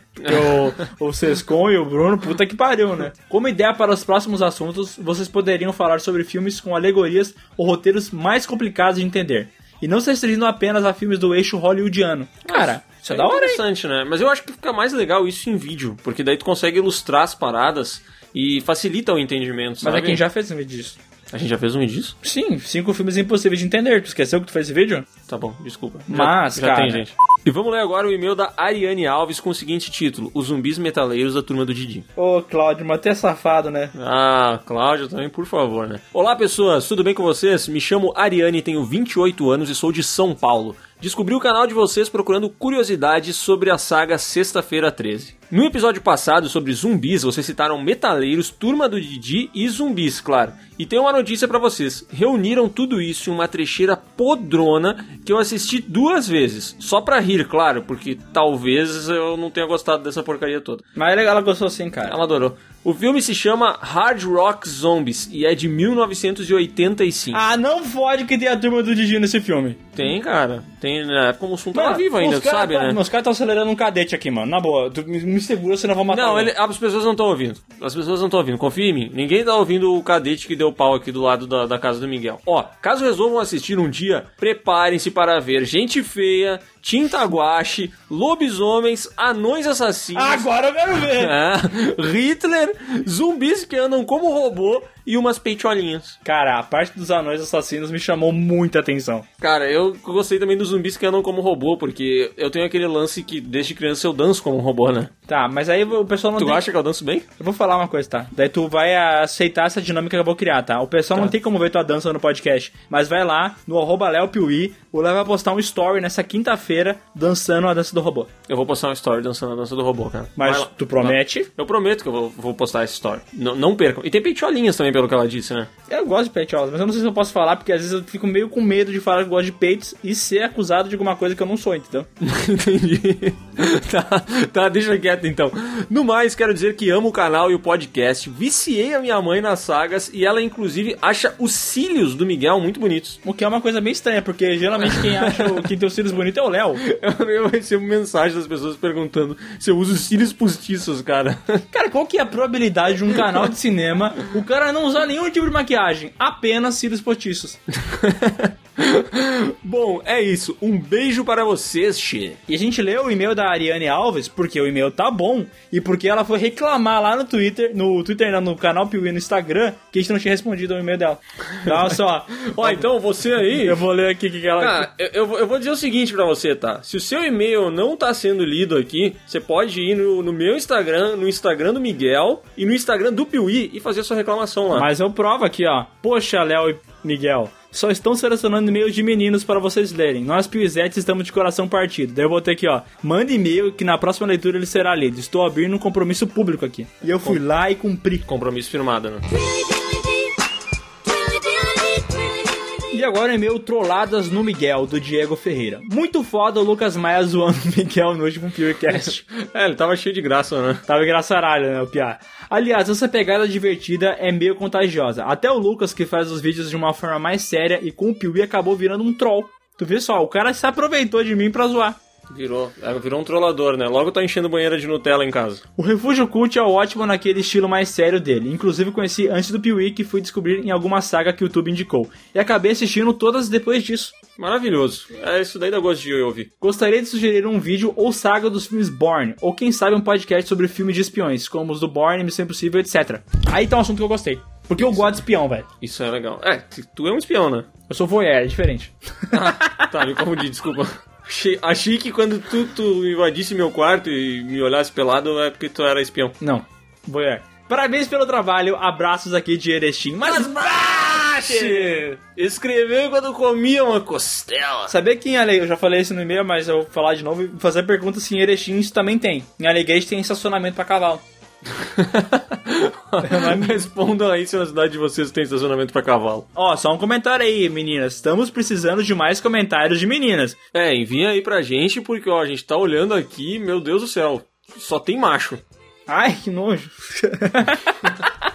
O, (laughs) o Sescon e o Bruno, puta que pariu, né? Como ideia para os próximos assuntos, vocês poderiam falar sobre filmes com alegorias ou roteiros mais complicados de entender. E não se restringindo apenas a filmes do eixo hollywoodiano. Cara, isso é, da hora, hein? interessante, né? Mas eu acho que fica mais legal isso em vídeo, porque daí tu consegue ilustrar as paradas e facilita o entendimento, Mas sabe? é quem já fez um vídeo disso. A gente já fez um vídeo disso? Sim, cinco filmes impossíveis de entender. Tu esqueceu que tu fez esse vídeo? Tá bom, desculpa. Mas, já, já cara- tem, gente. E vamos ler agora o e-mail da Ariane Alves com o seguinte título: Os zumbis metaleiros da turma do Didi. Ô, Cláudio, mas tu é safado, né? Ah, Cláudio também, por favor, né? Olá, pessoas, tudo bem com vocês? Me chamo Ariane, tenho 28 anos e sou de São Paulo. Descobri o canal de vocês procurando curiosidades sobre a saga Sexta-feira 13. No episódio passado sobre zumbis, vocês citaram metaleiros, turma do Didi e zumbis, claro. E tem uma notícia pra vocês: reuniram tudo isso em uma trecheira podrona que eu assisti duas vezes. Só pra rir, claro, porque talvez eu não tenha gostado dessa porcaria toda. Mas é ela gostou sim, cara. Ela adorou. O filme se chama Hard Rock Zombies e é de 1985. Ah, não fode que tem a turma do Didi nesse filme. Tem, cara. Tem, na época o Mussum tava vivo ainda, os cara sabe, tá- né? Meus caras estão acelerando um cadete aqui, mano. Na boa, tu me, me segura, senão eu vou matar Não, ele, as pessoas não estão ouvindo. As pessoas não estão ouvindo. Confia em mim. Ninguém tá ouvindo o cadete que deu pau aqui do lado da, da casa do Miguel. Ó, caso resolvam assistir um dia, preparem-se para ver gente feia, tinta guache, lobisomens, anões assassinos. Agora eu quero ver! (laughs) É, Hitler, zumbis que andam como robô e umas peitolinhas. Cara, a parte dos anões assassinos me chamou muita atenção. Cara, eu gostei também dos zumbis que andam como robô, porque eu tenho aquele lance que desde criança eu danço como um robô, né? Tá, mas aí o pessoal não Tu tem... acha que eu danço bem? Eu vou falar uma coisa, tá? Daí tu vai aceitar essa dinâmica que eu vou criar, tá? O pessoal não tem como ver tua dança no podcast, mas vai lá no arroba Léo Piuí, o Léo vai postar um story nessa quinta-feira dançando a dança do robô. Eu vou postar uma story dançando a dança do robô, cara. Mas lá. tu promete? Eu prometo que eu vou, vou postar essa story. Não, não percam. E tem peitolinhas também, pelo que ela disse, né? Eu gosto de peitolas, mas eu não sei se eu posso falar, porque às vezes eu fico meio com medo de falar que eu gosto de peitos e ser acusado de alguma coisa que eu não sou, entendeu? (laughs) Entendi. (laughs) tá, tá, deixa quieto então. No mais, quero dizer que amo o canal e o podcast. Viciei a minha mãe nas sagas e ela, inclusive, acha os cílios do Miguel muito bonitos. O que é uma coisa meio estranha, porque geralmente quem acha o- quem tem os cílios bonitos é o Léo. Eu, (laughs) eu recebo mensagem das pessoas perguntando se eu uso cílios postiços, cara. (laughs) Cara, qual que é a probabilidade de um canal de cinema o cara não usar nenhum tipo de maquiagem, apenas cílios postiços? (laughs) (laughs) Bom, é isso. Um beijo para vocês, Xê. E a gente leu o e-mail da Ariane Alves porque o e-mail tá bom e porque ela foi reclamar lá no Twitter, no Twitter não, no canal Piuí no Instagram, que a gente não tinha respondido ao e-mail dela. Então, (laughs) só. Ó, então você aí. Eu vou ler aqui o que, ela. Cara, eu, eu vou- eu vou dizer o seguinte pra você, tá? Se o seu e-mail não tá sendo lido aqui, você pode ir no, no meu Instagram, no Instagram do Miguel e no Instagram do Piuí e fazer sua reclamação lá. Mas eu provo aqui, ó. Poxa, Léo e Miguel. Só estão selecionando e-mails de meninos para vocês lerem. Nós, Piuizetes, estamos de coração partido. Daí eu botei aqui, ó. Manda e-mail que na próxima leitura ele será lido. Estou abrindo um compromisso público aqui. E eu fui lá e cumpri. Compromisso firmado, né? E agora é meu Trolladas no Miguel, do Diego Ferreira. Muito foda o Lucas Maia zoando o Miguel no último PureCast. (laughs) é, ele tava cheio de graça, né? Tava engraçaralho, né, o Piá? Aliás, essa pegada divertida é meio contagiosa. Até o Lucas, que faz os vídeos de uma forma mais séria e com o Piuí, acabou virando um troll. Tu vê só, o cara se aproveitou de mim pra zoar. Virou, é, virou um trollador, né? Logo tá enchendo banheira de Nutella em casa. O Refúgio Cult é ótimo naquele estilo mais sério dele. Inclusive conheci antes do Piuí que fui descobrir em alguma saga que o YouTube indicou. E acabei assistindo todas depois disso. Maravilhoso. É isso daí da gosto de ouvir. Gostaria de sugerir um vídeo ou saga dos filmes Bourne, ou quem sabe um podcast sobre filmes de espiões, como os do Bourne, Missão Impossível, etc. Aí tá um assunto que eu gostei. Porque eu gosto de espião, velho. Isso é legal. É, tu é um espião, né? Eu sou voyeur, é diferente. (laughs) Tá, me confundi, desculpa. Achei, que quando tu, tu invadisse meu quarto e me olhasse pelado é porque tu era espião. Não, voyeur. Parabéns pelo trabalho, abraços aqui de Erechim. Mas bate! Escreveu quando comia uma costela. Sabia que em Ale... Eu já falei isso no e-mail, mas eu vou falar de novo e fazer pergunta se em Erechim isso também tem. Em Alegrete tem estacionamento pra cavalo. (laughs) Respondam aí se na cidade de vocês tem estacionamento pra cavalo. Ó, só um comentário aí, meninas. Estamos precisando de mais comentários de meninas. É, envia aí pra gente, porque ó, a gente tá olhando aqui, meu Deus do céu, só tem macho. Ai, que nojo. (laughs)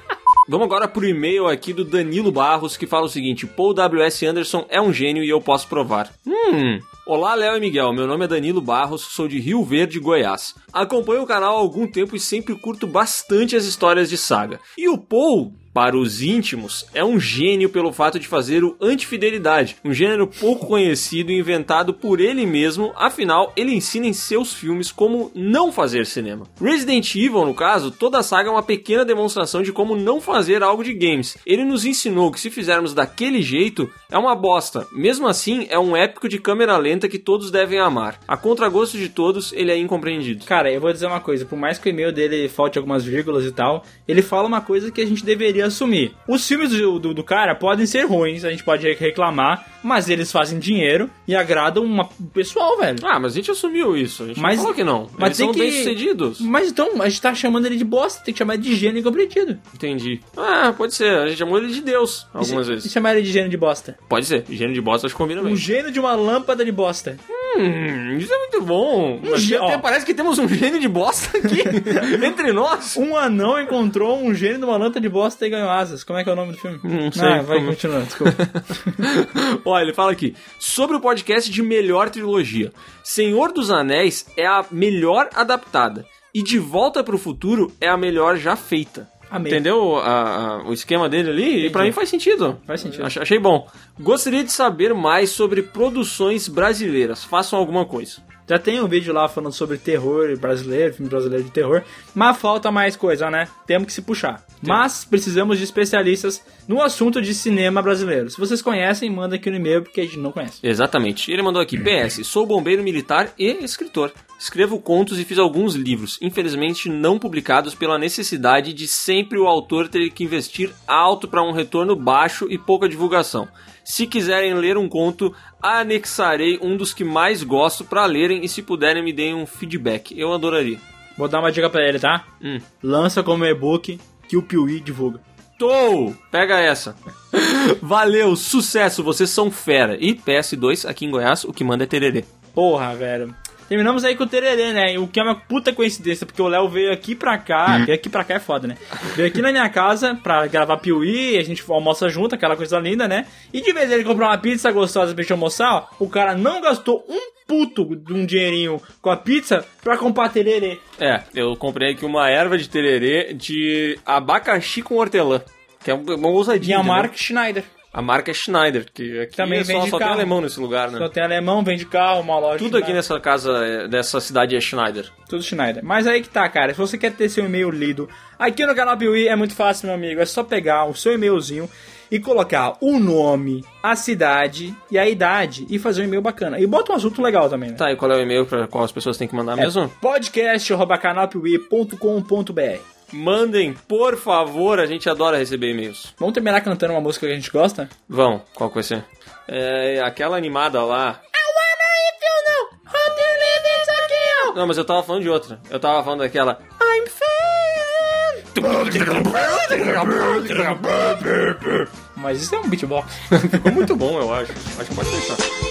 Vamos agora pro e-mail aqui do Danilo Barros, que fala o seguinte: Paul W.S. Anderson é um gênio e eu posso provar. Hum. Olá, Léo e Miguel. Meu nome é Danilo Barros, sou de Rio Verde, Goiás. Acompanho o canal há algum tempo e sempre curto bastante as histórias de saga. E o Paul, para os íntimos, é um gênio pelo fato de fazer o antifidelidade, um gênero pouco conhecido e inventado por ele mesmo, afinal, ele ensina em seus filmes como não fazer cinema. Resident Evil, no caso, toda a saga é uma pequena demonstração de como não fazer algo de games. Ele nos ensinou que se fizermos daquele jeito, é uma bosta. Mesmo assim, é um épico de câmera lenta que todos devem amar. A contragosto de todos, ele é incompreendido. Cara, eu vou dizer uma coisa, por mais que o e-mail dele falte algumas vírgulas e tal, ele fala uma coisa que a gente deveria assumir. Os filmes do, do, do cara podem ser ruins, a gente pode reclamar, mas eles fazem dinheiro e agradam uma o pessoal, velho. Ah, mas a gente assumiu isso. A gente Mas- falou que não. mas Eles tem são que- bem-sucedidos. Mas então, a gente tá chamando ele de bosta, tem que chamar ele de gênio incompreendido. Entendi. Ah, pode ser. A gente chamou ele de Deus algumas e, vezes. E chamar ele de gênio de bosta. Pode ser. Gênio de bosta acho que combina Um bem. gênio de uma lâmpada de bosta. Hum, isso é muito bom. Mas gê- até ó. parece que temos um gênio de bosta aqui (laughs) entre nós. Um anão encontrou um gênio de uma lâmpada de bosta e ganhou asas. Como é que é o nome do filme? Não sei Ah, vai como- continuando, desculpa. (laughs) Olha, ele fala aqui sobre o podcast de melhor trilogia. Senhor dos Anéis é a melhor adaptada e De Volta para o Futuro é a melhor já feita. Amei. Entendeu a- a- o esquema dele ali? E pra mim faz sentido. Faz sentido. Ach- Achei bom. Gostaria de saber mais sobre produções brasileiras. Façam alguma coisa. Já tem um vídeo lá falando sobre terror brasileiro, filme brasileiro de terror, mas falta mais coisa, né? Temos que se puxar. Mas precisamos de especialistas no assunto de cinema brasileiro. Se vocês conhecem, manda aqui no e-mail, porque a gente não conhece. Exatamente. Ele mandou aqui: PS, sou bombeiro militar e escritor. Escrevo contos e fiz alguns livros, infelizmente não publicados pela necessidade de sempre o autor ter que investir alto para um retorno baixo e pouca divulgação. Se quiserem ler um conto, anexarei um dos que mais gosto para lerem e se puderem me deem um feedback. Eu adoraria. Vou dar uma dica pra ele, tá? Hum. Lança como e-book que o Piuí divulga. Tô! Pega essa. (laughs) Valeu, sucesso, vocês são fera. E PS2, aqui em Goiás, o que manda é tererê. Porra, velho. Terminamos aí com o Tererê, né? O que é uma puta coincidência, porque o Léo veio aqui pra cá. Veio aqui pra cá é foda, né? Veio aqui na minha casa pra gravar Piuí, a gente almoça junto, aquela coisa linda, né? E de vez ele comprou uma pizza gostosa pra gente almoçar, ó, o cara não gastou um puto de um dinheirinho com a pizza pra comprar tererê. É, eu comprei aqui uma erva de tererê de abacaxi com hortelã. Que é uma ousadia. Tinha a? Mark Schneider. A marca é Schneider, que aqui Também é só, vende só tem carro. alemão nesse lugar, né? Só tem alemão, vende carro, uma loja. Tudo aqui nessa casa, é- dessa cidade é Schneider. Tudo Schneider. Mas aí que tá, cara. Se você quer ter seu e-mail lido aqui no canal Piuí, é muito fácil, meu amigo. É só pegar o seu e-mailzinho e colocar o nome, a cidade e a idade e fazer um e-mail bacana. E bota um assunto legal também, né? Tá, e qual é o e-mail para qual as pessoas têm que mandar É mesmo? podcast.canalpiuí.com.br Mandem, por favor, a gente adora receber e-mails. Vamos terminar cantando uma música que a gente gosta? Vão, qual que vai ser? É aquela animada lá. Não, mas eu tava falando de outra. Eu tava falando daquela. I'm Mas isso é um beatbox. (laughs) Ficou muito bom, eu acho. Acho que pode deixar.